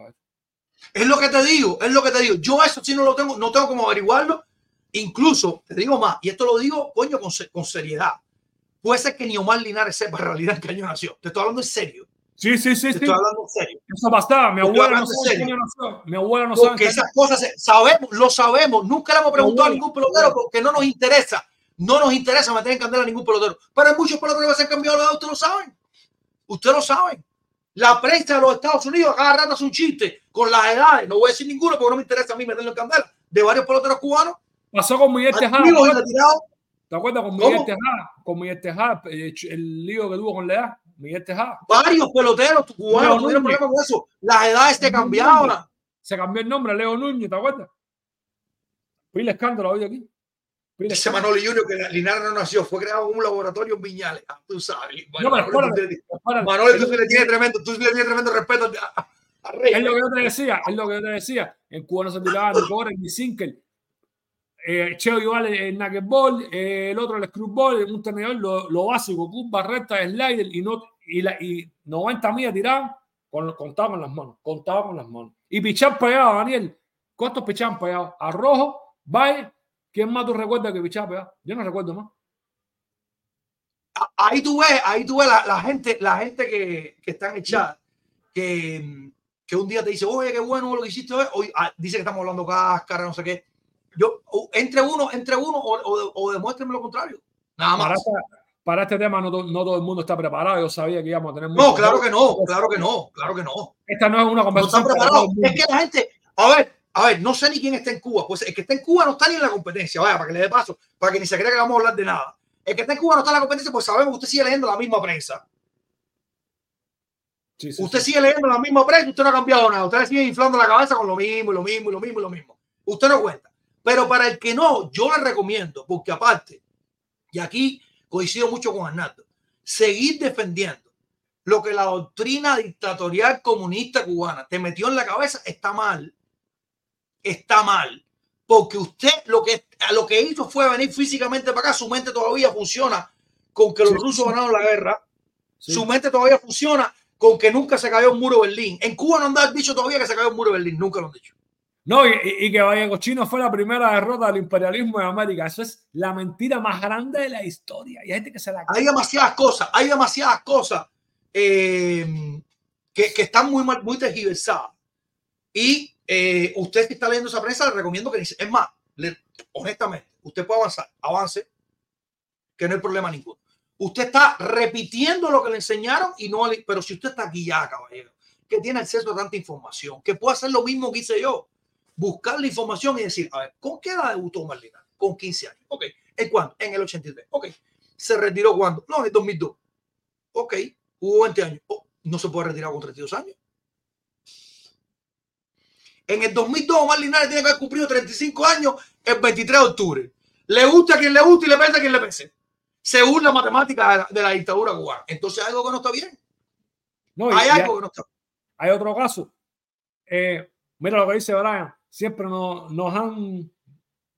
Es lo que te digo, es lo que te digo. Yo eso sí no lo tengo, no tengo como averiguarlo. Incluso, te digo más, y esto lo digo, coño, con, con seriedad. Puede ser que ni Omar Linares sepa en realidad en qué año nació. Te estoy hablando en serio. Sí, sí, sí. Te estoy hablando en serio. Eso bastaba. Mi abuela no sabe. Mi abuela no sabe. Porque esas cosas sabemos, lo sabemos. Nunca le hemos preguntado a ningún pelotero porque no nos interesa. No nos interesa meter en candela a ningún pelotero. Pero hay muchos peloteros que se han cambiado la ustedes lo saben. Ustedes lo saben. La prensa de los Estados Unidos cada rato hace un chiste con las edades. No voy a decir ninguno porque no me interesa a mí meterlo en candela. De varios peloteros cubanos. Pasó con Miguel Tejada. ¿Te acuerdas con Miguel Tejada? Con Miguel Tejada, eh, el lío que tuvo con Lea. Miguel Tejada. Varios peloteros cubanos tuvieron problemas con eso. Las edades se cambiaron. Se cambió el nombre, Leo Núñez, ¿te acuerdas? Pile escándalo hoy aquí. Dice Manoli Junior que Linares no nació, fue creado en un laboratorio en Viñales. Ah, tú sabes. No, pero Manoli, tú, le tienes tremendo, tú le tienes tremendo respeto a, a Rey. Es lo que yo te decía, es lo que yo te decía. En Cuba no se tiraba ni Corey ni Sinkel. Eh, Cheo igual el Nugget eh, el otro el Screwball, un tenedor, lo, básico, curva recta, slider y, no, y, la, y 90 millas tiraban, con, contaba con las manos, contaba con las manos. Y pichar pegado, Daniel. ¿Cuántos pichaban pegados? A Rojo, Valle ¿Quién más tú recuerdas que pichaba Yo no recuerdo más. Ahí tú ves, ahí tú ves la, gente, la gente que, que está en el chat, que, que, un día te dice, oye, qué bueno lo que hiciste hoy, hoy ah, dice que estamos hablando cáscara, no sé qué. Yo, entre uno, entre uno, o, o, o demuéstrame lo contrario. Nada más. Para, este tema no, no, todo el mundo está preparado. Yo sabía que íbamos a tener. No, claro que no, claro que no, claro que no. Esta no es una conversación. No es que la gente, a ver, a ver, no sé ni quién está en Cuba. Pues el que está en Cuba no está ni en la competencia. Vaya, para que le dé paso, para que ni se crea que vamos a hablar de nada. El que está en Cuba no está en la competencia, pues sabemos que usted sigue leyendo la misma prensa. usted sigue leyendo la misma prensa, usted no ha cambiado nada. Usted sigue inflando la cabeza con lo mismo, y lo mismo, y lo mismo, y lo mismo. Usted no cuenta. Pero para el que no, yo le recomiendo, porque aparte, y aquí coincido mucho con Arnaldo, seguir defendiendo lo que la doctrina dictatorial comunista cubana te metió en la cabeza está mal está mal. Porque usted lo que, lo que hizo fue venir físicamente para acá. Su mente todavía funciona con que los rusos ganaron la guerra. Su mente todavía funciona con que nunca se cayó un muro de Berlín. En Cuba no han dicho todavía que se cayó un muro de Berlín. Nunca lo han dicho. No, y, y que Valle Cochino fue la primera derrota del imperialismo en América. Eso es la mentira más grande de la historia. Y hay gente que. Hay demasiadas cosas, hay demasiadas cosas eh, que, que, están muy, mal, muy tergiversadas. Y eh, usted que está leyendo esa prensa, le recomiendo que es más, honestamente, usted puede avanzar, avance, que no hay problema ninguno. Usted está repitiendo lo que le enseñaron y no, pero si usted está aquí ya, caballero, que tiene acceso a tanta información, que puede hacer lo mismo que hice yo, buscar la información y decir, a ver, ¿con qué edad debutó Marlina? Con 15 años. Ok. ¿En cuándo? En el 83. Ok. ¿Se retiró cuándo? No, en el 2002. Ok. Hubo 20 años. Oh, no se puede retirar con 32 años. En el 2002, Omar Linares tiene que haber cumplido 35 años el 23 de octubre. Le gusta a quien le guste y le pese a quien le pese. Según la matemática de la, dictadura cubana. Entonces hay algo que no está bien. No, hay algo que no está Hay otro caso. Eh, mira lo que dice Brian. Siempre nos, nos han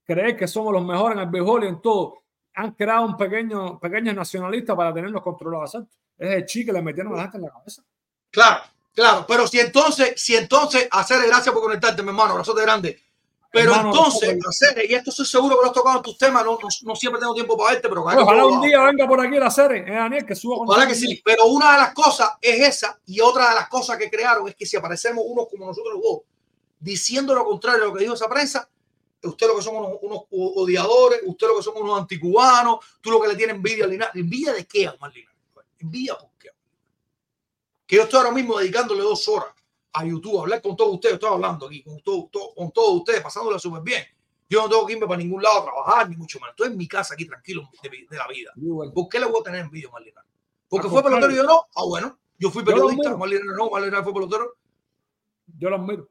creer que somos los mejores en el béisbol y en todo. Han creado un pequeño, pequeño nacionalista para tenerlos controlados. Es el chi que le metieron a la gente en la cabeza. Claro. Claro, pero si entonces, si entonces, hacer gracias por conectarte, mi hermano, abrazo de grande. Pero entonces, hacer, y esto estoy seguro que lo has tocado en tus temas, no, no, siempre tengo tiempo para verte, pero ojalá un día venga por aquí la serie, eh, Daniel, que suba con Ojalá que sí, pero una de las cosas es esa, y otra de las cosas que crearon es que si aparecemos unos como nosotros dos, diciendo lo contrario a lo que dijo esa prensa, usted lo que son unos, unos odiadores, usted lo que son unos anticubanos, tú lo que le tienes envidia a Linares. ¿Envidia de qué, Omar Linares? ¿Envidia por qué? Que yo estoy ahora mismo dedicándole dos horas a YouTube a hablar con todos ustedes, estoy hablando aquí con, todo, todo- con todos ustedes, pasándola súper bien. Yo no tengo que irme para ningún lado a trabajar, ni mucho menos. Estoy en mi casa aquí tranquilo de, la vida. ¿Por qué le voy a tener envidia a Omar Linares? Porque fue pelotero y yo no. Ah, bueno. Yo fui periodista. Omar Linares no, Omar Linares fue pelotero. Yo lo admiro.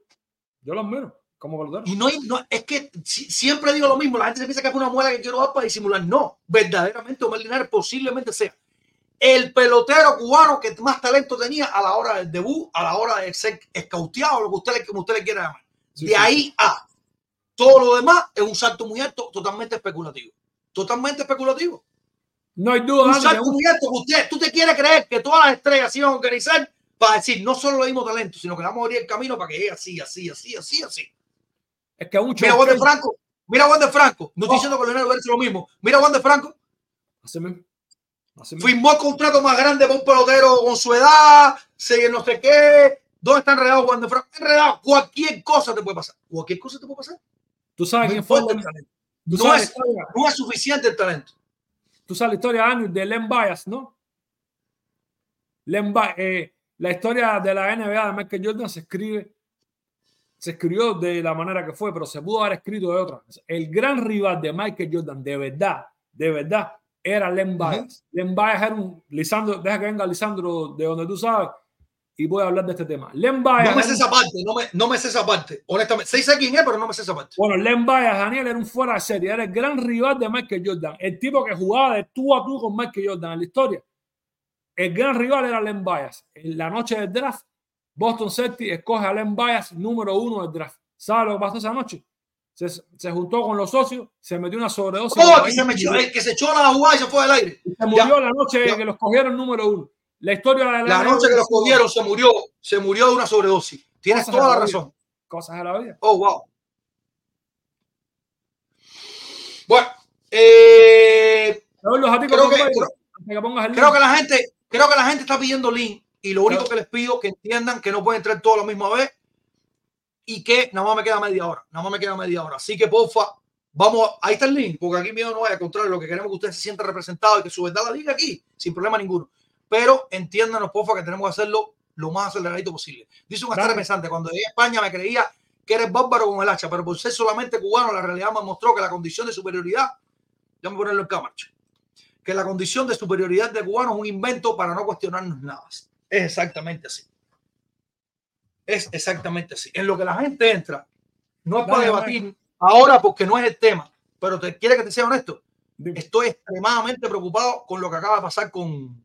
Yo lo admiro como pelotero. Y no, no es que si- siempre digo lo mismo, la gente se piensa que es una muela que quiero dar para disimular. No, verdaderamente Omar Linares posiblemente sea el pelotero cubano que más talento tenía a la hora del debut, a la hora de ser escauteado, lo que usted, le- como usted le quiera llamar. Sí, de sí. ahí a todo lo demás es un salto muy alto, totalmente especulativo. Totalmente especulativo. No hay duda, Un salto muy alto que usted, tú te quieres creer que todas las estrellas se iban a organizar para decir, no solo le dimos talento, sino que le vamos a abrir el camino para que llegue así, así, así, así, así. es que un Mira Juan de Franco, mira Juan de Franco. No estoy Oh. diciendo que Leonardo hecho lo mismo. Mira Juan de Franco, Así mismo. Así mismo. firmó el contrato más grande para un pelotero con su edad, se no sé qué. ¿Dónde está enredado Juan de Franco? Enredado, cualquier cosa te puede pasar. Cualquier cosa te puede pasar. Tú sabes No el talento. Tú No es- No es suficiente el talento. tú sabes la historia de Len Bias, ¿no? Len Bi- eh, la historia de la NBA de Michael Jordan se escribe, se escribió de la manera que fue, pero se pudo haber escrito de otra. El gran rival de Michael Jordan, de verdad, de verdad, era Len Bias. Len Bias era un Lisandro, deja que venga Lisandro de donde tú sabes y voy a hablar de este tema. Len Bias No me sé esa parte, no me, no me sé esa parte. Honestamente, sí sé quién es, pero no me sé esa parte. Bueno, Len Bias, Daniel, era un fuera de serie, era el gran rival de Michael Jordan, el tipo que jugaba de tú a tú con Michael Jordan en la historia. El gran rival era Len Bias. En la noche del draft, Boston Celtics escoge a Len Bias número uno del draft. ¿Sabes lo que pasó esa noche? Se, se juntó con los socios, se metió una sobredosis. Oh, que se, me y echó, murió. el que se echó la jugada y se fue del aire. Se murió la noche Ya. que los cogieron número uno. La historia de La noche que lo cogieron se murió, se murió de una sobredosis. Tienes Cosas toda la la razón. Cosas de la vida. Oh, wow. Bueno, eh, los Creo que- creo- que la gente, creo que la gente está pidiendo link y lo único que les pido que entiendan que no pueden entrar todos a la misma vez y que nada más me queda media hora, nada más me queda media hora. Así que porfa, vamos, ahí está el link, porque aquí mío no vaya a contrario, lo que queremos es que usted se sienta representado y que su verdad la diga aquí, sin problema ninguno. Pero entiéndanos, porfa, que tenemos que hacerlo lo más aceleradito posible. Dice un astral pensante, cuando llegué a España me creía que eres bárbaro con el hacha, pero por ser solamente cubano, la realidad me mostró que la condición de superioridad, déjame ponerlo en cámara, che, que la condición de superioridad de cubano es un invento para no cuestionarnos nada. Es exactamente así. Es exactamente así. En lo que la gente entra, no es para debatir ahora porque no es el tema, pero te quiere que te sea honesto. Dime, Estoy extremadamente preocupado con lo que acaba de pasar con,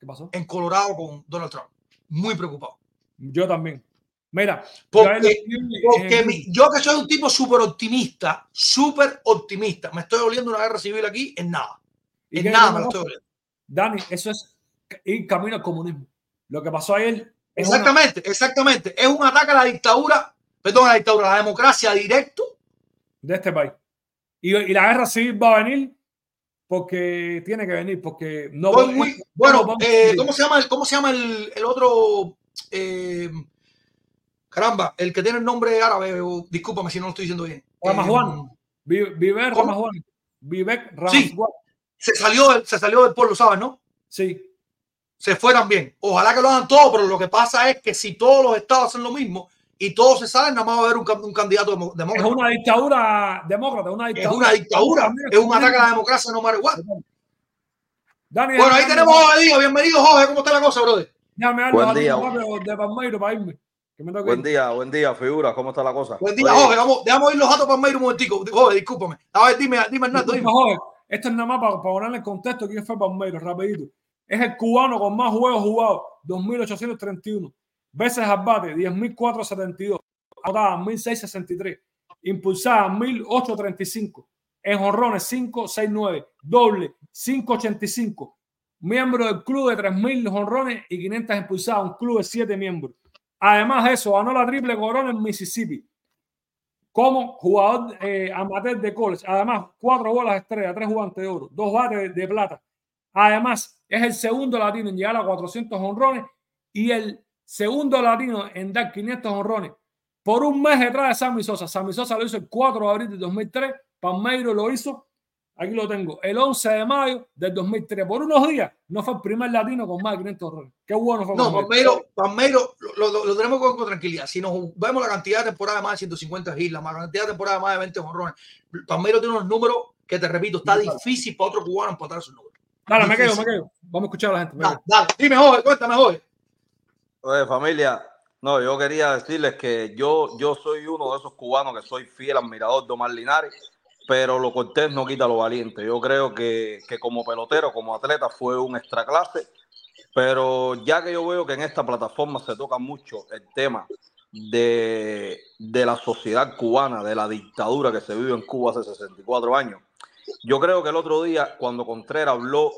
¿Qué pasó? en Colorado con Donald Trump. Muy preocupado. Yo también. Mira, Porque- yo Porque mi- yo que soy un tipo súper optimista, súper optimista, me estoy oliendo una guerra civil aquí en nada. ¿Y nada lo oliendo. Dani, eso es ir camino al comunismo. Lo que pasó ayer es una- Exactamente, exactamente. Es un ataque a la dictadura, perdón, a la dictadura, a la democracia directo. de este país. Y, y la guerra civil va a venir porque tiene que venir, porque no Estoy puede- muy- no bueno, eh. ¿cómo se llama el, cómo se llama el, el otro? eh, caramba, el que tiene el nombre árabe, o- discúlpame si no lo estoy diciendo bien. Ramajuan. Eh, Vi- Vivek. Ramajuan. Vivek Sí. Se salió, del- se salió del pueblo, ¿sabes? ¿No? Sí. Se fue también. Ojalá que lo hagan todos, pero lo que pasa es que si todos los estados hacen lo mismo y todos se salen, nada más va a haber un, un candidato demo- Es demócrata. una dictadura demócrata, una Es una dictadura, es un ataque a la democracia, no matter what. Dani, Bueno, ahí tenemos a Jorge Díaz. Bienvenido, Jorge. ¿Cómo está la cosa, brother? Buen día. de Palmeiro para irme. Buen ir. día, buen día, figura. ¿Cómo está la cosa? Buen día, Oye, Jorge. Vamos, déjame oír los datos para Mayro un momentico. Jorge, discúlpame. A ver, dime, dime, Hernando. Dime. joven, Esto es nada más para, para ponerle en contexto quién fue Palmeiras, rapidito. Es el cubano con más juegos jugados, 2.831. Veces al bate, 10.472. Anotada, 1.663. Impulsada, 1.835. En jonrones, 569. Doble, 585. Miembro del club de 3.000 jonrones y 500 impulsadas. Un club de 7 miembros. Además de eso, ganó la triple corona en Mississippi como jugador eh, amateur de college. Además, cuatro bolas estrellas, tres guantes de oro, dos bates de, de plata. Además, es el segundo latino en llegar a 400 honrones y el segundo latino en dar 500 honrones por un mes detrás de Sammy Sosa. Sammy Sosa lo hizo el 4 de abril de 2003, Palmeiro lo hizo, aquí lo tengo, el 11 de mayo del 2003. Por unos días no fue el primer latino con más de 500 errores. Qué bueno fue. No, Palmeiro, Palmeiro lo, lo, lo, tenemos con, con, tranquilidad. Si nos vemos la cantidad de temporadas más de 150 islas, más la cantidad de temporadas más de 20 honrones, Palmeiro tiene unos números que te repito, está difícil para otro cubano empatar sus números. Dale, me quedo, me quedo. Vamos a escuchar a la gente. Dale, dale. Dime, Jorge, cuéntame, Jorge. Oye, familia, no, yo quería decirles que yo, yo soy uno de esos cubanos que soy fiel admirador de Omar Linares, pero lo cortés no quita lo valiente. Yo creo que, que como pelotero, como atleta, fue un extra clase, pero ya que yo veo que en esta plataforma se toca mucho el tema de, de la sociedad cubana, de la dictadura que se vive en Cuba hace 64 años, yo creo que el otro día, cuando Contreras habló,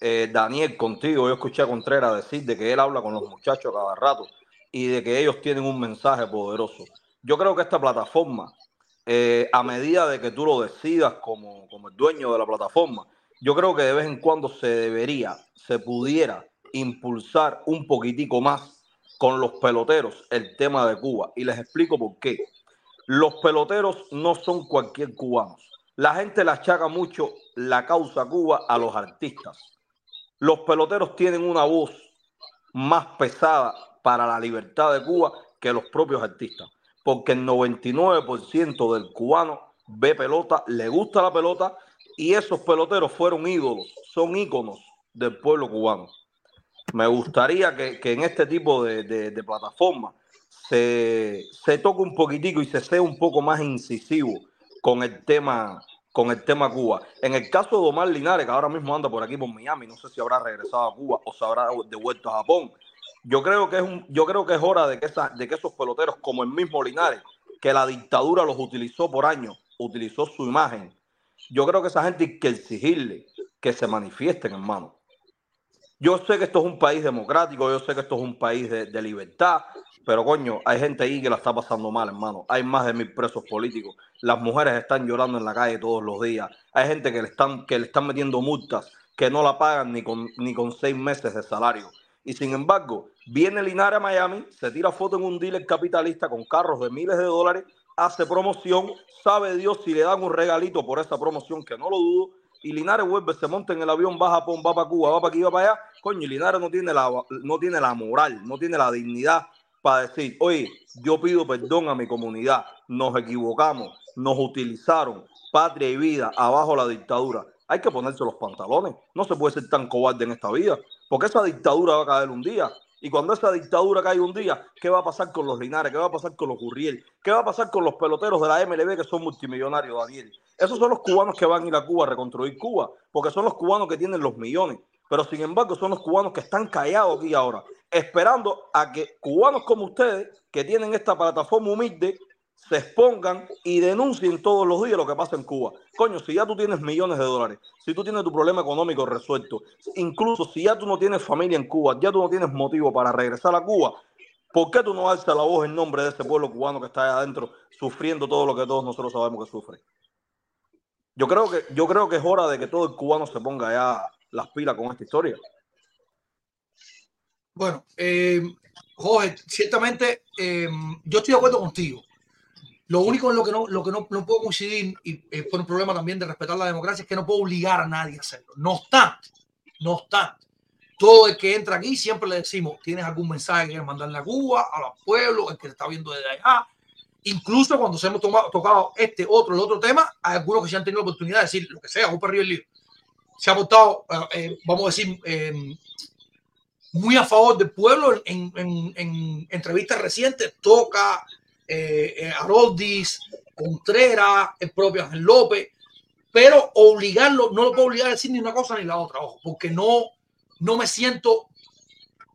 eh, Daniel, contigo, yo escuché a Contreras decir de que él habla con los muchachos cada rato y de que ellos tienen un mensaje poderoso. Yo creo que esta plataforma, eh, a medida de que tú lo decidas como, como el dueño de la plataforma, yo creo que de vez en cuando se debería, se pudiera impulsar un poquitico más con los peloteros el tema de Cuba. Y les explico por qué. Los peloteros no son cualquier cubano. La gente le achaca mucho la causa Cuba a los artistas. Los peloteros tienen una voz más pesada para la libertad de Cuba que los propios artistas, porque el 99% del cubano ve pelota, le gusta la pelota y esos peloteros fueron ídolos, son íconos del pueblo cubano. Me gustaría que, que en este tipo de, de, de plataformas se, se toque un poquitico y se sea un poco más incisivo con el tema con el tema Cuba. En el caso de Omar Linares, que ahora mismo anda por aquí por Miami, no sé si habrá regresado a Cuba o se habrá devuelto a Japón. Yo creo que es un, yo creo que es hora de que esa, de que esos peloteros, como el mismo Linares, que la dictadura los utilizó por años, utilizó su imagen. Yo creo que esa gente hay que exigirle que se manifiesten, hermano. Yo sé que esto es un país democrático, yo sé que esto es un país de, de libertad, pero coño, hay gente ahí que la está pasando mal, hermano. Hay más de mil presos políticos. Las mujeres están llorando en la calle todos los días. Hay gente que le están, que le están metiendo multas que no la pagan ni con, ni con seis meses de salario. Y sin embargo, viene Linares a Miami, se tira foto en un dealer capitalista con carros de miles de dólares, hace promoción, sabe Dios si le dan un regalito por esa promoción, que no lo dudo, y Linares vuelve, se monta en el avión, va a Japón, va para Cuba, va para aquí, va para allá, coño, y Linares no tiene la, no tiene la moral, no tiene la dignidad para decir, oye, yo pido perdón a mi comunidad, nos equivocamos, nos utilizaron, patria y vida, abajo la dictadura. Hay que ponerse los pantalones, no se puede ser tan cobarde en esta vida, porque esa dictadura va a caer un día. Y cuando esa dictadura cae un día, ¿qué va a pasar con los Linares? ¿Qué va a pasar con los Gurriel? ¿Qué va a pasar con los peloteros de la MLB que son multimillonarios, Daniel? Esos son los cubanos que van a ir a Cuba a reconstruir Cuba, porque son los cubanos que tienen los millones. Pero sin embargo, son los cubanos que están callados aquí ahora, esperando a que cubanos como ustedes, que tienen esta plataforma humilde, se expongan y denuncien todos los días lo que pasa en Cuba. Coño, si ya tú tienes millones de dólares, si tú tienes tu problema económico resuelto, incluso si ya tú no tienes familia en Cuba, ya tú no tienes motivo para regresar a Cuba, ¿por qué tú no alzas la voz en nombre de ese pueblo cubano que está allá adentro sufriendo todo lo que todos nosotros sabemos que sufre? Yo creo que, yo creo que es hora de que todo el cubano se ponga ya las pilas con esta historia. Bueno, eh, Jorge, ciertamente eh, yo estoy de acuerdo contigo. Lo único en lo que no, lo que no, no puedo coincidir, y es por un problema también de respetar la democracia, es que no puedo obligar a nadie a hacerlo. No obstante, no obstante, todo el que entra aquí siempre le decimos, ¿tienes algún mensaje que mandarle a Cuba, a los pueblos, el que te está viendo desde allá? Incluso cuando se hemos tocado este, otro, el otro tema, hay algunos que se han tenido la oportunidad de decir lo que sea, un perrillo lío. Se ha votado, eh, vamos a decir, eh, muy a favor del pueblo en entrevistas recientes, toca eh, eh, Aroldis, Contreras, el propio Ángel López, pero obligarlo, no lo puedo obligar a decir ni una cosa ni la otra, ojo, porque no, no me siento,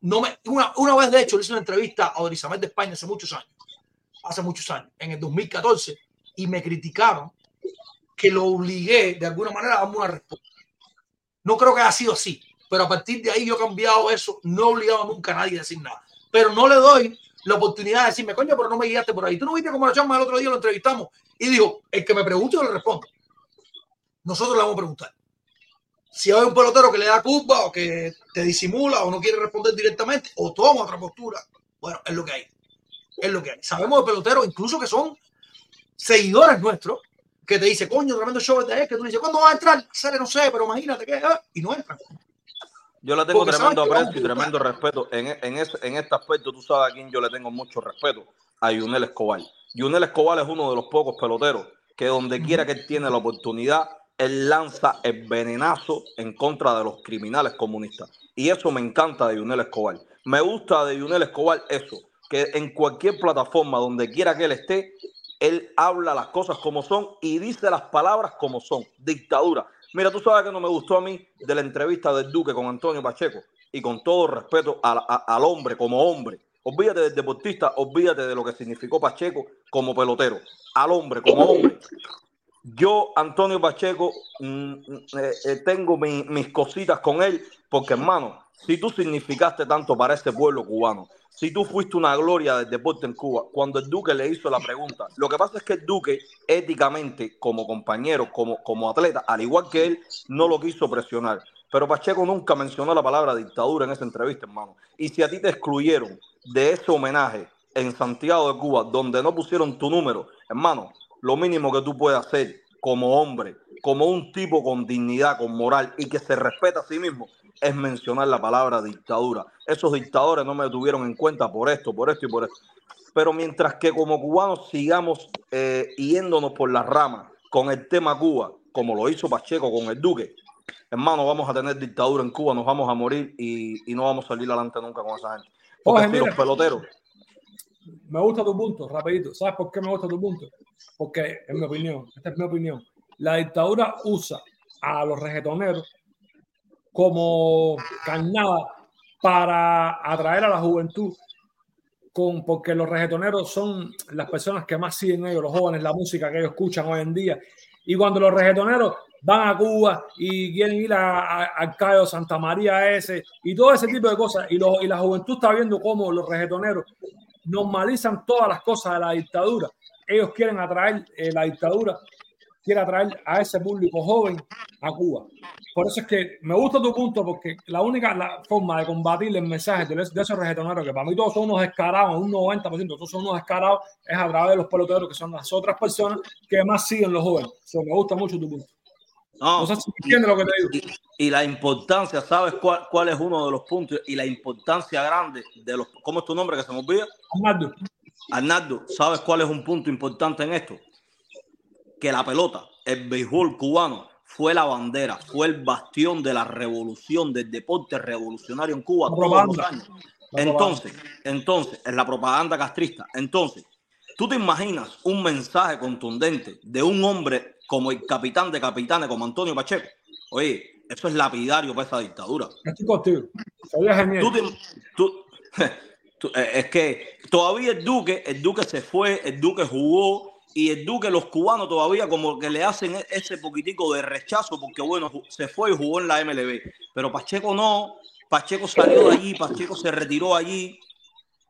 no me, una, una vez de hecho le hice una entrevista a Orizabeth de España hace muchos años, hace muchos años, en el 2014, y me criticaron que lo obligué de alguna manera a darme una respuesta. No creo que haya sido así, pero a partir de ahí yo he cambiado eso, no he obligado nunca a nadie a decir nada, pero no le doy la oportunidad de decirme, coño, pero no me guiaste por ahí. Tú no viste cómo la chama el otro día lo entrevistamos y dijo, el que me pregunte yo le respondo. Nosotros le vamos a preguntar. Si hay un pelotero que le da culpa o que te disimula o no quiere responder directamente o toma otra postura, bueno, es lo que hay. Es lo que hay. Sabemos de peloteros, incluso que son seguidores nuestros, que te dice, coño, tremendo show de ayer, que tú dices, ¿cuándo va a entrar? Sale, no sé, pero imagínate que ah", y no entran. Yo le tengo tremendo aprecio y tremendo respeto. En, en, en este aspecto, tú sabes a quién yo le tengo mucho respeto. A Yunel Escobar. Yunel Escobar es uno de los pocos peloteros que donde quiera que él tiene la oportunidad, él lanza el venenazo en contra de los criminales comunistas. Y eso me encanta de Yunel Escobar. Me gusta de Yunel Escobar eso, que en cualquier plataforma, donde quiera que él esté, él habla las cosas como son y dice las palabras como son. Dictadura. Mira, tú sabes que no me gustó a mí de la entrevista del Duque con Antonio Pacheco y con todo respeto al hombre como hombre. Olvídate del deportista, olvídate de lo que significó Pacheco como pelotero. Al hombre como hombre. Yo, Antonio Pacheco, mm, mm, eh, eh, tengo mis cositas con él porque, hermano, si tú significaste tanto para este pueblo cubano, si tú fuiste una gloria del deporte en Cuba, cuando el Duque le hizo la pregunta, lo que pasa es que el Duque, éticamente, como compañero, como, como atleta, al igual que él, no lo quiso presionar. Pero Pacheco nunca mencionó la palabra dictadura en esa entrevista, hermano. Y si a ti te excluyeron de ese homenaje en Santiago de Cuba, donde no pusieron tu número, hermano, lo mínimo que tú puedes hacer como hombre, como un tipo con dignidad, con moral y que se respeta a sí mismo, es mencionar la palabra dictadura. Esos dictadores no me tuvieron en cuenta por esto, por esto y por esto. Pero mientras que como cubanos sigamos eh, yéndonos por las ramas con el tema Cuba, como lo hizo Pacheco con el Duque, hermano, vamos a tener dictadura en Cuba, nos vamos a morir y, no vamos a salir adelante nunca con esa gente. Porque los peloteros. Me gusta tu punto, rapidito. ¿Sabes por qué me gusta tu punto? Porque, en mi opinión, esta es mi opinión, la dictadura usa a los reggaetoneros como carnada para atraer a la juventud, con, porque los reggaetoneros son las personas que más siguen ellos, los jóvenes, la música que ellos escuchan hoy en día. Y cuando los reggaetoneros van a Cuba y quieren ir a, Cayo Santa María ese y todo ese tipo de cosas, y, y la juventud está viendo cómo los reggaetoneros normalizan todas las cosas de la dictadura. Ellos quieren atraer eh, la dictadura quiere atraer a ese público joven a Cuba. Por eso es que me gusta tu punto, porque la única la forma de combatir el mensaje de, esos reggaetoneros, que para mí todos son unos descarados, un 90%, todos son unos descarados, es a través de los peloteros, que son las otras personas que más siguen los jóvenes. me gusta mucho tu punto. No, sé si entiendes lo que te digo. Y, la importancia, ¿sabes cuál, cuál es uno de los puntos? Y la importancia grande de los. ¿Cómo es tu nombre que se me olvida? Arnaldo. Arnaldo, ¿sabes cuál es un punto importante en esto? Que la pelota, el béisbol cubano, fue la bandera, fue el bastión de la revolución, del deporte revolucionario en Cuba todos los años. Entonces, entonces, en la propaganda castrista, entonces, ¿tú te imaginas un mensaje contundente de un hombre como el capitán de capitanes, como Antonio Pacheco? Oye, eso es lapidario para esa dictadura. Estoy contigo. Eh, es que todavía el Duque, el Duque se fue, el Duque jugó, y el Duque, los cubanos todavía como que le hacen e-, ese poquitico de rechazo porque, bueno, se fue y jugó en la MLB. Pero Pacheco no, Pacheco salió de allí, Pacheco se retiró allí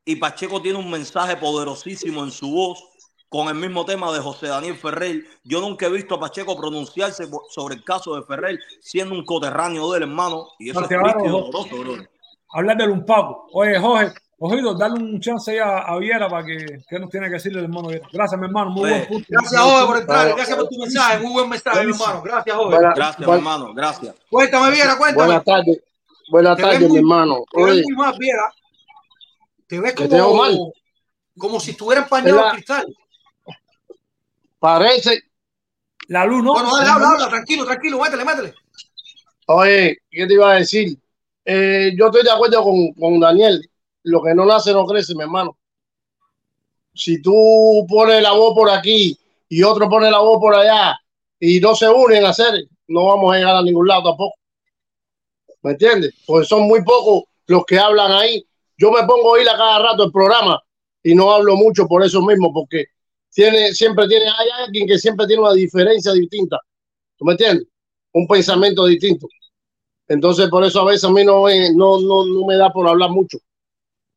y Pacheco tiene un mensaje poderosísimo en su voz con el mismo tema de José Daniel Ferrer. Yo nunca he visto a Pacheco pronunciarse sobre el caso de Ferrer siendo un coterráneo del hermano y eso es triste y Hablar de un papo. Oye, Jorge, Ojido, dale un chance a, a Viera para que, que nos tiene que decirle el hermano Viera. Gracias, mi hermano. Muy buen punto. Gracias, Jorge, por entrar. Gracias por tu mensaje. Muy buen mensaje, mi hermano. Gracias, Jorge. gracias, mi hermano. Gracias. Cuéntame, Viera, cuéntame. Buenas tardes. Buenas tardes, mi hermano. Te ves muy mal, Viera. Te ves como, como si estuviera empañado el cristal. Parece. La luz, ¿no? Bueno, dale, habla, habla. Tranquilo, tranquilo. Métele, métele. Oye, ¿qué te iba a decir? Eh, yo estoy de acuerdo con, con Daniel lo que no nace no crece, mi hermano. Si tú pones la voz por aquí y otro pone la voz por allá y no se unen a hacer, no vamos a llegar a ningún lado tampoco. ¿Me entiendes? Porque son muy pocos los que hablan ahí. Yo me pongo a ir a cada rato el programa y no hablo mucho por eso mismo, porque tiene, siempre tiene, hay alguien que siempre tiene una diferencia distinta. ¿Tú me entiendes? Un pensamiento distinto. Entonces, por eso a veces a mí no, no, no, no me da por hablar mucho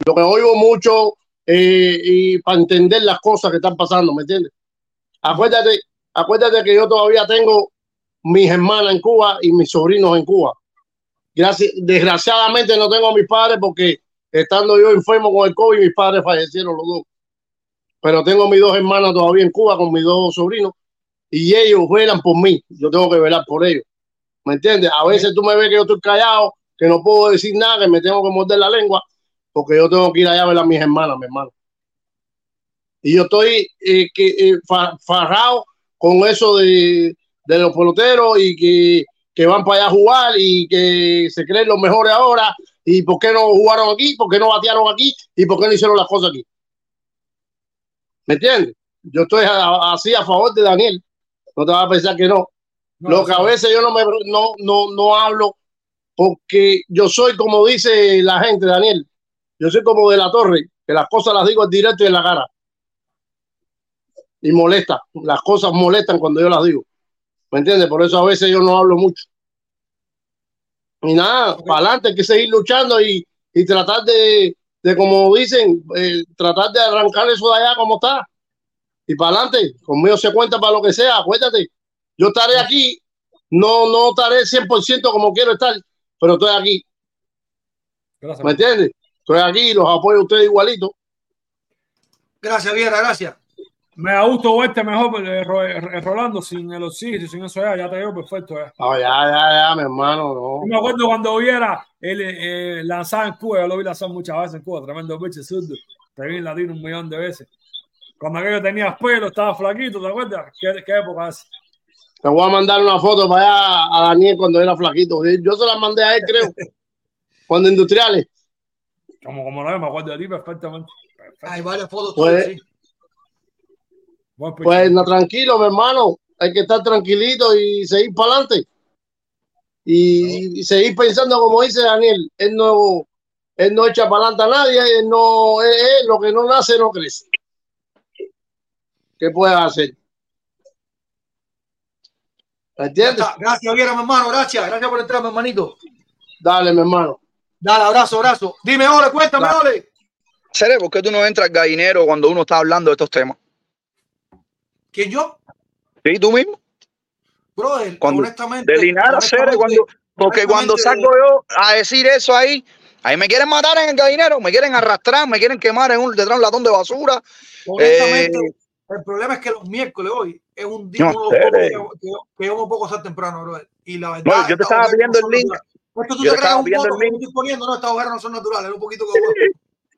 lo que oigo mucho eh, y para entender las cosas que están pasando, ¿me entiendes? Acuérdate, acuérdate que yo todavía tengo mis hermanas en Cuba y mis sobrinos en Cuba. Gracias, desgraciadamente no tengo a mis padres porque estando yo enfermo con el COVID, mis padres fallecieron los dos. pero tengo mis dos hermanas todavía en Cuba con mis dos sobrinos y ellos velan por mí. Yo tengo que velar por ellos. ¿Me entiendes? A veces tú me ves que yo estoy callado, que no puedo decir nada, que me tengo que morder la lengua, porque yo tengo que ir allá a ver a mis hermanas, mi hermano. Y yo estoy eh, que, eh, farrado con eso de, de los peloteros y que, que, van para allá a jugar y que se creen los mejores ahora. ¿Y por qué no jugaron aquí? ¿Por qué no batearon aquí? ¿Y por qué no hicieron las cosas aquí? ¿Me entiendes? Yo estoy así a favor de Daniel. No te vas a pensar que no. Lo que a veces yo no, me, no, no, no hablo porque yo soy como dice la gente, Daniel. Yo soy como de la torre, que las cosas las digo en directo y en la cara. Y molesta. Las cosas molestan cuando yo las digo. ¿Me entiendes? Por eso a veces yo no hablo mucho. Y nada, para adelante hay que seguir luchando y, y tratar de, de, como dicen, eh, tratar de arrancar eso de allá como está. Y para adelante, conmigo se cuenta para lo que sea, acuérdate. Yo estaré aquí, no, no estaré 100% como quiero estar, pero estoy aquí. Gracias, ¿Me entiendes? Estoy aquí, los apoyo a ustedes igualito. Gracias, Viera, gracias. Me ha gustado este mejor, eh, eh, Rolando, sin el oxígeno, sin eso ya, ya te veo perfecto. Ya. Oh, ya, ya, ya, mi hermano. No. me acuerdo cuando viera él eh, lanzar en Cuba, yo lo vi lanzar muchas veces en Cuba, tremendo bicho zurdo. Te vi en latino un millón de veces. Cuando aquello tenías pelo, estaba flaquito, ¿te acuerdas? ¿Qué, qué época es? Te voy a mandar una foto para allá a Daniel cuando era flaquito. Yo se la mandé a él, creo. cuando industriales. Como, como no, me acuerdo de ti perfectamente. Hay varias fotos. Pues, sí. Pues, pues no, tranquilo, mi hermano. Hay que estar tranquilito y seguir para adelante. Y, y, seguir pensando, como dice Daniel, él no, él no echa para adelante a nadie, él no, él, él, lo que no nace no crece. ¿Qué puedes hacer? ¿Entiendes? Gracias, Viera, mi hermano. Gracias. Gracias por entrar, mi hermanito. Dale, mi hermano. Dale, abrazo, abrazo. Dime, Ole, cuéntame, Ole. Cere, ¿por qué tú no entras al gallinero cuando uno está hablando de estos temas? ¿Quién yo? Sí, tú mismo. Brother, cuando, honestamente. De Linares, Cere, cuando, porque cuando salgo yo a decir eso ahí, ahí me quieren matar en el gallinero, me quieren arrastrar, me quieren quemar en un, detrás de un latón de basura. Honestamente, eh, el problema es que los miércoles hoy es un día No, uno Cere. poco, que, que, que uno poco estar temprano, brother. Y la verdad. No, yo te estaba hogueras el link. Tú Yo te creas un viendo el que link. estoy poniendo, no, estas hogueras no son naturales, es un poquito como.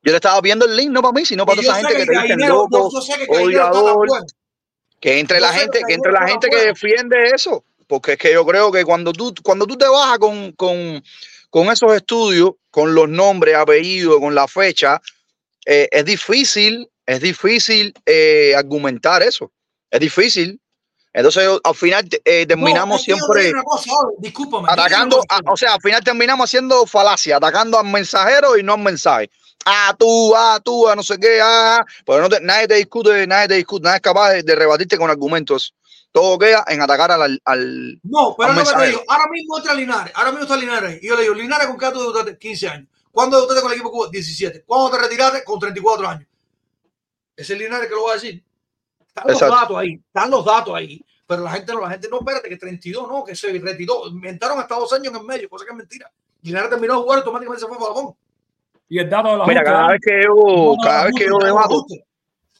Yo estaba viendo el link, no para mí, sino para toda esa gente que te dicen loco, que odiador, entre la gente, que entre la gente que defiende eso, porque es que yo creo que cuando tú, cuando tú te bajas con, con, con esos estudios, con los nombres, apellidos, con la fecha, eh, es difícil, es difícil eh, argumentar eso, es difícil. Entonces, al final eh, terminamos No, siempre cosa, atacando, a- o sea, al final terminamos haciendo falacia, atacando al mensajero y no al mensaje. Ah, tú, ah, tú, ah, no sé qué, ah, pero no te- nadie te discute, nadie te discute, nadie es capaz de, de rebatirte con argumentos. Todo queda en atacar al, al No, pero al te mensajero. digo. Ahora mismo entra Linares. Ahora mismo está Linares. Y yo le digo, Linares, ¿con qué edad tú debutaste? 15 años. ¿Cuándo debutaste con el equipo Cuba? 17. ¿Cuándo te retiraste? Con 34 años. Es el Linares que lo va a decir. Están los Exacto. datos ahí. Están los datos ahí. Pero la gente no, la gente no, espérate, que 32 no, que se retiró. Inventaron hasta dos años en el medio, cosa que es mentira. Linares terminó de jugar y automáticamente se fue Balcón. Y el dato de la Mira, Junta, cada vez que yo, cada vez que yo debato,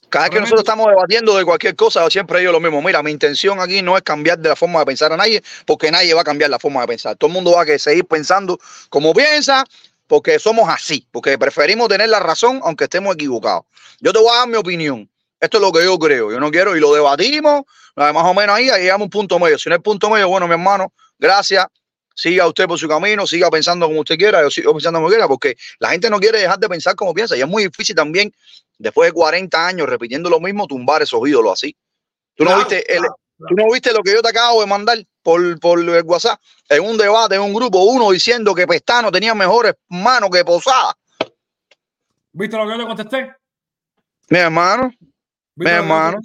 cada vez que nosotros estamos debatiendo de cualquier cosa, siempre digo lo mismo. Mira, mi intención aquí no es cambiar de la forma de pensar a nadie, porque nadie va a cambiar la forma de pensar. Todo el mundo va a seguir pensando como piensa, porque somos así, porque preferimos tener la razón aunque estemos equivocados. Yo te voy a dar mi opinión. Esto es lo que yo creo. Yo no quiero y lo debatimos, más o menos ahí, ahí llegamos a un punto medio. Si no hay punto medio, bueno, mi hermano, gracias. Siga usted por su camino, siga pensando como usted quiera, yo sigo pensando como quiera, porque la gente no quiere dejar de pensar como piensa. Y es muy difícil también, después de 40 años repitiendo lo mismo, tumbar esos ídolos así. ¿Tú, no, Claro, viste el- claro, tú no viste lo que yo te acabo de mandar por, por el WhatsApp en un debate, en un grupo, uno diciendo que Pestano tenía mejores manos que Posada. ¿Viste lo que yo le contesté? Mi hermano, mi ¿Viste lo que yo le hermano.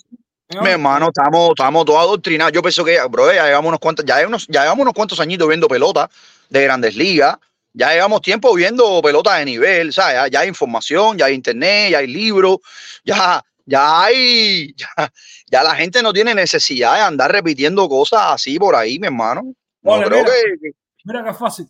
Mi hermano, estamos, estamos todos adoctrinados. Yo pienso que, bro, ya llevamos unos cuantos, ya, hay unos, ya llevamos unos cuantos añitos viendo pelota de grandes ligas. Ya llevamos tiempo viendo pelota de nivel, ¿sabes? Ya, ya hay información, ya hay internet, ya hay libros, ya, ya hay, ya, ya la gente no tiene necesidad de andar repitiendo cosas así por ahí, mi hermano. No Ole, creo mira. que, Mira qué fácil.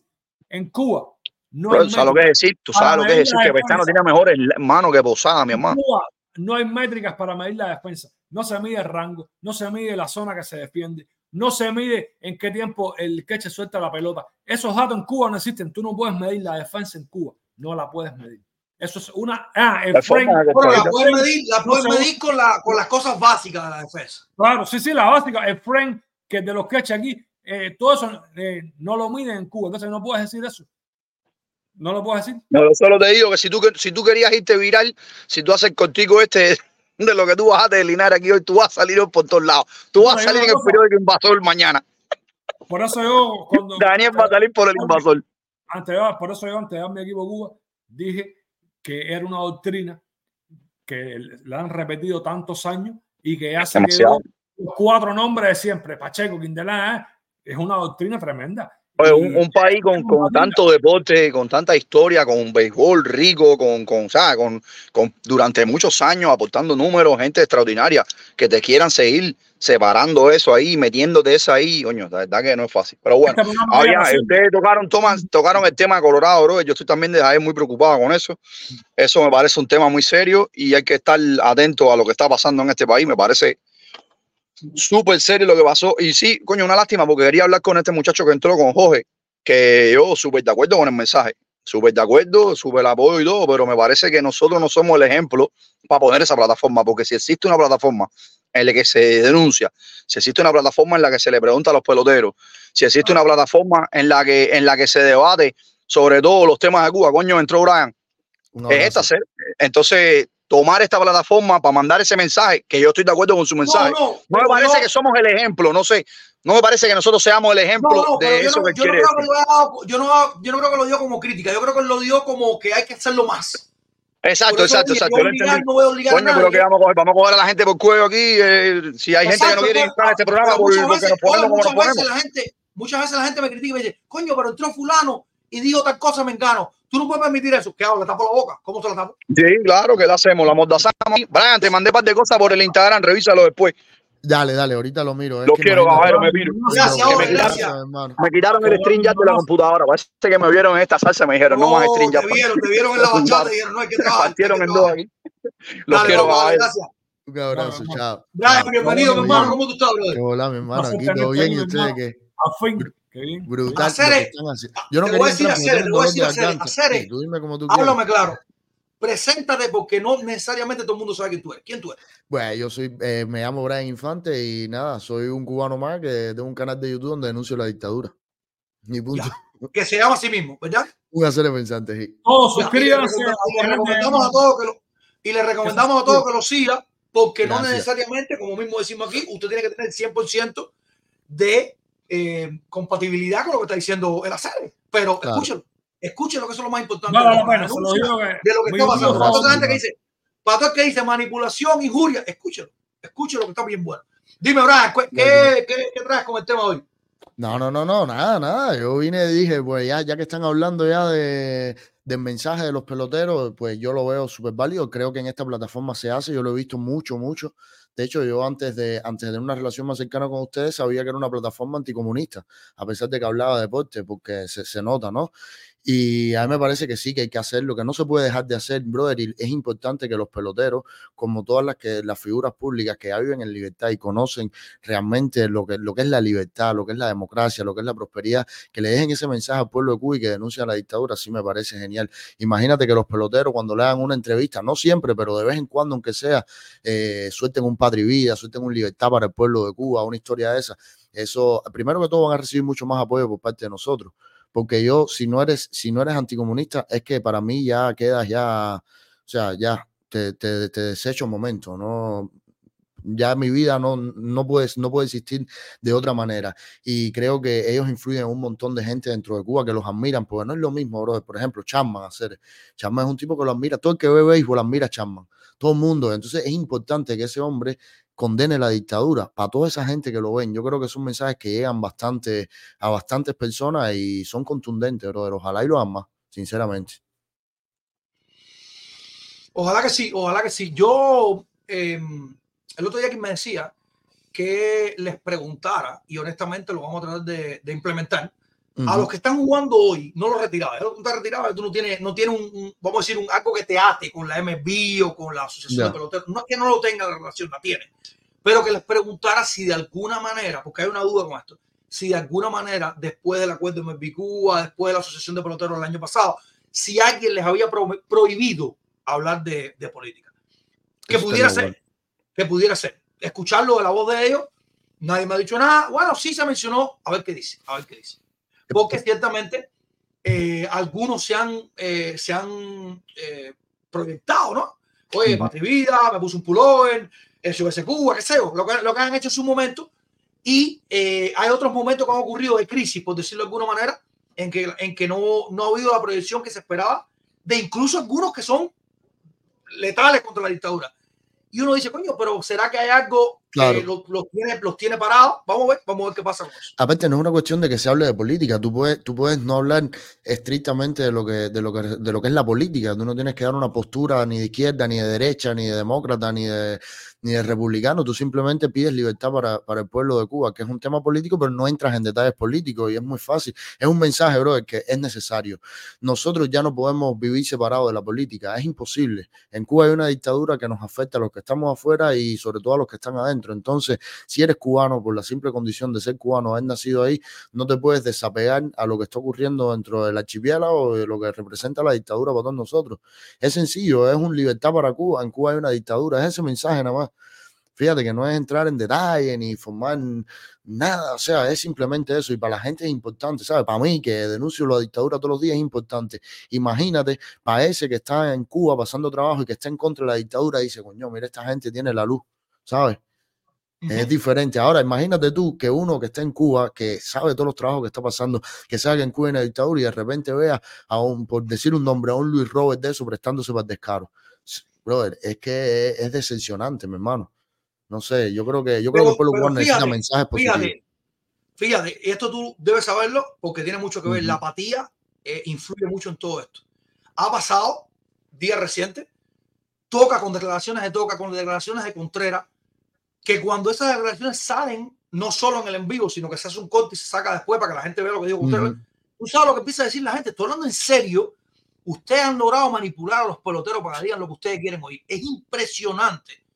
En Cuba, no bro, tú sabes lo que es decir, tú sabes lo que es decir que Pestano tiene mejores manos que Posada, mi hermano. Cuba no hay métricas para medir la defensa. No se mide el rango, no se mide la zona que se defiende, no se mide en qué tiempo el queche suelta la pelota. Esos datos en Cuba no existen. Tú no puedes medir la defensa en Cuba. No la puedes medir. Eso es una. Ah, el La frame. La puedes medir, la puedes no se- medir con, la, con las cosas básicas de la defensa. Claro, sí, sí, la básica. El frame que de los queches aquí, eh, todo eso eh, no lo miden en Cuba. Entonces no puedes decir eso. No lo puedes decir. No, solo te digo que si tú, que- si tú querías irte viral, si tú haces contigo este de lo que tú bajaste de Linares aquí hoy, tú vas a salir hoy por todos lados. Tú vas a salir en el periódico Invasor mañana. Por eso yo, cuando. Daniel va a salir por el Invasor. antes de- por eso yo antes de dar mi equipo Cuba dije que era una doctrina que la han repetido tantos años y que ya se quedó cuatro nombres de siempre, Pacheco, Quindelán, ¿eh? es una doctrina tremenda. Oye, un, un país con, con tanto deporte, con tanta historia, con un béisbol rico, con, con, ¿sabes? con, con durante muchos años aportando números, gente extraordinaria, que te quieran seguir separando eso ahí, metiéndote eso ahí, coño, la verdad que no es fácil. Pero bueno, así. ustedes tocaron, toman, tocaron el tema de Colorado, bro. Yo estoy también de ahí muy preocupado con eso. Eso me parece un tema muy serio y hay que estar atento a lo que está pasando en este país. Me parece súper serio lo que pasó. Y sí, coño, una lástima porque quería hablar con este muchacho que entró con Jorge, que yo súper de acuerdo con el mensaje. Súper de acuerdo, súper apoyo y todo, pero me parece que nosotros no somos el ejemplo para poner esa plataforma, porque si existe una plataforma en la que se denuncia, si existe una plataforma en la que se le pregunta a los peloteros, si existe una plataforma en la que, en la que se debate sobre todos los temas de Cuba, coño, entró Brian, Un es esta. Entonces, tomar esta plataforma para mandar ese mensaje, que yo estoy de acuerdo con su mensaje. No, no, me parece que somos el ejemplo, no sé. No me parece que nosotros seamos el ejemplo de eso que yo no quiere yo no, creo que lo dio como crítica, yo creo que lo dio como que hay que hacerlo más. Exacto, exacto, exacto. no voy a obligar a Coño, pero que vamos a coger, vamos a coger a la gente por cuello aquí. eh, si hay gente que no quiere entrar a este programa porque veces, nos ponemos oye, como nos muchas veces ponemos. la gente, muchas veces la gente me critica y me dice, coño, pero entró fulano y dijo tal cosa, me engano. Tú no puedes permitir eso. ¿Qué hago? ¿Le tapo la boca? ¿Cómo se la tapo? Sí, claro, que la hacemos, la mordazamos. Brian, te mandé un par de cosas por el Instagram, revísalo después. Dale, dale, ahorita lo miro. es Lo que quiero, caballero, me piro. Gracias, me quitaron, gracias. Me quitaron el stream ya de la computadora. Parece que me vieron en esta salsa, me dijeron, no, más stream ya. te vieron, te vieron en la bachata y dijeron, no hay que Me trabajar. partieron en dos aquí. Los Dale, quiero, caballero. gracias. Un abrazo, chao. Chao. bienvenido, mi hermano. ¿Cómo tú estás, brother? Hola, mi hermano. Aquí todo bien. ¿Y ustedes qué? A. Brutal. Hacer. Yo no te quería voy a decir hacer, te voy a decir hacer, hacer es- Sí, Tú dime como tú quieras. Háblame claro. Preséntate porque no necesariamente todo el mundo sabe quién tú eres. ¿Quién tú eres? Bueno, yo soy, eh, me llamo Brian Infante y nada, soy un cubano más que tengo un canal de YouTube donde denuncio la dictadura. Mi punto. Que se llama así mismo, ¿verdad? Un hacer pensante, sí. Todos Ya, y le suscríbanse. recomendamos- y le a todos que lo, y le recomendamos a todos que lo sigan porque no necesariamente, como mismo decimos aquí, usted tiene que tener 100% de eh, compatibilidad con lo que está diciendo el hacer. Pero Claro. escúchelo, escúchelo que eso es lo más importante. De lo digo que. de lo que muy está pasando. bien, Para toda gente que dice, para todo el que dice manipulación, injuria, escúchelo, escúchelo que está bien bueno. Dime, Brian, ¿qué, qué, qué, qué traes con el tema hoy? No, no, no, no, nada, nada. Yo vine y dije, pues ya, ya que están hablando ya de, del mensaje de los peloteros, pues yo lo veo súper válido. Creo que en esta plataforma se hace, yo lo he visto mucho, mucho. De hecho, yo antes de, antes de una relación más cercana con ustedes, sabía que era una plataforma anticomunista, a pesar de que hablaba de deporte, porque se, se nota, ¿no? Y a mí me parece que sí, que hay que hacerlo, que no se puede dejar de hacer, brother. Y es importante que los peloteros, como todas las, que, las figuras públicas que ya viven en libertad y conocen realmente lo que, lo que es la libertad, lo que es la democracia, lo que es la prosperidad, que le dejen ese mensaje al pueblo de Cuba y que denuncien la dictadura, sí me parece genial. Imagínate que los peloteros cuando le hagan una entrevista, no siempre, pero de vez en cuando, aunque sea, eh, suelten un patria y vida, suelten un libertad para el pueblo de Cuba, una historia de esa. Eso, primero que todo, van a recibir mucho más apoyo por parte de nosotros. Porque yo, si no eres, si no eres anticomunista, es que para mí ya quedas ya, o sea, ya te, te, te desecho un momento, ¿no? ya mi vida no, no, puede, no puede existir de otra manera. Y creo que ellos influyen en un montón de gente dentro de Cuba que los admiran, porque no es lo mismo, bro. Por ejemplo, Chapman, hacer. Chapman es un tipo que lo admira, todo el que ve béisbol admira a Chapman, todo el mundo. Entonces es importante que ese hombre condene la dictadura para toda esa gente que lo ven. Yo creo que son mensajes que llegan bastante a bastantes personas y son contundentes, bro. Ojalá y lo hagan más, sinceramente. Ojalá que sí, ojalá que sí. Yo, eh, el otro día que me decía que les preguntara, y honestamente lo vamos a tratar de implementar, a los que están jugando hoy, no los retirabas. No te retirabas, tú no tienes, no tienes un, vamos a decir, un algo que te ate con la MB o con la Asociación de Peloteros. No es que no lo tenga la relación, la tiene. Pero que les preguntara si de alguna manera, porque hay una duda con esto, si de alguna manera, después del acuerdo de MB Cuba, después de la Asociación de Peloteros el año pasado, si alguien les había prohibido hablar de, de política. Que pudiera ser, que pudiera ser. Escucharlo de la voz de ellos, nadie me ha dicho nada. Bueno, sí se mencionó, a ver qué dice, a ver qué dice porque ciertamente eh, algunos se han, eh, se han eh, proyectado, ¿no? Oye, Patri Vida, me puso un pullover, el CBS Cuba, qué sé yo, lo que, lo que han hecho en su momento. Y hay otros momentos que han ocurrido de crisis, por decirlo de alguna manera, en que, en que no, no ha habido la proyección que se esperaba de incluso algunos que son letales contra la dictadura. Y uno dice, coño, pero ¿será que hay algo que los, tiene, los tiene parados? Vamos a ver, vamos a ver qué pasa con eso. Aparte, no es una cuestión de que se hable de política. Tú puedes, tú puedes no hablar estrictamente de lo, que, de, lo que, de lo que es la política. Tú no tienes que dar una postura ni de izquierda, ni de derecha, ni de demócrata, ni de, ni de republicano, tú simplemente pides libertad para, para, el pueblo de Cuba, que es un tema político, pero no entras en detalles políticos y es muy fácil. Es un mensaje, bro, que es necesario. Nosotros ya no podemos vivir separados de la política, es imposible. En Cuba hay una dictadura que nos afecta a los que estamos afuera y sobre todo a los que están adentro. Entonces, si eres cubano por la simple condición de ser cubano, haber nacido ahí, no te puedes desapegar a lo que está ocurriendo dentro del archipiélago o de lo que representa la dictadura para todos nosotros. Es sencillo, es un libertad para Cuba. En Cuba hay una dictadura, es ese mensaje nada más. Fíjate que no es entrar en detalle ni formar nada, o sea, es simplemente eso. Y para la gente es importante, ¿sabes? Para mí, que denuncio la dictadura todos los días, es importante. Imagínate, para ese que está en Cuba pasando trabajo y que está en contra de la dictadura, dice, coño, mira, esta gente tiene la luz, ¿sabes? Es diferente. Ahora, imagínate tú que uno que está en Cuba, que sabe todos los trabajos que está pasando, que sabe que en Cuba hay una dictadura y de repente vea a un, por decir un nombre, a un Luis Robert de eso prestándose para el descaro. Brother, es que es, es decepcionante, mi hermano. No sé, yo creo que yo creo que el pueblo necesita mensajes positivos. Fíjate, fíjate, esto tú debes saberlo porque tiene mucho que ver. La apatía eh, influye mucho en todo esto. Ha pasado, día reciente, toca con declaraciones de Toca, con declaraciones de Contreras, que cuando esas declaraciones salen, no solo en el en vivo, sino que se hace un corte y se saca después para que la gente vea lo que dijo Contreras. Tú sabes lo que empieza a decir la gente. Estoy hablando en serio. Ustedes han logrado manipular a los peloteros para que digan lo que ustedes quieren oír. Es impresionante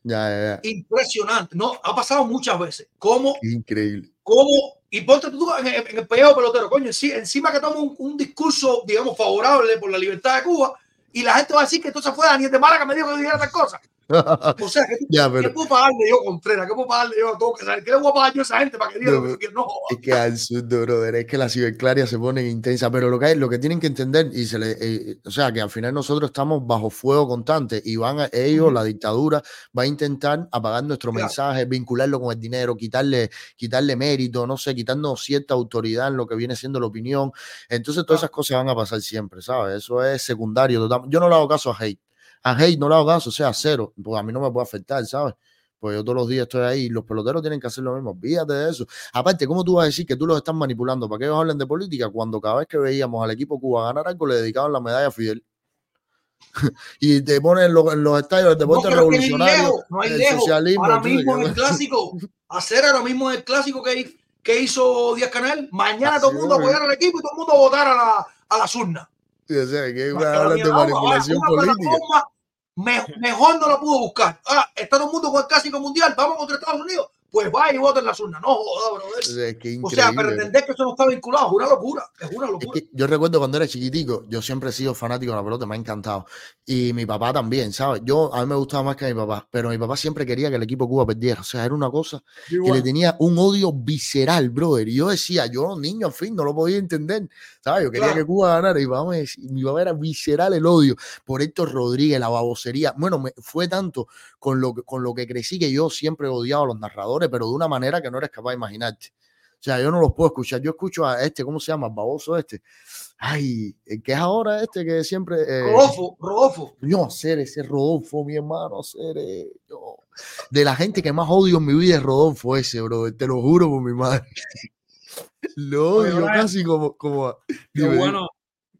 Impresionante. No, ha pasado muchas veces. ¿Cómo? Increíble. ¿Cómo? Y ponte tú en, el pellejo pelotero, coño, encima que toma un, discurso, digamos, favorable por la libertad de Cuba, y la gente va a decir que entonces fue Daniel de Mara que me dijo que dijera tal cosa. O sea, ¿qué, ya, pero... ¿qué puedo pagarle yo, Contreras? ¿Qué puedo pagarle yo a todo? ¿Qué le voy a pagar yo a esa gente para que diga no, que no? Es que absurdo, brother. Es que la ciberclaria se pone intensa. Pero lo que, hay, lo que tienen que entender, y se le, eh, o sea, que al final nosotros estamos bajo fuego constante y van a, ellos, la dictadura, va a intentar apagar nuestro mensaje, vincularlo con el dinero, quitarle, quitarle mérito, no sé, quitarnos cierta autoridad en lo que viene siendo la opinión. Entonces, todas esas cosas van a pasar siempre, ¿sabes? Eso es secundario. Yo no le hago caso a hate a hate no le hago caso, o sea, cero, porque a mí no me puede afectar, ¿sabes? Pues yo todos los días estoy ahí y los peloteros tienen que hacer lo mismo. Fíjate de eso. Aparte, ¿cómo tú vas a decir que tú los estás manipulando para que ellos hablen de política cuando cada vez que veíamos al equipo Cuba ganar algo le dedicaban la medalla a Fidel? y te ponen en los, los estadios del deporte no, revolucionario, no hay el socialismo. Ahora mismo en el clásico, hacer ahora mismo el clásico que, que hizo Díaz Canel, mañana todo el mundo apoyar al equipo y todo el mundo votar a, la, a las urnas. Sí, o sea, que hablan de manipulación política mejor no lo pudo buscar. Ah, está todo el mundo con el clásico mundial, vamos contra Estados Unidos pues va y vota en la urna. No joda, o sea, pretender que eso no está vinculado es una locura. Es una locura. yo recuerdo cuando era chiquitico, yo siempre he sido fanático de la pelota, me ha encantado. Y mi papá también, ¿sabes? Yo, a mí me gustaba más que a mi papá, pero mi papá siempre quería que el equipo Cuba perdiera. O sea, era una cosa que le tenía un odio visceral, brother. Y yo decía, yo, niño, en fin, no lo podía entender. ¿Sabes? Yo quería que Cuba ganara y, mi papá era visceral el odio por Héctor Rodríguez, la babosería. Bueno, me, fue tanto con lo, con lo que crecí que yo siempre odiaba a los narradores pero de una manera que no eres capaz de imaginarte. O sea, yo no los puedo escuchar. Yo escucho a este, ¿cómo se llama? baboso este. Ay, ¿qué es ahora este que siempre. Eh, Rodolfo, Rodolfo. No, ser ese Rodolfo, mi hermano, ser. De la gente que más odio en mi vida es Rodolfo ese, bro. Te lo juro por mi madre. Lo odio casi como. como qué, bueno,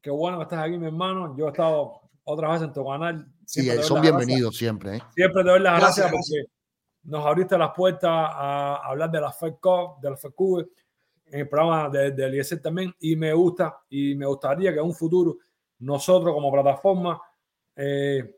qué bueno que estás aquí, mi hermano. Yo he estado otra vez en tu canal. Sí, son bienvenidos siempre. ¿eh? Siempre te doy las gracias, porque nos abriste las puertas a hablar de la FED Cup, de la FED en el programa de, de también y me gusta y me gustaría que en un futuro nosotros como plataforma eh,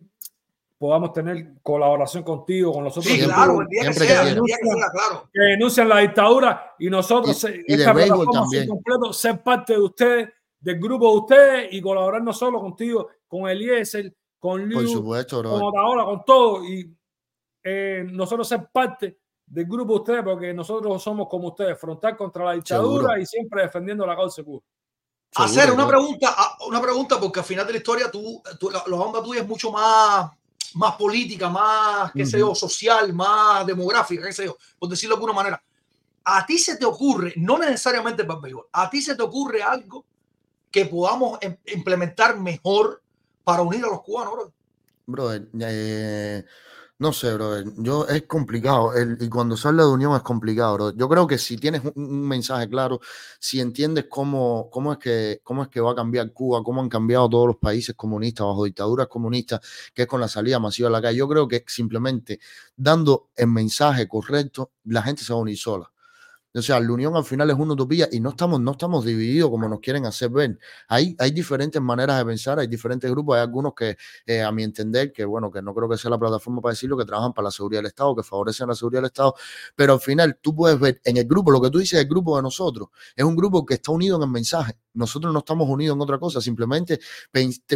podamos tener colaboración contigo, con nosotros. Sí, claro, el día que sea, el día que sea, claro. Que denuncian la dictadura y nosotros, Y- y esta plataforma también. completo, ser parte de ustedes, del grupo de ustedes y colaborar no solo contigo, con Eliezer, con Por Liu, con. Otaola, con todo. Y eh, nosotros ser parte del grupo de ustedes, porque nosotros somos como ustedes, frontal contra la dictadura Seguro. y siempre defendiendo la causa Cuba. hacer una pregunta, ah, una pregunta, porque al final de la historia tú, tú- la, la onda tuya es mucho más, más política, más, qué sé yo, social, más demográfica, qué sé yo, por decirlo de alguna manera. A ti se te ocurre, no necesariamente para el béisbol, a ti se te ocurre algo que podamos em- implementar mejor para unir a los cubanos, bro? Brother, eh, no sé, brother. Yo es complicado. el- y cuando se de unión es complicado, bro. Yo creo que si tienes un, un mensaje claro, si entiendes cómo, cómo es que, cómo es que va a cambiar Cuba, cómo han cambiado todos los países comunistas bajo dictaduras comunistas, que es con la salida masiva a la calle, yo creo que simplemente dando el mensaje correcto, la gente se va a unir sola. O sea, la unión al final es una utopía y no estamos, no estamos divididos como nos quieren hacer ver. Hay, hay diferentes maneras de pensar, hay diferentes grupos, hay algunos que, eh, a mi entender, que bueno, que no creo que sea la plataforma para decirlo, que trabajan para la seguridad del Estado, que favorecen la seguridad del Estado, pero al final tú puedes ver en el grupo, lo que tú dices, el grupo de nosotros, es un grupo que está unido en el mensaje. Nosotros no estamos unidos en otra cosa, simplemente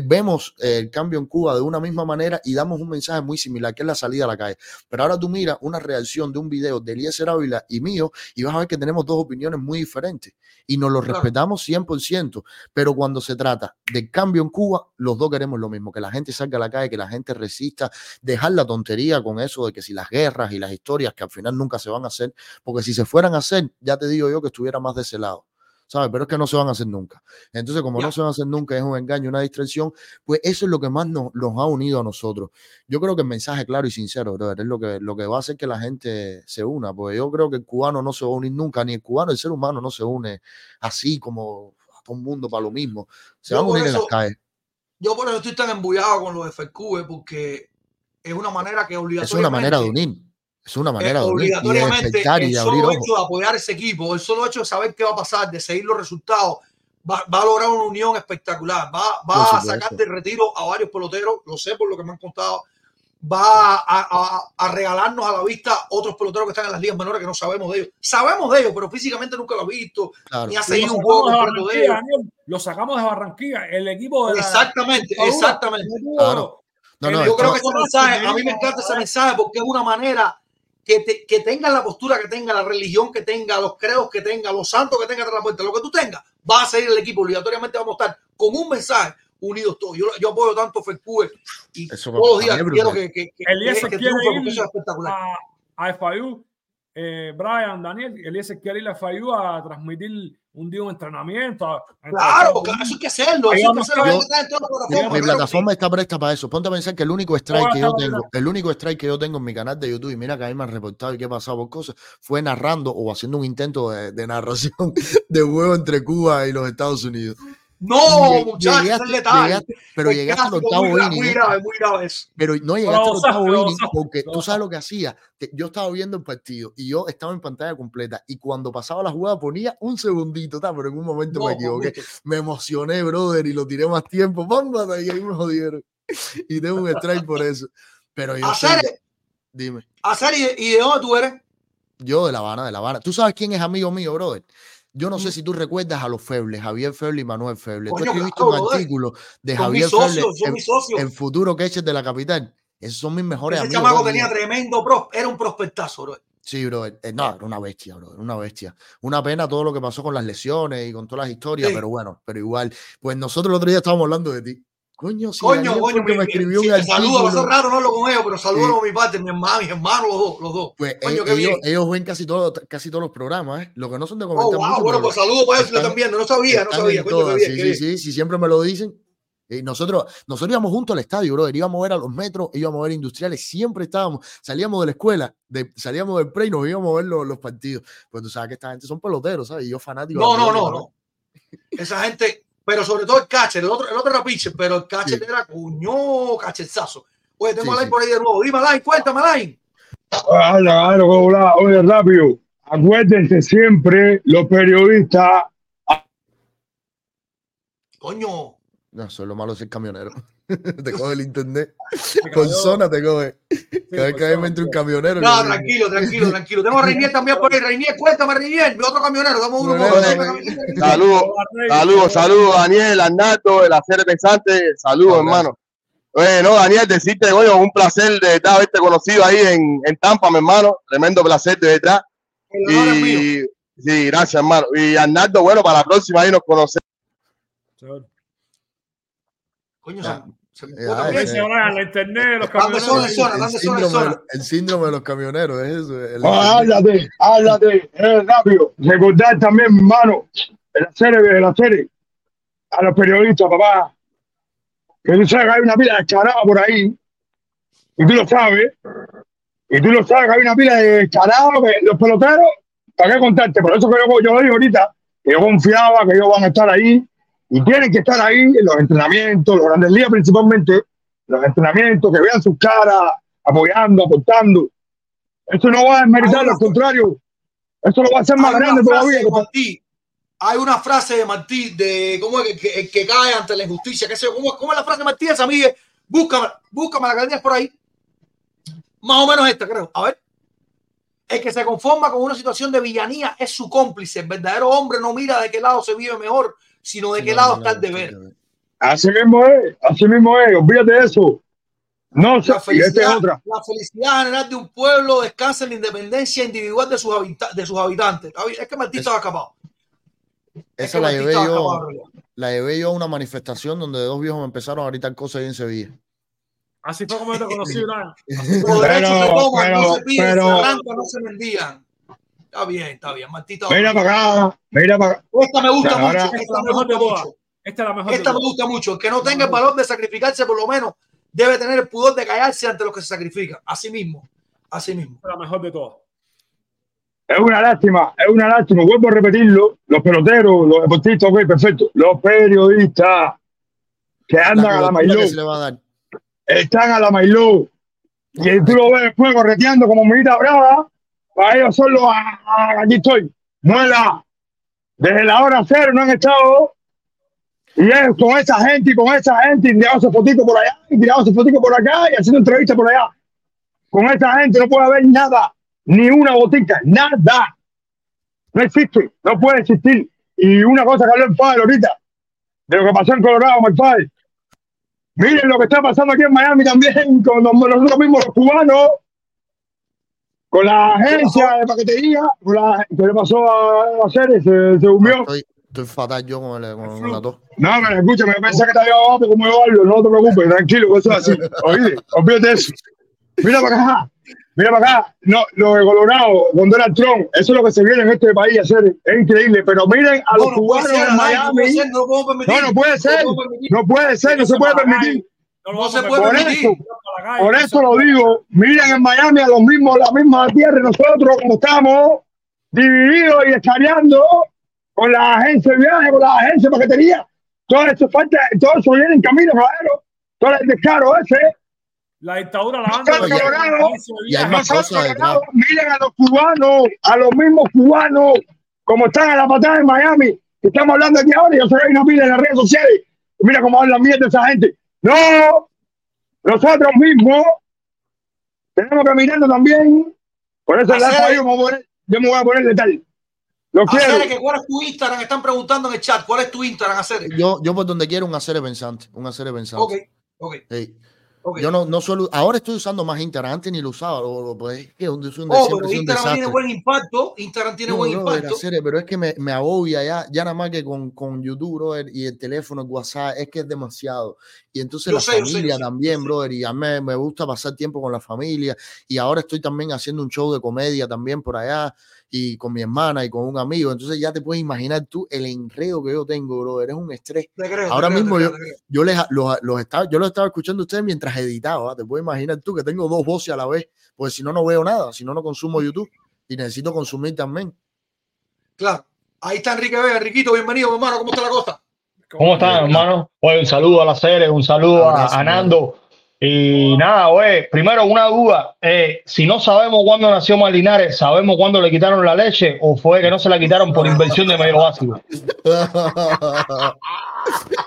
vemos eh, el cambio en Cuba de una misma manera y damos un mensaje muy similar, que es la salida a la calle. Pero ahora tú miras una reacción de un video de Eliezer Ávila y mío y vas a ver que tenemos dos opiniones muy diferentes y nos lo Claro. respetamos 100%, pero cuando se trata del cambio en Cuba, los dos queremos lo mismo, que la gente salga a la calle, que la gente resista, dejar la tontería con eso de que si las guerras y las historias que al final nunca se van a hacer, porque si se fueran a hacer, ya te digo yo que estuviera más de ese lado. ¿Sabes? Pero es que no se van a hacer nunca. Entonces, como no se van a hacer nunca, es un engaño, una distracción, pues eso es lo que más nos, ha unido a nosotros. Yo creo que el mensaje claro y sincero, brother, es lo que, lo que va a hacer que la gente se una, porque yo creo que el cubano no se va a unir nunca, ni el cubano, el ser humano no se une así como a todo el mundo para lo mismo. Se van a unir en las calles. Yo por eso estoy tan embullado con los FQ, porque es una manera que Es obligatoriamente... una manera de unir. Es una Eh, manera de de obligatoriamente y el de solo hecho de apoyar ese equipo, el solo hecho de saber qué va a pasar, de seguir los resultados, va, va a lograr una unión espectacular. Va, va a sacar de retiro a varios peloteros, lo sé por lo que me han contado. Va a, a- a regalarnos a la vista otros peloteros que están en las ligas menores que no sabemos de ellos. Sabemos de ellos, pero físicamente nunca lo he visto, Claro. ni ha seguido un juego de de ellos. Daniel, Lo sacamos de Barranquilla, el equipo de la Exactamente, dictadura. exactamente. Claro. No, no, Yo creo que ese mensaje, a mí me encanta ese mensaje porque es una manera que, te- que tenga la postura que tenga, la religión que tenga, los credos que tenga, los santos que tenga tras la puerta, lo que tú tengas, va a seguir el equipo. Obligatoriamente vamos a estar con un mensaje unidos todos. Yo, yo apoyo tanto a FECUE y Eso todos los días quiero brutal. que, que, que, Eliezer que quiere triunfe porque ir eso es espectacular. a, a FIU, eh, Brian, Daniel, Eliezer quiere ir a FIU a transmitir un día un entrenamiento. Claro, claro, eso hay que hacerlo. Eso hay que hacerlo. todas las Mi, plataforma está presta para eso. Ponte a pensar que el único strike que yo tengo, el único strike que yo tengo en mi canal de YouTube, y mira que ahí me han reportado y que he pasado por cosas, fue narrando o haciendo un intento de, de narración de juego entre Cuba y los Estados Unidos. No, muchachos, es letal. pero llegaste al octavo muy inning. Muy ¿eh? grave, muy grave eso. Pero no llegaste al gozaste, octavo lo inning porque tú sabes lo que hacía. Yo estaba viendo el partido y yo estaba en pantalla completa y cuando pasaba la jugada ponía un segundito, ta, pero en un momento me No, equivoqué. Me emocioné, brother, y lo tiré más tiempo. Póngate y ahí me jodieron. Y tengo un strike por eso. Pero yo sé, Hacer, dime, hacer y, y de dónde tú eres. yo de La Habana, de La Habana. ¿Tú sabes quién es amigo mío, brother? Yo no sé Mm. si tú recuerdas a los Febles, Javier Feble y Manuel Feble. Tú Coño, escribiste claro, un artículo de Javier Feble en, en futuro Catcher de la capital. Esos son mis mejores Ese amigos. chamaco brother. tenía tremendo pro, era un prospectazo, bro. Sí, bro. eh, no, era una bestia, bro. Una bestia. Una pena todo lo que pasó con las lesiones y con todas las historias, Sí. pero bueno, pero igual. Pues nosotros el otro día estábamos hablando de ti. Coño, sí, Coño, coño, que me escribió sí, un te saludo, hace artículo. rato no hablo con ellos, pero saludo Sí. a mi parte, mi hermano, mi hermano, los dos, los dos. Pues Coño, eh, ellos, ellos ven casi, todo, casi todos los programas, ¿eh? Lo que no son de Oh, comentar wow, mucho, bueno, pues saludos para ellos si lo están- viendo, no sabía, no sabía, coño, todas, sí, sí, sí, sí, siempre me lo dicen. Y nosotros, nosotros íbamos juntos al estadio, brother. Íbamos a ver a los metros, íbamos a ver industriales, siempre estábamos, salíamos de la escuela, de, salíamos del pre y nos íbamos a ver los, los partidos. Pues tú sabes que esta gente son peloteros, ¿sabes? Y yo fanático. No, no, no, no. Esa gente, pero sobre todo el catcher, el otro, el otro era pitcher, pero el catcher Sí. era cuño cachezazo. Oye, tengo Sí, a Alain sí. por ahí de nuevo. Dime, Alain, cuéntame, Alain. Anda, ¿cómo va? Oye, rápido. acuérdense siempre, los periodistas, Coño. No, es lo malo de ser camionero. te coge el internet. Con zona te coge. Cada vez que entra un camionero. No, tranquilo, tranquilo, tranquilo. Tengo a Reinier también por ahí. Reinier, cuéntame, Reinier. Mi otro camionero. Damos uno por Saludos, saludos, saludos, Daniel, Arnaldo, el hacer pensante, saludos, hermano. Oye, no, Daniel, decirte, coño, un placer de estar haberte conocido ahí en, en Tampa, mi hermano. Tremendo placer de verdad. Y sí, gracias, hermano. Y Arnaldo, bueno, para la próxima ahí nos conocemos. Coño, el, síndrome, de- los camioneros, es eso. el- Oh, háblate, háblate, eh, rápido. Recordar también, hermano, en la serie, en la serie, a los periodistas, papá, que tú sabes que hay una pila de descarada por ahí, y tú lo sabes, y tú lo sabes que hay una pila de descarados, que los peloteros, ¿para qué contarte? Por eso que yo, yo lo digo ahorita, que yo confiaba que ellos van a estar ahí, y tienen que estar ahí en los entrenamientos, los grandes ligas principalmente, los entrenamientos, que vean sus caras, apoyando, aportando. Eso no va a desmeritar, al contrario. Eso lo va a hacer más grande todavía. Martí, hay una frase de Martí de cómo es que, que, que cae ante la injusticia, qué sé ¿cómo, cómo es la frase de Martí esa, Miguel? Búscame, búscame la que por ahí. Más o menos esta, creo. A ver. El que se conforma con una situación de villanía es su cómplice. El verdadero hombre no mira de qué lado se vive mejor, sino de qué lado está el deber. Así mismo es, así mismo es, olvídate de eso. No sé, La esta es felicidad, otra. la felicidad general de un pueblo descansa en la independencia individual de sus, habita- de sus habitantes. Es que Martí estaba escapado. Es Esa que la llevé yo, acabado, la llevé yo a una manifestación donde dos viejos me empezaron a gritar cosas ahí en Sevilla. Así fue como yo te conocí, Brian. Los derechos se Pero, no se vendían. Está bien, está bien. Martí está mira para acá, mira para acá. Esta me gusta ahora- mucho. Esta mejor de gusta todas. mucho. Esta es la mejor de Esta me gusta mucho. El que no tenga el valor de sacrificarse, por lo menos, debe tener el pudor de callarse ante los que se sacrifican. Así mismo. Así mismo. Esta es la mejor de todas. Es una lástima, es una lástima. Vuelvo a repetirlo. Los peloteros, los deportistas, ok, perfecto. Los periodistas que andan a la Mailó, están a la Mailó. Y tú lo ves después correteando como minita brava. Para ellos son los. aquí estoy. Muela. Desde la hora cero no han estado. Y es con esa gente y con esa gente, y tirándose fotitos por allá, y tirándose fotitos por acá, y haciendo entrevistas por allá. Con esa gente no puede haber nada, ni una botica, nada. No existe, no puede existir. Y una cosa que habló el padre ahorita, de lo que pasó en Colorado, my padre. Miren lo que está pasando aquí en Miami también, con nosotros mismos los cubanos, con la agencia de paquetería, con la, ¿qué le pasó a serie? Se, se humió. Estoy, estoy fatal yo con, el, con, la tos. No, pero escúchame, pensé que te había abajo como yo hablo, no te preocupes, tranquilo, que eso es así. Oíste, olvídate de eso. Mira para acá, mira para acá. No, lo de Colorado, con Donald Trump, eso es lo que se viene en este país a hacer, es increíble. Pero miren a los No, cubanos en Adán, no puede Miami. ser, no permitir. No, no puede ser, no puede ser, no se puede permitir. No se puede Por permitir. Por eso lo digo, miren en Miami a los mismos, la misma tierra, y nosotros como estamos divididos y escaneando con la agencia de viaje, con la agencia de paquetería, todo eso falta, todo eso viene en camino, caballero, todo el descaro ese, La dictadura la Nosotros, anda. Colorado, Y hay más nosotros, cosas detrás. Colorado, miren a los cubanos, a los mismos cubanos, como están a la patada en Miami, que estamos hablando aquí ahora, y yo sé que hay una pila en las redes sociales, mira cómo hablan mierda esa gente. No, nosotros mismos tenemos que mirarnos también. Por eso en la Hacer- radio me voy a poner- yo me voy a poner letal. Lo quiero. Que cuál es tu Instagram, están preguntando en el chat, ¿cuál es tu Instagram, hacer? Yo, yo por donde quiero un hacer pensante. Un hacer pensante. Ok, ok, Sí. Ok. Yo no, no suelo, ahora estoy usando más Instagram, antes ni lo usaba, lo- lo- pues es que es un, es un- Oh, pero sido un Instagram tiene buen impacto, Instagram tiene No, buen impacto. hacer, pero es que me, me agobia ya, ya nada más que con, con YouTube, brother, y el teléfono, el WhatsApp, es que es demasiado. Y entonces Yo la sé, familia sé, también, sé. brother, y a mí me gusta pasar tiempo con la familia. Y ahora estoy también haciendo un show de comedia también por allá, y con mi hermana y con un amigo. Entonces ya te puedes imaginar tú el enredo que yo tengo, brother, es un estrés. Te creo, te Ahora creo, mismo creo, yo, yo les, los, los estaba, yo los estaba escuchando a ustedes mientras editaba. Te puedes imaginar tú que tengo dos voces a la vez, pues si no, no veo nada, si no, no consumo YouTube y necesito consumir también. Claro. Ahí está Enrique Vega, Enriquito, bienvenido, mi hermano, ¿cómo está la costa? ¿Cómo están, hermano? Oye, un saludo a la serie, un saludo a, a Nando, Y nada, oye, primero una duda. eh, si no sabemos cuándo nació Malinares, ¿sabemos cuándo le quitaron la leche o fue que no se la quitaron por inversión de medio básico?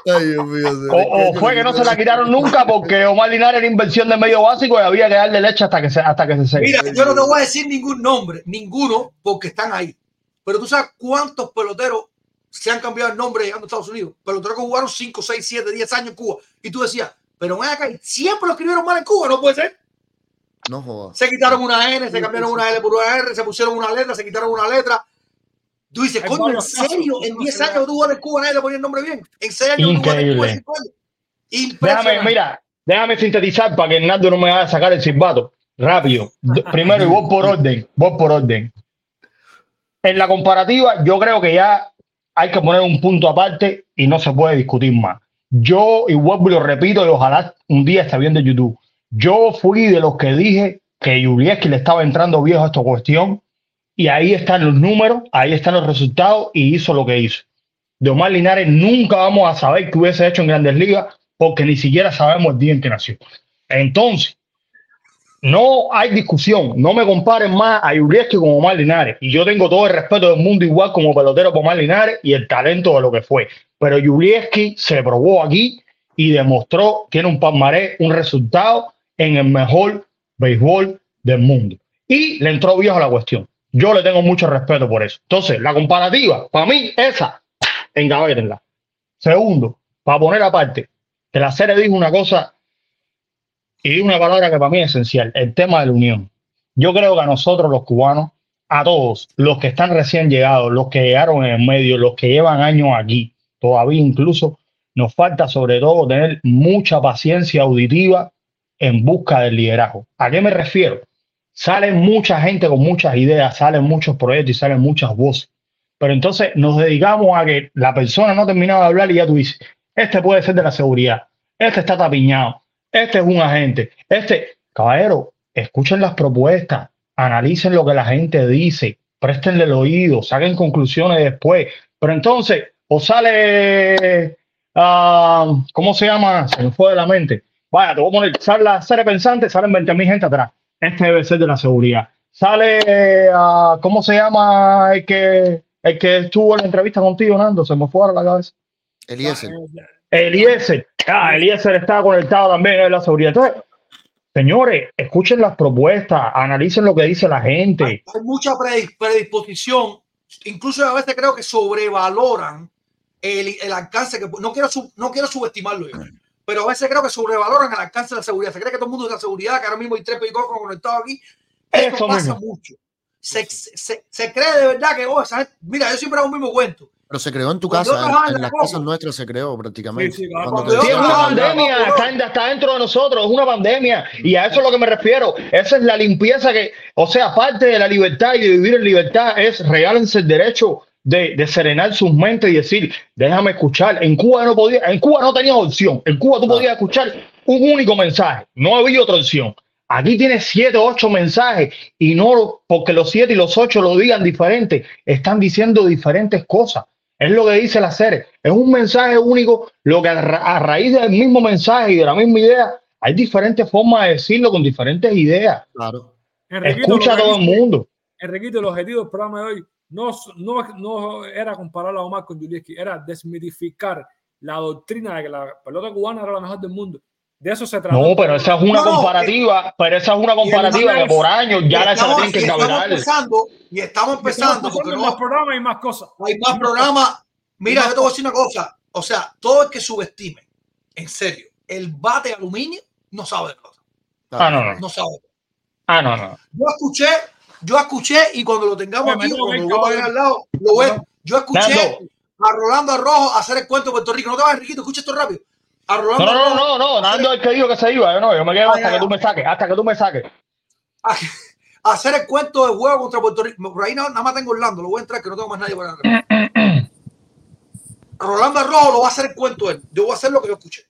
Ay, Dios mío. O, o fue que no se la quitaron nunca porque Omar Linares era inversión de medio básico y había que darle leche hasta que se, hasta que se seque. Mira, yo no te voy a decir ningún nombre, ninguno, porque están ahí. Pero tú sabes cuántos peloteros se han cambiado el nombre llegando a Estados Unidos. Peloteros que jugaron 5, 6, 7, 10 años en Cuba. Y tú decías, pero ven acá, siempre lo escribieron mal en Cuba, no puede ser. No jodas. Se quitaron una N, se cambiaron una L por una R, se pusieron una letra, se quitaron una letra. Tú dices, coño, ¿en serio? En se 10 le años tú jugaste en Cuba, nadie le ponía el nombre bien. En 6 años tú jugaste en Cuba, Increíble. Déjame, Impresionante. mira, déjame sintetizar para que Hernando no me vaya a sacar el silbato. Rápido. Primero, y voy por orden, voy por orden. En la comparativa, yo creo que ya hay que poner un punto aparte y no se puede discutir más. Yo, y vuelvo y lo repito, y ojalá un día esté viendo YouTube. Yo fui de los que dije que Juliesky le estaba entrando viejo a esta cuestión, y ahí están los números, ahí están los resultados, y hizo lo que hizo. De Omar Linares nunca vamos a saber qué hubiese hecho en Grandes Ligas, porque ni siquiera sabemos el día en que nació. Entonces, no hay discusión. No me comparen más a Yurieski con Omar Linares. Y yo tengo todo el respeto del mundo igual como pelotero por Omar Linares y el talento de lo que fue. Pero Yurieski se probó aquí y demostró, tiene un palmarés, un resultado en el mejor béisbol del mundo. Y le entró viejo la cuestión. Yo le tengo mucho respeto por eso. Entonces, la comparativa, para mí, esa, engavétenla. Segundo, para poner aparte, que la serie dijo una cosa y una palabra que para mí es esencial, el tema de la unión. Yo creo que a nosotros los cubanos, a todos, los que están recién llegados, los que llegaron en el medio, los que llevan años aquí, todavía incluso, nos falta sobre todo tener mucha paciencia auditiva en busca del liderazgo. ¿A qué me refiero? Salen mucha gente con muchas ideas, salen muchos proyectos y salen muchas voces. Pero entonces nos dedicamos a que la persona no terminaba de hablar y ya tú dices, este puede ser de la seguridad, este está tapiñado, este es un agente, este, caballero, escuchen las propuestas, analicen lo que la gente dice, préstenle el oído, saquen conclusiones después. Pero entonces, o sale, ah, ¿cómo se llama? Se me fue de la mente. Vaya, te voy a poner, sale la serie pensante, salen 20 mil gente atrás. Este debe ser de la seguridad. Sale, ah, ¿cómo se llama el que, el que estuvo en la entrevista contigo, Nando? Se me fue ahora la cabeza. Eliezer. Eliezer, ah, Eliezer está conectado también en la seguridad. Entonces, señores, escuchen las propuestas, analicen lo que dice la gente. Hay mucha predis- predisposición, incluso a veces creo que sobrevaloran el, el alcance que no quiero sub- no quiero subestimarlo yo, pero a veces creo que sobrevaloran el alcance de la seguridad. Se cree que todo el mundo es la seguridad, que ahora mismo hay tres picocos conectados aquí. Esto Eso pasa mismo. mucho. Se, se, se cree de verdad que, oh, esa gente- mira, yo siempre hago el mismo cuento. Pero se creó en tu casa, en en, en la las casas nuestras se creó prácticamente. Sí, sí, claro. Cuando Cuando te yo Sí, es una pandemia, está, en- está dentro de nosotros, es una pandemia. Y a eso es lo que me refiero. Esa es la limpieza que, o sea, parte de la libertad y de vivir en libertad es regálense el derecho de, de serenar sus mentes y decir, déjame escuchar. En Cuba no podía, en Cuba no tenías opción. En Cuba tú podías escuchar un único mensaje, no había otra opción. Aquí tienes siete, ocho mensajes y no porque los siete y los ocho lo digan diferente, están diciendo diferentes cosas. Es lo que dice la serie. Es un mensaje único, lo que a, ra- a raíz del mismo mensaje y de la misma idea, hay diferentes formas de decirlo con diferentes ideas. Claro. Enriquito, Escucha a todo el mundo. Enriquito, el objetivo del programa de hoy no, no, no era comparar a Omar con Julieski, era desmitificar la doctrina de que la pelota cubana era la mejor del mundo. De eso se trata. No, pero esa es una No, comparativa, pero esa es una comparativa que por años ya la estamos, tienen que y estamos encabelar. empezando, y estamos empezando, Estamos porque no, más programas y más cosas. hay más programas. Mira, yo te voy a decir una cosa. O sea, todo el que subestime, en serio, el bate de aluminio no sabe de cosa. Ah, no, no. No sabe. Ah, no, no. Yo escuché, yo escuché, y cuando lo tengamos aquí, cuando en lo vuelva a al lado, lo veo. Yo escuché Nando. a Rolando Arrojo hacer el cuento de Puerto Rico. No te vas, Enriquito, escucha esto rápido. Rolando No, no, no, no, no, Nando es el que dijo que se iba. Yo no, yo me quedo Ah, hasta que tú me saques, hasta que tú me saques. a, a hacer el cuento de juego contra Puerto Rico. Por ahí no- nada más tengo Orlando, lo voy a entrar, que no tengo más nadie para Rolando Arrojo lo va a hacer el cuento él. Yo voy a hacer lo que yo escuché.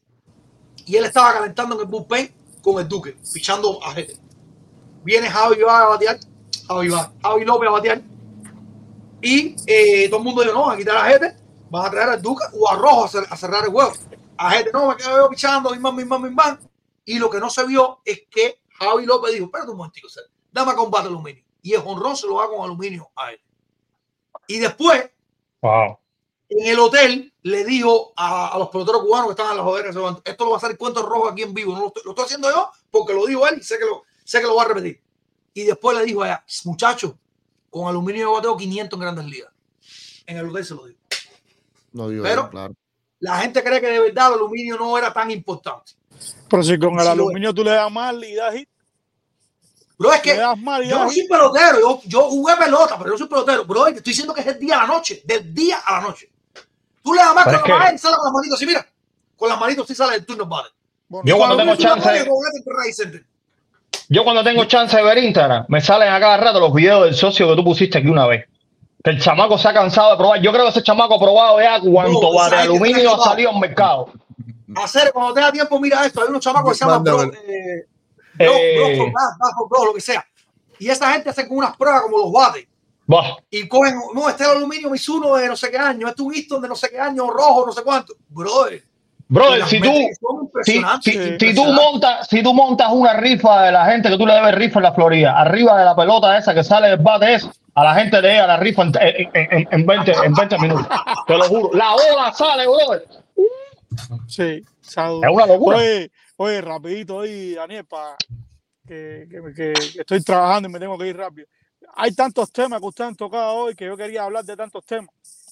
Y él estaba calentando en el bullpen con el Duque, pichando a gente. Viene Javi va a batear, Javi va, Javi López a batear. Y eh, todo el mundo dijo, no, a quitar a gente, vas a traer al Duque o a Rojo a cerrar el juego. A gente, no, me quedo pichando, mi man, mi man, mi man. Y lo que no se vio es que Javi López dijo, espérate un momentico, César, dame a combate aluminio. Y el honrón se lo da con aluminio a él. Y después, Wow. en el hotel, le dijo a, a los peloteros cubanos que estaban en las joderas, esto lo va a hacer cuento rojo aquí en vivo. No lo, estoy, lo estoy haciendo yo porque lo dijo él y sé que lo, sé que lo va a repetir. Y después le dijo a ella, muchachos, con aluminio yo bateo 500 en grandes ligas. En el hotel se lo dijo. No digo Pero- claro. La gente cree que de verdad el aluminio no era tan importante. Pero si con el aluminio tú le das mal y das hit, Bro, es le que das mal yo no soy pelotero, yo, yo jugué pelota, pero yo soy pelotero. Bro, te estoy diciendo que es el día a la noche, del día a la noche. Tú le das más con la mano y sale con las manitos así, mira. Con las manitos sí sale el turno vale. Bueno, Yo cuando tengo chance, yo cuando tengo chance de ver Instagram, me salen a cada rato los videos del socio que tú pusiste aquí una vez. Que el chamaco se ha cansado de probar. Yo creo que ese chamaco ha probado ya cuánto No, va de aluminio ha salido al mercado. Hacer, cuando tenga tiempo, mira esto. Hay unos chamacos que se llaman bro, eh, bro, Eh. bro, gas, gas for bro, lo que sea. Y esa gente hace con unas pruebas como los bates. Bah, Y cogen, no, este es el aluminio Mizuno de no sé qué año, este es un Easton de no sé qué año, rojo, no sé cuánto. Brother. brother, si tú, si, tú montas, si tú montas una rifa de la gente que tú le debes rifa en la Florida, arriba de la pelota esa que sale del bate esa, a la gente le llega la rifa en, en, en- en 20, en 20 minutos. Te lo juro. La bola sale, brother. Sí, salud. Es una locura. Oye, oye, rapidito hoy, Daniel, para que, que- que- que estoy trabajando y me tengo que ir rápido. Hay tantos temas que ustedes han tocado hoy que yo quería hablar de tantos temas,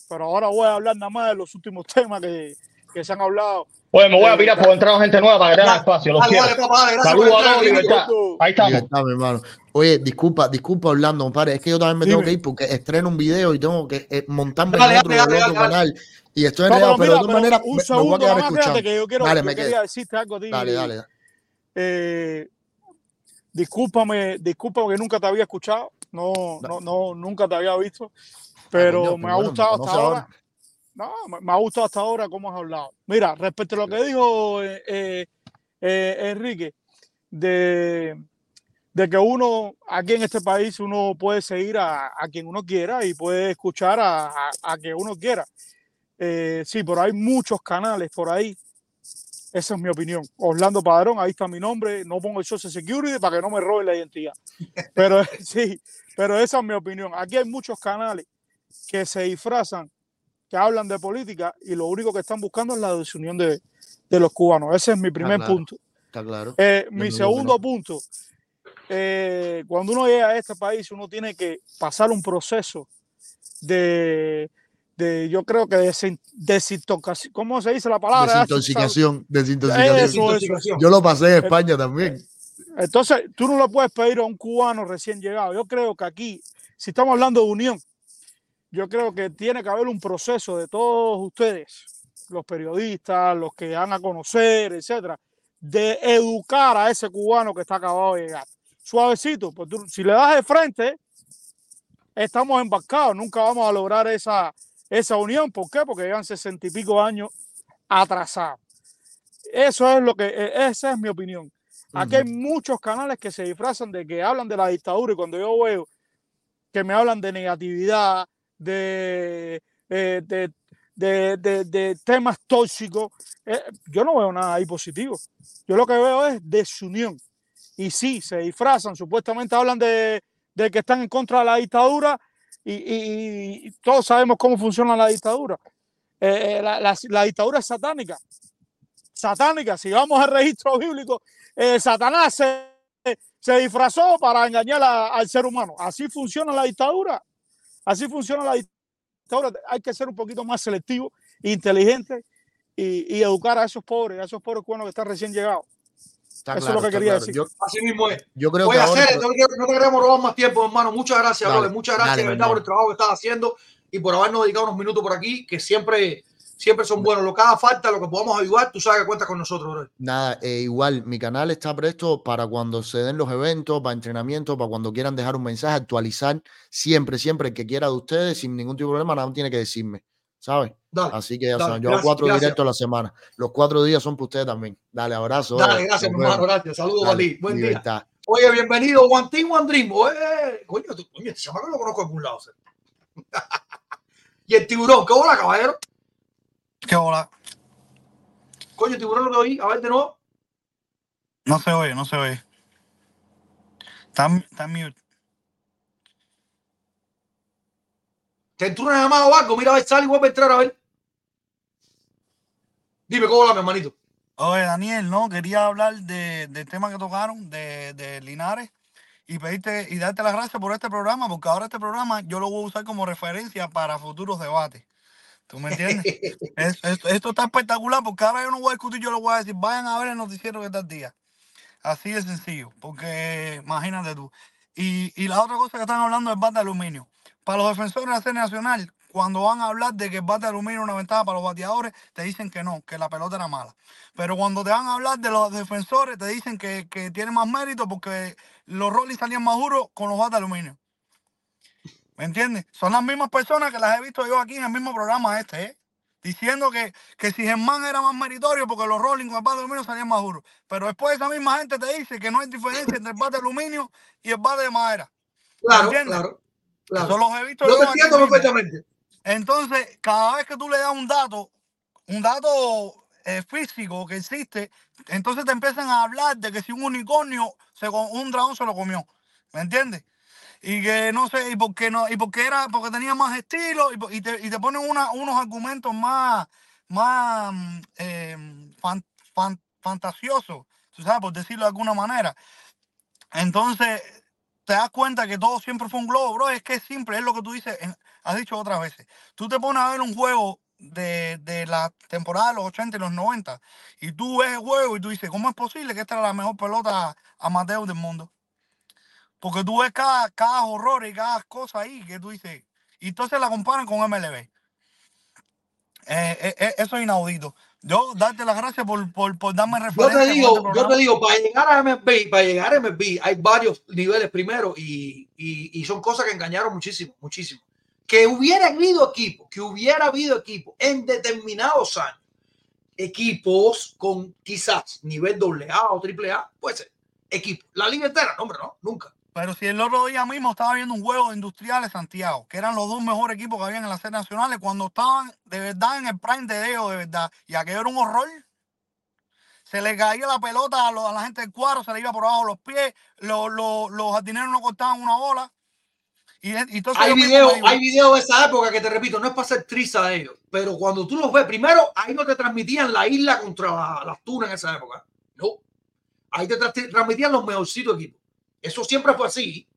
pero ahora voy a hablar nada más de los últimos temas que, que se han hablado. Oye, me voy a pirar por entrar gente nueva para que tengan espacio. Los quiero. Saludos a todos, libertad. Ahí estamos. Libertad, mi hermano. Oye, disculpa, disculpa, Orlando, compadre. Es que yo también me tengo Dime. que ir porque estreno un video y tengo que eh, montarme Dale, en otro, dale, en dale, otro dale, canal. Y estoy No, enredado, pero, pero de todas pero maneras un me, me voy a segundo quedar escuchando. que yo quiero, Dale, yo me quería decirte algo a ti. Dale, dale. dale. Eh, discúlpame, discúlpame que nunca te había escuchado, no, no, no, nunca te había visto, pero coño, me ha bueno, gustado hasta ahora. No, me, ha gustado hasta ahora cómo has hablado. Mira, respecto a lo que dijo eh, eh, eh, Enrique, de, de que uno aquí en este país uno puede seguir a, a quien uno quiera y puede escuchar a, a, a quien uno quiera. Sí, pero hay muchos canales por ahí. Esa es mi opinión. Orlando Padrón, ahí está mi nombre. No pongo el Social Security para que no me roben la identidad. Pero sí, pero esa es mi opinión. Aquí hay muchos canales que se disfrazan, que hablan de política y lo único que están buscando es la desunión de, de los cubanos. Ese es mi primer claro. punto. Está claro. Eh, mi segundo no. punto, eh, cuando uno llega a este país, uno tiene que pasar un proceso de, de yo creo que desin- desintoxicación, ¿cómo se dice la palabra? Desintoxicación, desintoxicación. Eso. Yo lo pasé en España también. Entonces, tú no le puedes pedir a un cubano recién llegado. Yo creo que aquí, si estamos hablando de unión, yo creo que tiene que haber un proceso de todos ustedes, los periodistas, los que van a conocer, etcétera, de educar a ese cubano que está acabado de llegar. Suavecito, pues tú, si le das de frente, estamos embarcados, nunca vamos a lograr esa, esa unión. ¿Por qué? Porque llevan sesenta y pico años atrasados. Eso es lo que, e- esa es mi opinión. Aquí hay muchos canales que se disfrazan de que hablan de la dictadura y cuando yo veo que me hablan de negatividad, de, eh, de, de- de- de temas tóxicos, eh, yo no veo nada ahí positivo. Yo lo que veo es desunión. Y sí, se disfrazan, supuestamente hablan de, que están en contra de la dictadura y, y- todos sabemos cómo funciona la dictadura. Eh, la, la- la dictadura es satánica. Satánica, si vamos al registro bíblico, Satanás se, se disfrazó para engañar al ser humano. Así funciona la dictadura. Así funciona la dictadura. Hay que ser un poquito más selectivo, inteligente y, y educar a esos pobres, a esos pobres cubanos que están recién llegados. Está Eso es lo que quería claro. decir. Yo, Así mismo es. yo creo Voy que a ahora. hacer, no, no te queremos robar más tiempo, hermano. Muchas gracias, Dale, brother. Muchas gracias, dale, verdad, por el trabajo que estás haciendo y por habernos dedicado unos minutos por aquí, que siempre, siempre son buenos. Lo que haga falta, lo que podamos ayudar, tú sabes que cuentas con nosotros, brother. Nada, eh, igual, mi canal está presto para cuando se den los eventos, para entrenamiento, para cuando quieran dejar un mensaje, actualizar siempre, siempre el que quiera de ustedes, sin ningún tipo de problema, nada tiene que decirme, ¿sabes? Dale, Así que ya dale, saben, yo hago cuatro gracias. directos a la semana. Los cuatro días son para ustedes también. Dale, abrazo. Dale, gracias, mi hermano. Gracias. Saludos a ti. Buen día. Oye, bienvenido, One Team, One Dream. Oye, coño, tú- coño, este chamaco lo conozco de algún lado. y el tiburón, ¿qué hola, caballero? ¿Qué hola? Coño, tiburón lo que oí. A ver, de nuevo. No se oye, no se oye. Está, está mute. ¿Te entró una llamada o algo? Mira, a ver, sale y vuelve a entrar a ver. Dime, ¿cómo va, mi hermanito? Oye, Daniel, no, quería hablar de, del tema que tocaron de, de Linares y pedirte y darte las gracias por este programa, porque ahora este programa yo lo voy a usar como referencia para futuros debates. ¿Tú me entiendes? Es- es- esto está espectacular porque ahora yo no voy a discutir, yo lo voy a decir, vayan a ver el noticiero que tal día. Así de sencillo, porque imagínate tú. Y, y la otra cosa que están hablando es el bate de aluminio. Para los defensores de la serie nacional, cuando van a hablar de que el bate de aluminio es una ventaja para los bateadores, te dicen que no, que la pelota era mala. Pero cuando te van a hablar de los defensores, te dicen que, que tiene más mérito porque los Rollins salían más duros con los bates de aluminio. ¿Me entiendes? Son las mismas personas que las he visto yo aquí en el mismo programa este, ¿eh? Diciendo que, que si Germán era más meritorio porque los Rolling con el bate de aluminio salían más duros. Pero después esa misma gente te dice que no hay diferencia entre el bate de aluminio y el bate de madera. ¿Me Claro, entiendes? claro, claro. Eso los he visto Yo aquí entiendo perfectamente. Entonces, cada vez que tú le das un dato, un dato eh, físico que existe, entonces te empiezan a hablar de que si un unicornio, se, un dragón se lo comió. ¿Me entiendes? Y que no sé, y por qué no, y porque era, porque tenía más estilo, y, y te, y te ponen una- unos argumentos más, más eh, fan- fan- fantasiosos, sabes, por decirlo de alguna manera. Entonces, te das cuenta que todo siempre fue un globo, bro. Es que es simple, es lo que tú dices, has dicho otras veces. Tú te pones a ver un juego de, de la temporada de los 80 y los 90 y tú ves el juego y tú dices, ¿cómo es posible que esta era la mejor pelota amateur del mundo? Porque tú ves cada, cada horror y cada cosa ahí que tú dices, y entonces la comparan con MLB. Eh, eh, eh, eso es inaudito. Yo darte las gracias por, por, por darme Yo referencia. te con digo, este yo te digo, para llegar a MLB, para llegar a MLB, hay varios niveles primero y, y, y son cosas que engañaron muchísimo, muchísimo. Que hubiera habido equipos, que hubiera habido equipos en determinados años, equipos con quizás nivel AA o AAA, puede ser, equipo. La liga entera, no, hombre, no, nunca. Pero si el otro día mismo estaba viendo un juego de Industriales Santiago, que eran los dos mejores equipos que habían en las series nacionales, cuando estaban de verdad en el prime de ellos, de verdad, y aquello era un horror. Se le caía la pelota a, lo- a la gente del cuadro, se le iba por abajo los pies, lo- lo- los jardineros no cortaban una bola. Y, y entonces Hay videos, hay videos de esa época que te repito, no es para ser triste de ellos, pero cuando tú los ves, primero, ahí no te transmitían la isla contra la- las tunas en esa época. No. Ahí te tra- transmitían los mejorcitos equipos. Eso siempre fue así.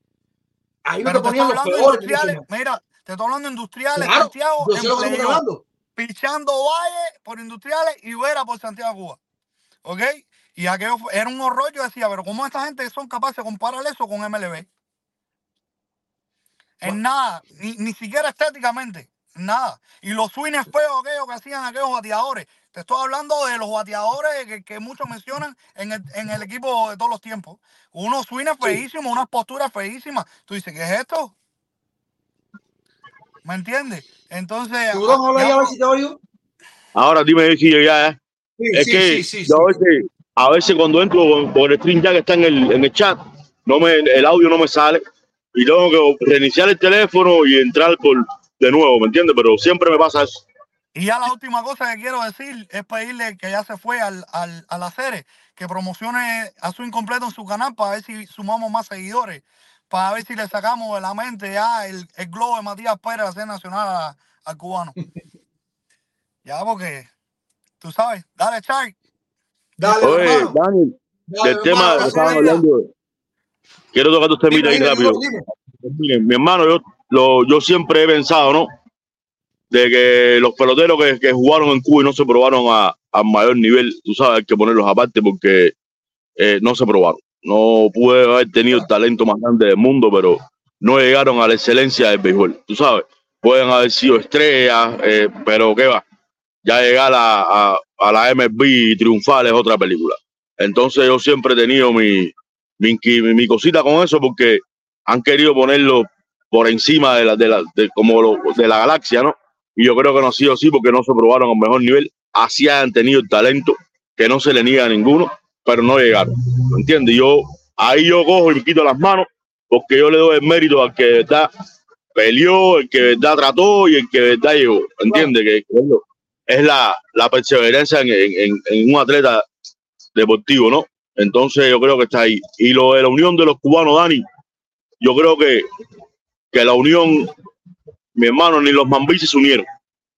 Ahí no pero te te ponían estoy hablando peores. industriales, mira, te estoy hablando de industriales, Claro, Santiago, yo pichando Valle por industriales y Vera por Santiago Cuba. ¿Ok? Y aquello fue- era un horror. Yo decía, pero ¿cómo esta gente son capaces de comparar eso con MLB? En nada, ni, ni siquiera estéticamente, nada. Y los swings feos aquellos que hacían aquellos bateadores. Te estoy hablando de los bateadores que, que muchos mencionan en el, en el equipo de todos los tiempos. Unos swings feísimos, unas posturas feísimas. Tú dices, ¿qué es esto? ¿Me entiendes? Entonces. ¿Tú ya ya a ver por- si te oigo? Ahora dime si yo ya. ¿eh? Sí, es sí, que sí, sí, yo sí. a veces, a veces cuando entro por- por el stream ya que está en el, en el chat, no me, el audio no me sale y tengo que reiniciar el teléfono y entrar por de nuevo, ¿me entiendes? Pero siempre me pasa eso. Y ya la última cosa que quiero decir es pedirle que ya se fue al, al, a la serie, que promocione a su incompleto en su canal para ver si sumamos más seguidores, para ver si le sacamos de la mente ya el, el globo de Matías Pérez de la serie nacional a- al cubano. ya, porque tú sabes, dale, Char. Dale, Oye, hermano. Daniel, Dale, el tema que estaban hablando, quiero tocar Dime, temitas ahí rápido. dime, mi hermano, yo, lo, yo siempre he pensado, ¿no? De que los peloteros que, que jugaron en Cuba y no se probaron a, a mayor nivel, tú sabes, hay que ponerlos aparte porque eh, no se probaron. No pude haber tenido el talento más grande del mundo, pero no llegaron a la excelencia del béisbol, tú sabes. Pueden haber sido estrellas, eh, pero qué va. Ya llegar a, a, la MLB y triunfar es otra película. Entonces yo siempre he tenido mi, mi, mi cosita con eso porque han querido ponerlo por encima de la, de la, de, como lo- de la galaxia, ¿no? Y yo creo que no ha sido así porque no se probaron al mejor nivel. Así han tenido el talento que no se le niega a ninguno, pero no llegaron. ¿Me entiendes? Yo ahí yo cojo y me quito las manos porque yo le doy el mérito al que de verdad peleó, el que de verdad trató y el que de verdad llegó. ¿Me entiendes? Que, es la, la perseverancia en- en un atleta deportivo, ¿no? Entonces yo creo que está ahí. Y lo de la unión de los cubanos, Dani, yo creo que, que la unión, mi hermano, ni los mambises se unieron.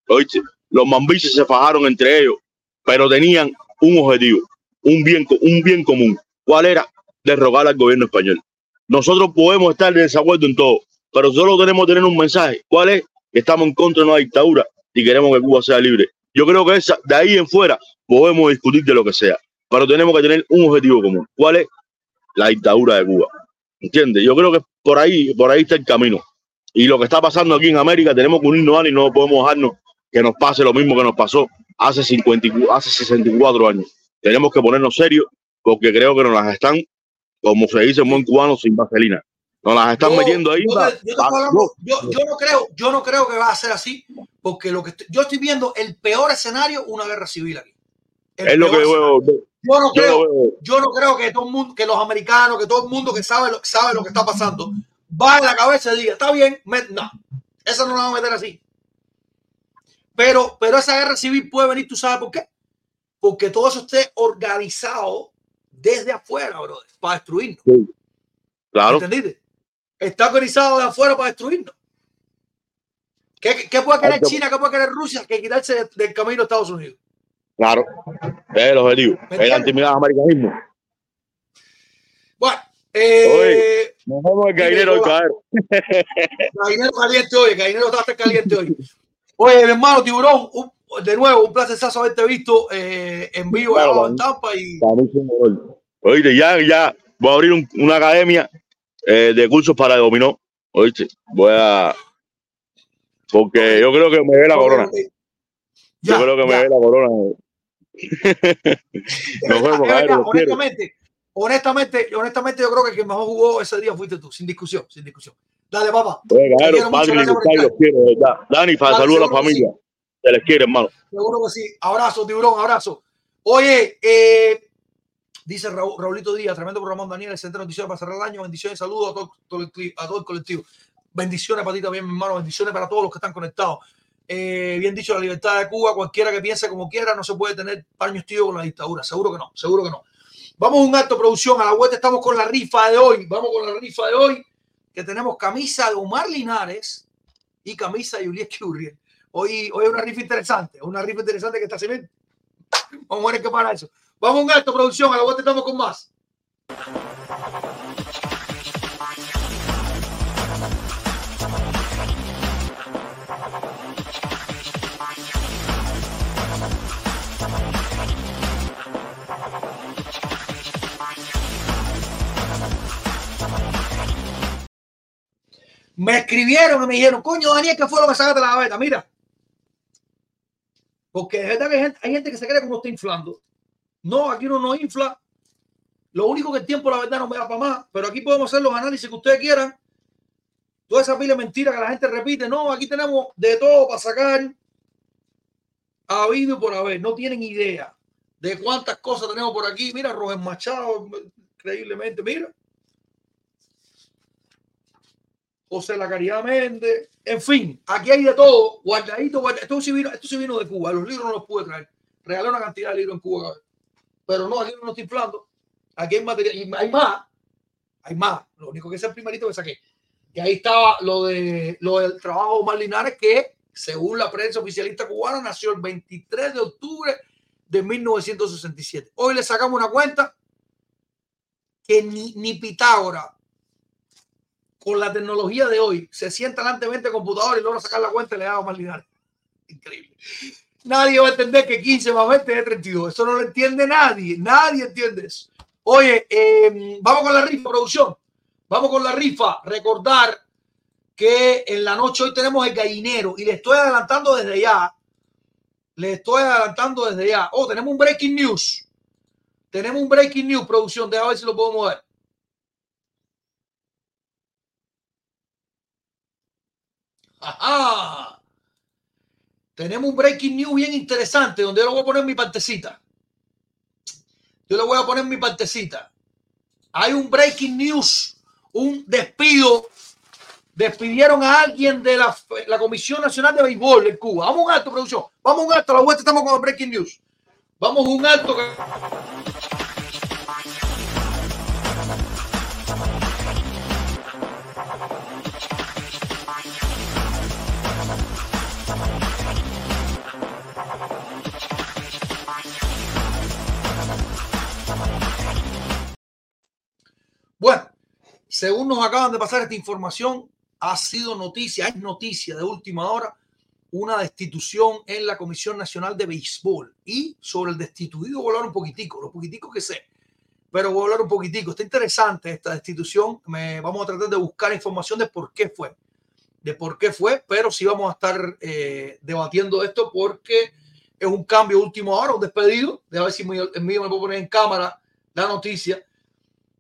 ¿Oíste? Los mambises se fajaron entre ellos, pero tenían un objetivo, un bien, un bien común. ¿Cuál era? Derrogar al gobierno español. Nosotros podemos estar de desacuerdo en todo, pero solo tenemos que tener un mensaje. ¿Cuál es? Estamos en contra de una dictadura y queremos que Cuba sea libre. Yo creo que esa, de ahí en fuera podemos discutir de lo que sea, pero tenemos que tener un objetivo común. ¿Cuál es? La dictadura de Cuba. ¿Entiendes? Yo creo que por ahí, por ahí está el camino. Y lo que está pasando aquí en América, tenemos que unirnos y no podemos dejarnos que nos pase lo mismo que nos pasó hace, 50, hace 64 años. Tenemos que ponernos serios porque creo que nos las están, como se dice en buen cubano, sin vaselina. Nos las están metiendo ahí. Yo, yo, yo, no creo, yo no creo que va a ser así, porque lo que estoy- yo estoy viendo el peor escenario, una guerra civil aquí. El es lo que veo. Yo no creo, yo no creo que todo el mundo, que los americanos, que todo el mundo que sabe lo, sabe lo que está pasando, va en la cabeza y diga, está bien, me- no, esa no la vamos a meter así. Pero, pero esa guerra civil puede venir, ¿tú sabes por qué? Porque todo eso esté organizado desde afuera, brother, para destruirnos. Claro. ¿Entendiste? Está organizado de afuera para destruirnos. ¿Qué, qué puede querer China? ¿Qué puede querer Rusia? Que quitarse de- del camino de Estados Unidos. Claro. Es el objetivo. ¿Me El entiendes? antimilitarismo. Eh, Nos vemos el gallinero al caer. Gallinero caliente hoy, Gallinero está caliente hoy. Oye, mi hermano Tiburón, un- de nuevo, un placer haberte visto eh, en vivo Claro, en Tampa y. Oíste, ya, ya voy a abrir un- una academia eh, de cursos para dominó. Oíste, voy a. Porque yo creo que me ve la corona. Yo creo que me ve la corona. Nos vemos, quiero. honestamente, honestamente, honestamente, yo creo que el que mejor jugó ese día fuiste tú, sin discusión, sin discusión. Dale, papá. Quiero mucho, padre, los verdad. Dani, para saludos a la familia. Se les quiere, hermano. Seguro que sí. Abrazo, tiburón, abrazo. Oye, eh, dice Raúl, Raulito Díaz, tremendo programa, Daniel, excelente noticia para cerrar el año. Bendiciones, saludos a todo, todo el colectivo- a todo el colectivo. Bendiciones para ti también, mi hermano. Bendiciones para todos los que están conectados. Eh, bien dicho, la libertad de Cuba, cualquiera que piense como quiera, no se puede tener paños tíos con la dictadura. Seguro que no, seguro que no. Vamos a un acto de producción. A la vuelta estamos con la rifa de hoy. Vamos con la rifa de hoy, que tenemos camisa de Omar Linares y camisa de Juliet Currier. Hoy, hoy es una rifa interesante, una rifa interesante que está haciendo. Vamos a ver qué para eso. Vamos a un acto de producción. A la vuelta estamos con más. Me escribieron y me dijeron, coño, Daniel, ¿qué fue lo que sacaste la gaveta? Mira. Porque es verdad que hay gente, que se cree que uno está inflando. No, aquí uno no infla. Lo único que el tiempo, la verdad, no me da para más. Pero aquí podemos hacer los análisis que ustedes quieran. Toda esa pila de mentiras que la gente repite. No, aquí tenemos de todo para sacar. Ha habido por haber. No tienen idea de cuántas cosas tenemos por aquí. Mira, Roger Machado, increíblemente. Mira. José La Caridad Méndez, en fin, aquí hay de todo, guardadito, guardadito. Esto sí vino, de Cuba, los libros no los pude traer. Regalé una cantidad de libros en Cuba, pero no, aquí no estoy inflando. Aquí hay material, y hay más, hay más. Lo único que es el primerito que saqué. Y ahí estaba lo, de, lo del trabajo de Omar que según la prensa oficialista cubana, nació el 23 de octubre de 1967. Hoy le sacamos una cuenta que ni, ni Pitágoras con la tecnología de hoy, se sienta delante de 20 computadores y logra sacar la cuenta y le da Omar Linares. Increíble. Nadie va a entender que 15 más 20 es 32. Eso no lo entiende nadie. Nadie entiende eso. Oye, eh, vamos con la rifa, producción. Vamos con la rifa. Recordar que en la noche hoy tenemos el gallinero y le estoy adelantando desde ya. Le estoy adelantando desde ya. Oh, tenemos un breaking news. Tenemos un breaking news, producción. Deja ver si lo podemos ver. Ajá. Tenemos un breaking news bien interesante donde yo le voy a poner mi partecita. Yo le voy a poner mi partecita. Hay un breaking news, un despido. Despidieron a alguien de la, Comisión Nacional de Béisbol en Cuba. Vamos a un alto, producción. Vamos a un alto. A la vuelta estamos con el breaking news. Vamos a un alto. Según nos acaban de pasar esta información, ha sido noticia, es noticia de última hora, una destitución en la Comisión Nacional de Béisbol. Y sobre el destituido voy a hablar un poquitico, lo poquitico que sé, pero voy a hablar un poquitico. Está interesante esta destitución. Me, vamos a tratar de buscar información de por qué fue, de por qué fue, pero sí vamos a estar eh, debatiendo esto porque es un cambio último ahora, un despedido. De ver si el mío me puedo poner en cámara la noticia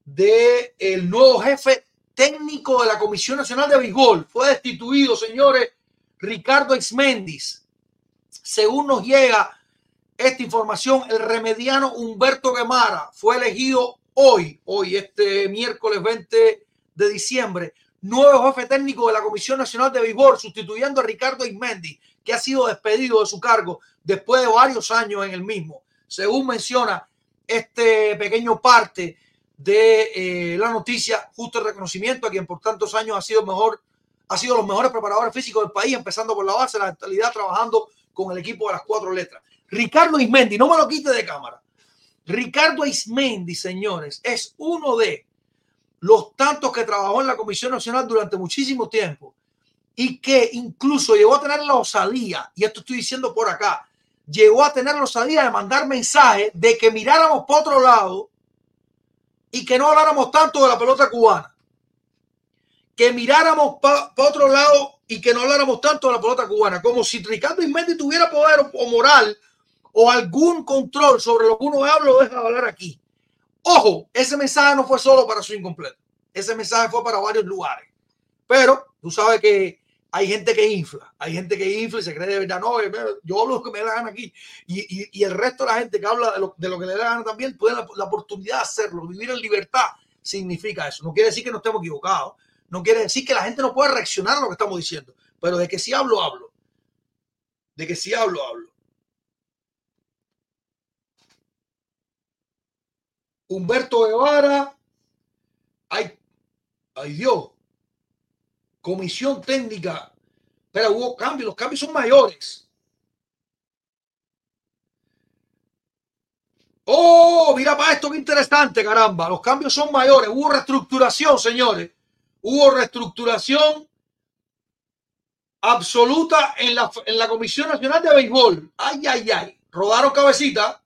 de el nuevo jefe técnico de la Comisión Nacional de Béisbol. Fue destituido, señores, Ricardo Exmendis. Según nos llega esta información, el remediano Humberto Guemara fue elegido hoy, hoy, este miércoles 20 de diciembre, nuevo jefe técnico de la Comisión Nacional de Béisbol, sustituyendo a Ricardo Ismendi, que ha sido despedido de su cargo después de varios años en el mismo. Según menciona este pequeño parte de eh, la noticia, justo el reconocimiento a quien por tantos años ha sido mejor, ha sido los mejores preparadores físicos del país, empezando por la base, la actualidad trabajando con el equipo de las cuatro letras. Ricardo Ismendi, no me lo quite de cámara. Ricardo Ismendi, señores, es uno de los tantos que trabajó en la Comisión Nacional durante muchísimo tiempo y que incluso llegó a tener la osadía, y esto estoy diciendo por acá, llegó a tener la osadía de mandar mensajes de que miráramos por otro lado y que no habláramos tanto de la pelota cubana. Que miráramos para otro lado y que no habláramos tanto de la pelota cubana, como si Ricardo Ismendi tuviera poder o moral o algún control sobre lo que uno habla o deja de hablar aquí. Ojo, ese mensaje no fue solo para su incompleto. Ese mensaje fue para varios lugares. Pero tú sabes que hay gente que infla, hay gente que infla y se cree de verdad, no, yo hablo lo que me da la gana aquí. Y, el resto de la gente que habla de lo, que le da también puede la, la, oportunidad de hacerlo. Vivir en libertad significa eso. No quiere decir que no estemos equivocados, no quiere decir que la gente no pueda reaccionar a lo que estamos diciendo, pero de que si hablo, hablo. De que si hablo, hablo. Humberto Guevara, ay, ay Dios, comisión técnica, pero hubo cambios, los cambios son mayores. Oh, mira para esto qué interesante, caramba. Los cambios son mayores. Hubo reestructuración, señores. Hubo reestructuración absoluta en la, en la Comisión Nacional de Béisbol. Ay, ay, ay. Rodaron cabecita.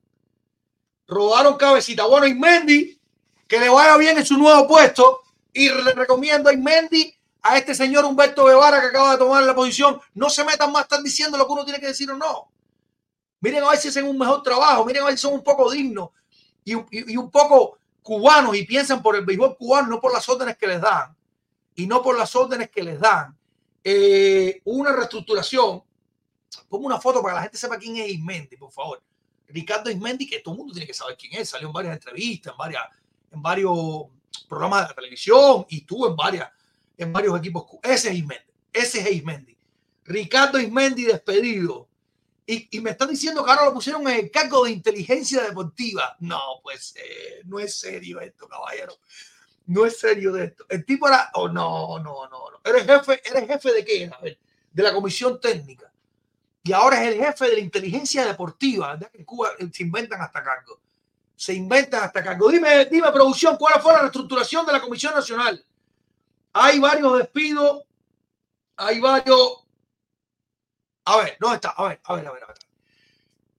Rodaron cabecita. Bueno, y Mendy, que le vaya bien en su nuevo puesto. Y le recomiendo a Mendy a este señor Humberto Guevara que acaba de tomar la posición, no se metan más, están diciendo lo que uno tiene que decir o no. Miren a ver si hacen un mejor trabajo, miren a ver si son un poco dignos y, y, un poco cubanos y piensan por el béisbol cubano, no por las órdenes que les dan. Y no por las órdenes que les dan. Eh, una reestructuración. Pongo una foto para que la gente sepa quién es Ismendi, por favor. Ricardo Ismendi, que todo el mundo tiene que saber quién es. Salió en varias entrevistas, en, varias, en varios programas de la televisión y estuvo en varias en varios equipos. Ese es Ismendi. Ese es Ismendi. Ricardo Ismendi despedido. Y, y, me están diciendo que ahora lo pusieron en el cargo de inteligencia deportiva. No, pues eh, no es serio esto, caballero. No es serio de esto. El tipo era. Oh, no, no, no. ¿Eres jefe, ¿Eres jefe de qué? A ver, de la comisión técnica. Y ahora es el jefe de la inteligencia deportiva. ¿verdad? En Cuba eh, se inventan hasta cargo. Se inventan hasta cargo. Dime, dime, producción, ¿cuál fue la reestructuración de la Comisión Nacional? Hay varios despidos, hay varios. A ver, ¿dónde está? A ver, a ver, a ver, a ver.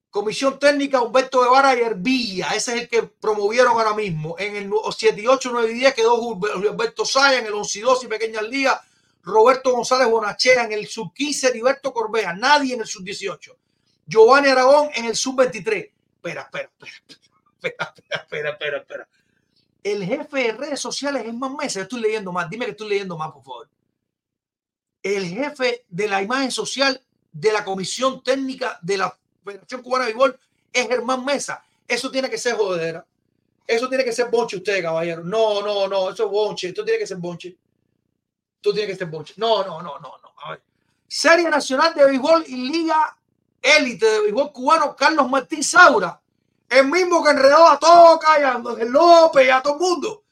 Comisión Técnica Humberto Guevara y Herbilla, ese es el que promovieron ahora mismo. En el 7 y 8, 9 y 10 quedó Humberto Saya, en el 11 y 12 y Pequeñas Ligas, Roberto González Bonachea, en el sub 15, Heriberto Corbea, nadie en el sub 18. Giovanni Aragón en el sub 23. Espera, espera, espera, espera, espera, espera, espera. El jefe de redes sociales es más meses. Estoy leyendo más. Dime que estoy leyendo más, por favor. El jefe de la imagen social de la Comisión Técnica de la Federación Cubana de Béisbol es Germán Mesa. Eso tiene que ser jodera. Eso tiene que ser bonche usted, caballero. No, no, no. Eso es bonche. Esto tiene que ser bonche. Esto tiene que ser bonche. No, no, no, no, no. A ver. Serie Nacional de Béisbol y Liga Élite de Béisbol Cubano, Carlos Martín Saura el mismo que enredó a Toca y a López y a todo el mundo.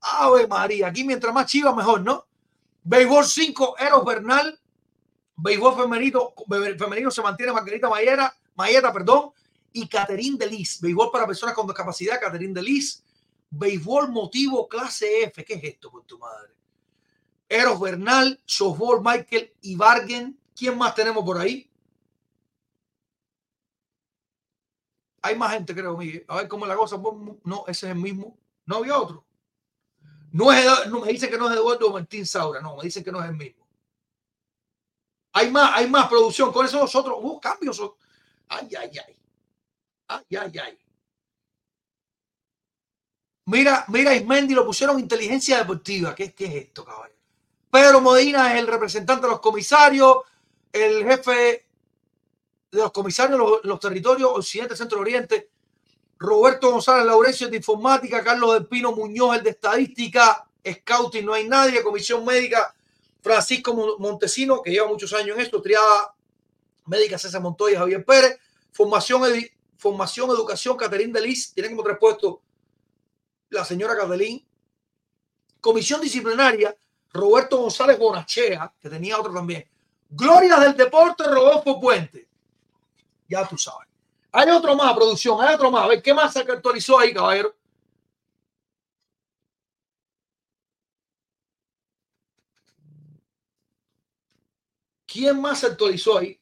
Ave María, aquí mientras más chiva mejor, ¿no? Béisbol 5, Eros Bernal. Béisbol femenino, femenino se mantiene Margarita Mayera, Mayeta, perdón, y Caterín Delis. Béisbol para personas con discapacidad, Caterín Delis. béisbol motivo clase F. ¿Qué es esto, por tu madre? Eros Bernal, softball Michael Ibargen. ¿Quién más tenemos por ahí? Hay más gente, creo, Miguel. A ver cómo la cosa. No, ese es el mismo. No había otro. No es, no, me dicen que no es Eduardo Martín Saura. No, me dicen que no es el mismo. Hay más, hay más producción. Con eso nosotros hubo cambios. Ay, ay, ay. Ay, ay, ay. Mira, mira, Ismendi lo pusieron inteligencia deportiva. ¿Qué, qué es esto, caballo? Pedro Modina es el representante de los comisarios, el jefe de los comisarios de los, territorios Occidente, Centro Oriente. Roberto González Laurencio de Informática, Carlos del Pino Muñoz, el de Estadística, Scouting, no hay nadie, Comisión Médica, Francisco Montesino, que lleva muchos años en esto, Triada Médica César Montoya, Javier Pérez, Formación, Formación Educación, Caterín Delis, tienen como tres puestos la señora Cadelín. Comisión Disciplinaria, Roberto González Bonachea, que tenía otro también. Gloria del Deporte, Rodolfo Puente. Ya tú sabes. Hay otro más, producción, hay otro más. A ver, ¿qué más se actualizó ahí, caballero? ¿Quién más se actualizó ahí?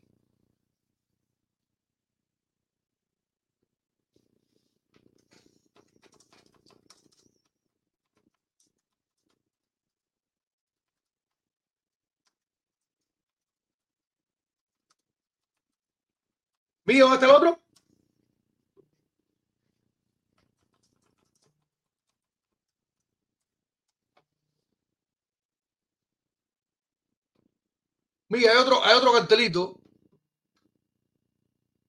¿Mío, dónde el otro? Mira, hay otro, hay otro cartelito.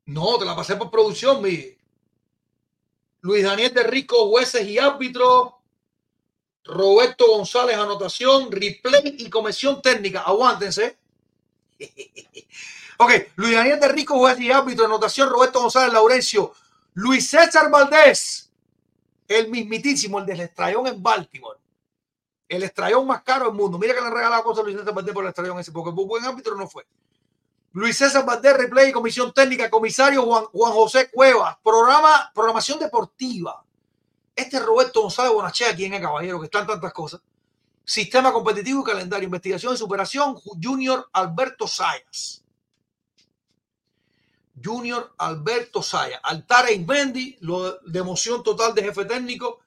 No, te la pasé por producción, Miguel. Luis Daniel de Rico, jueces y árbitros. Roberto González, anotación, replay y comisión técnica. Aguántense. Ok, Luis Daniel de Rico, juez y árbitro, anotación Roberto González Laurencio, Luis César Valdés, el mismitísimo, el del estrellón en Baltimore. El estrellón más caro del mundo. Mira que le regalado cosas a Luis César Valdés por el estrellón ese, porque buen árbitro no fue. Luis César Valdés, replay, comisión técnica, comisario Juan, Juan José Cuevas, programa, programación deportiva. Este Roberto González Bonachea, quien es caballero, que están tantas cosas. Sistema competitivo y calendario, investigación y superación, Junior Alberto Sayas. Junior Alberto Saya, Altara Invendi, lo de emoción total de jefe técnico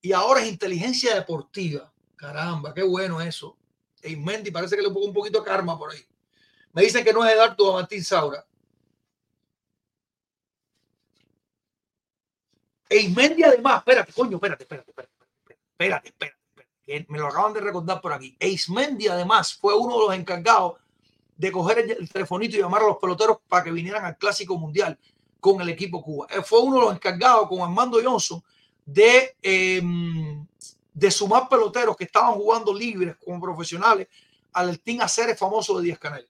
y ahora es inteligencia deportiva. Caramba, qué bueno eso. Inmendi parece que le pongo un poquito de karma por ahí. Me dicen que no es Eduardo Martín Saura. E Ismendi además, espérate, coño, espérate, espérate, espérate, espérate, espérate, espérate, me lo acaban de recordar por aquí. Eismendi además fue uno de los encargados de coger el, telefonito y llamar a los peloteros para que vinieran al Clásico Mundial con el equipo Cuba. Fue uno de los encargados con Armando Johnson de, em, de sumar peloteros que estaban jugando libres como profesionales al Team Aceres famoso de Díaz Canel.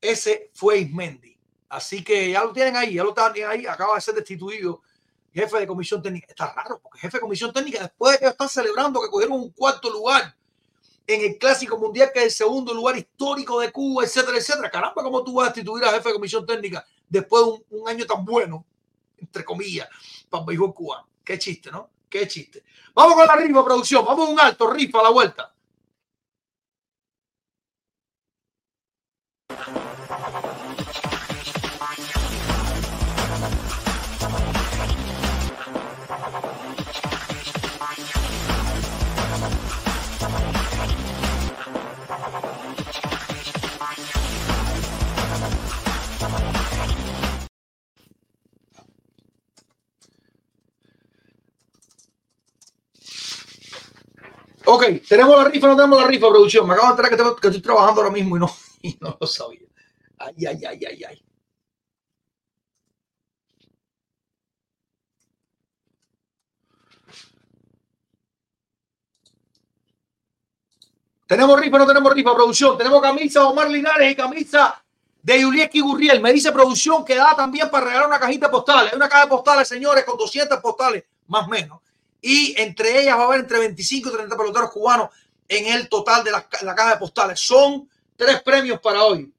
Ese fue Ismendi. Así que ya lo tienen ahí, ya lo tienen ahí, acaba de ser destituido jefe de comisión técnica. Está raro, porque jefe de comisión técnica, después de que están celebrando que cogieron un cuarto lugar en el Clásico Mundial, que es el segundo lugar histórico de Cuba, etcétera, etcétera. Caramba, ¿cómo tú vas a destituir a jefe de comisión técnica después de un, año tan bueno, entre comillas, para el béisbol cubano? Qué chiste, ¿no? Qué chiste. Vamos con la rifa, producción. Vamos a un alto, rifa a la vuelta. Ok, tenemos la rifa, no tenemos la rifa, producción. Me acabo de enterar que, estoy trabajando ahora mismo y no, y no lo sabía. Ay, ay, ay, ay, ay. Tenemos rifa, no tenemos rifa, producción. Tenemos camisa de Omar Linares y camisa de Yulieski Gurriel. Me dice producción que da también para regalar una cajita postal. Hay una caja de postales, señores, con 200 postales, más o menos y entre ellas va a haber entre 25 y 30 peloteros cubanos en el total de la, caja de postales. Son tres premios para hoy.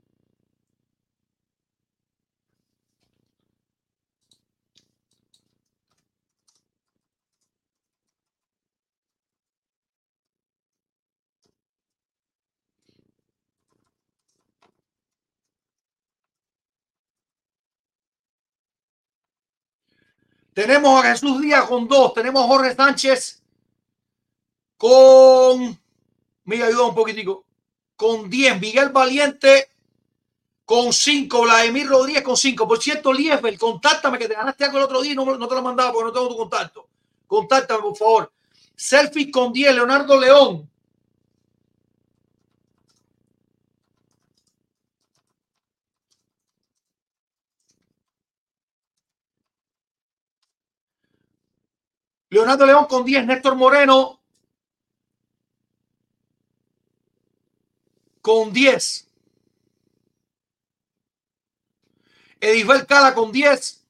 Tenemos a Jesús Díaz con dos. Tenemos a Jorge Sánchez con. Me ayuda un poquitico. Con 10. Miguel Valiente con 5. Vladimir Rodríguez con 5. Por cierto, Liefel, contáctame que te ganaste algo el otro día y no, no te lo mandaba porque no tengo tu contacto. Contáctame, por favor. Selfie con 10. Leonardo León. Leonardo León con 10, Néstor Moreno con 10. Edisbel Cala con 10.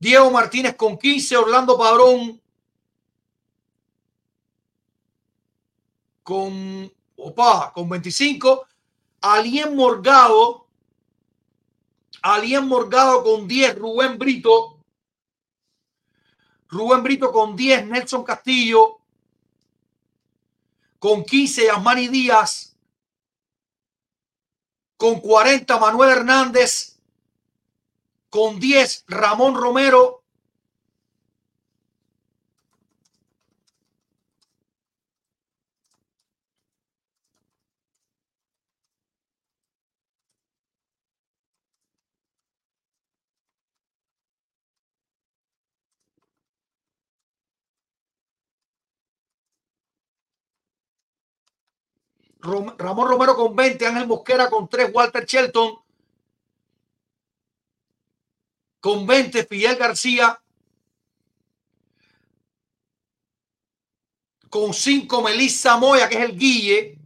Diego Martínez con 15. Orlando Padrón con, opa, con 25. Alien Morgado. Alien Morgado con 10. Rubén Brito Rubén Brito con 10, Nelson Castillo con 15, Asmani Díaz con 40, Manuel Hernández con 10, Ramón Romero Ramón Romero con 20, Ángel Mosquera con 3, Walter Shelton con 20, Fidel García con 5, Melissa Moya, que es el Guille,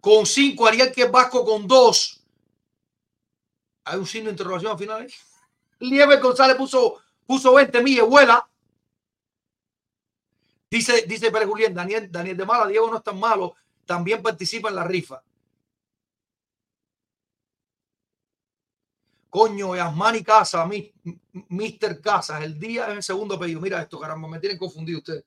con 5, Ariel que Vasco con 2. Hay un signo de interrogación al final. Lieber González puso, puso 20, Mille, vuela. Dice, dice Pérez Julián, Daniel, Daniel de Mala, Diego no es tan malo, también participa en la rifa. Coño, Asmani Casa, Mister Casas, el día en el segundo apellido. Mira esto, caramba, me tienen confundido ustedes.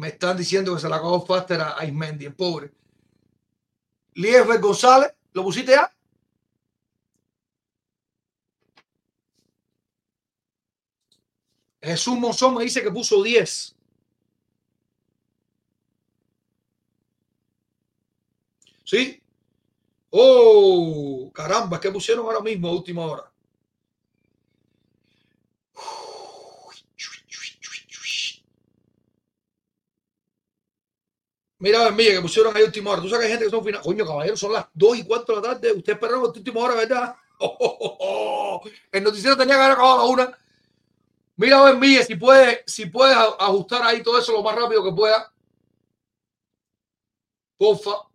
Me están diciendo que se la acabó Faster a Ismendi, el pobre. Lieber González, ¿lo pusiste ya? Jesús Monzón me dice que puso 10. ¿Sí? Oh, caramba, ¿qué pusieron ahora mismo a última hora? Mira, mía, que pusieron ahí última hora. Tú sabes que hay gente que son final. Coño, caballero, son las 2 y 4 de la tarde. Usted esperaron hasta última hora, ¿verdad? El noticiero tenía que haber acabado a una. Mira, ven, Mille, si puede, si puedes ajustar ahí todo eso lo más rápido que pueda. Porfa.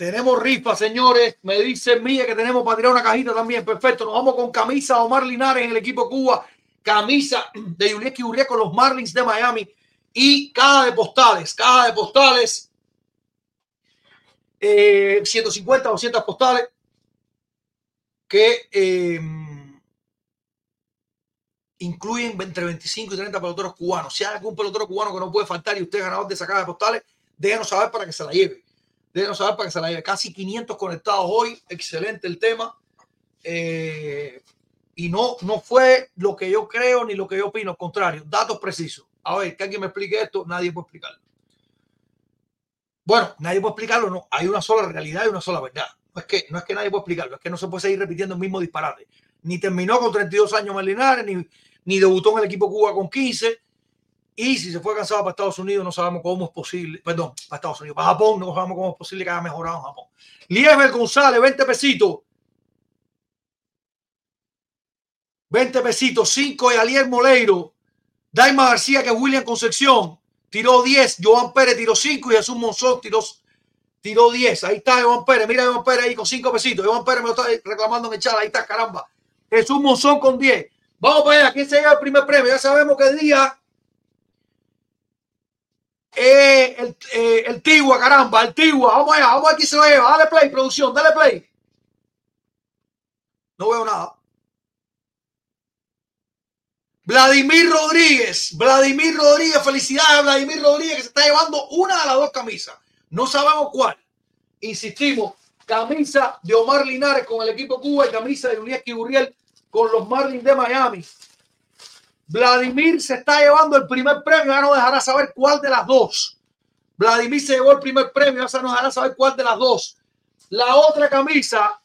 Tenemos rifa, señores. Me dice Mía que tenemos para tirar una cajita también. Perfecto. Nos vamos con camisa Omar Linares en el equipo Cuba. Camisa de Yulieski Urias con los Marlins de Miami. Y caja de postales. Caja de postales. 150 o 200 postales. Que eh, incluyen entre 25 y 30 peloteros cubanos. Si hay algún pelotero cubano que no puede faltar y usted es ganador de esa caja de postales, déjenos saber para que se la lleve Déjenos saber para que se la lleve. Casi 500 conectados hoy. Excelente el tema. Eh, y no, no fue lo que yo creo ni lo que yo opino. Al contrario, datos precisos. A ver, que alguien me explique esto. Nadie puede explicarlo. Bueno, nadie puede explicarlo. No, hay una sola realidad y una sola verdad. No es que, no es que nadie puede explicarlo. Es que no se puede seguir repitiendo el mismo disparate. Ni terminó con 32 años Melinares, ni, ni debutó en el equipo Cuba con 15 y si se fue cansado para Estados Unidos, no sabemos cómo es posible. Perdón, para Estados Unidos, para Japón, no sabemos cómo es posible que haya mejorado en Japón. Lieber González, 20 pesitos. 20 pesitos, 5 de Alier Moleiro. Daima García, que es William Concepción. tiró 10, Joan Pérez tiró 5 y Jesús Monzón tiró, tiró 10. Ahí está Joan Pérez, mira Joan Pérez ahí con 5 pesitos. Joan Pérez me lo está reclamando en el chat, ahí está, caramba. Jesús Monzón con 10. Vamos para allá, ¿quién se lleva el primer premio? Ya sabemos el día eh, el, eh, el Tigua, caramba, el Tigua. Vamos allá, vamos aquí se lo lleva. Dale play, producción, dale play. No veo nada. Vladimir Rodríguez, Vladimir Rodríguez, felicidades a Vladimir Rodríguez que se está llevando una de las dos camisas. No sabemos cuál. Insistimos, camisa de Omar Linares con el equipo Cuba y camisa de Ulieski Gurriel con los Marlins de Miami. Vladimir se está llevando el primer premio, ya nos dejará saber cuál de las dos. Vladimir se llevó el primer premio, ya nos dejará saber cuál de las dos. La otra camisa,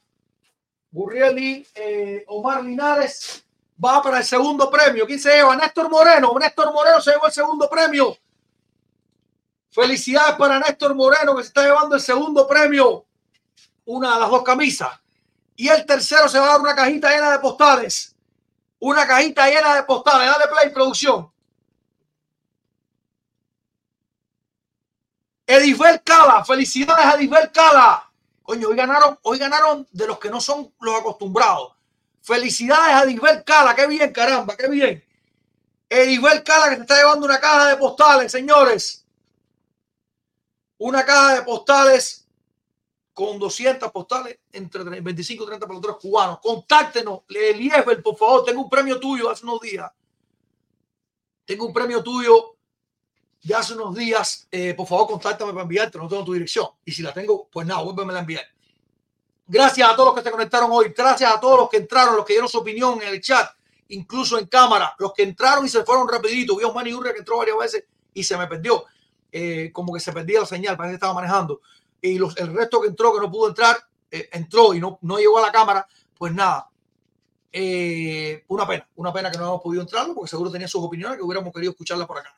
Gurriel eh, Omar Linares, va para el segundo premio. ¿Quién se lleva? Néstor Moreno. Néstor Moreno se llevó el segundo premio. Felicidades para Néstor Moreno que se está llevando el segundo premio. Una de las dos camisas. Y el tercero se va a dar una cajita llena de postales una cajita llena de postales. Dale play, producción. Edisbel Cala, felicidades a Edisbel Cala. Coño, hoy ganaron, hoy ganaron de los que no son los acostumbrados. Felicidades a Edisbel Cala, qué bien, caramba, qué bien. Edisbel Cala que se está llevando una caja de postales, señores. Una caja de postales con 200 postales entre 25 y 30 peloteros cubanos. Contáctenos, Eliezer, por favor. Tengo un premio tuyo hace unos días. Tengo un premio tuyo de hace unos días. Eh, por favor, contáctame para enviarte. No tengo tu dirección. Y si la tengo, pues nada, vuélveme a enviar. Gracias a todos los que se conectaron hoy. Gracias a todos los que entraron, los que dieron su opinión en el chat, incluso en cámara. Los que entraron y se fueron rapidito. Vi a Manny Urria que entró varias veces y se me perdió. Eh, como que se perdía la señal, parece que estaba manejando y el resto que entró, que no pudo entrar, eh, entró y no, no llegó a la cámara, pues nada. Eh, una pena, una pena que no hemos podido entrar, porque seguro tenía sus opiniones que hubiéramos querido escucharlas por acá.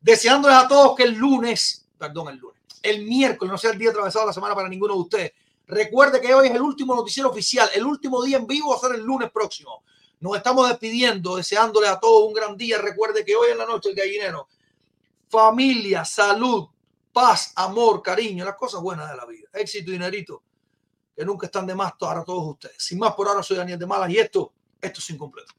Deseándoles a todos que el lunes, perdón, el lunes, el miércoles no sea el día atravesado de la semana para ninguno de ustedes. Recuerde que hoy es el último noticiero oficial, el último día en vivo va a ser el lunes próximo. Nos estamos despidiendo, deseándoles a todos un gran día. Recuerde que hoy en la noche el gallinero, familia, salud, paz, amor, cariño, las cosas buenas de la vida, éxito y dinerito, que nunca están de más para todos ustedes. Sin más, por ahora soy Daniel de Malas y esto, esto es incompleto.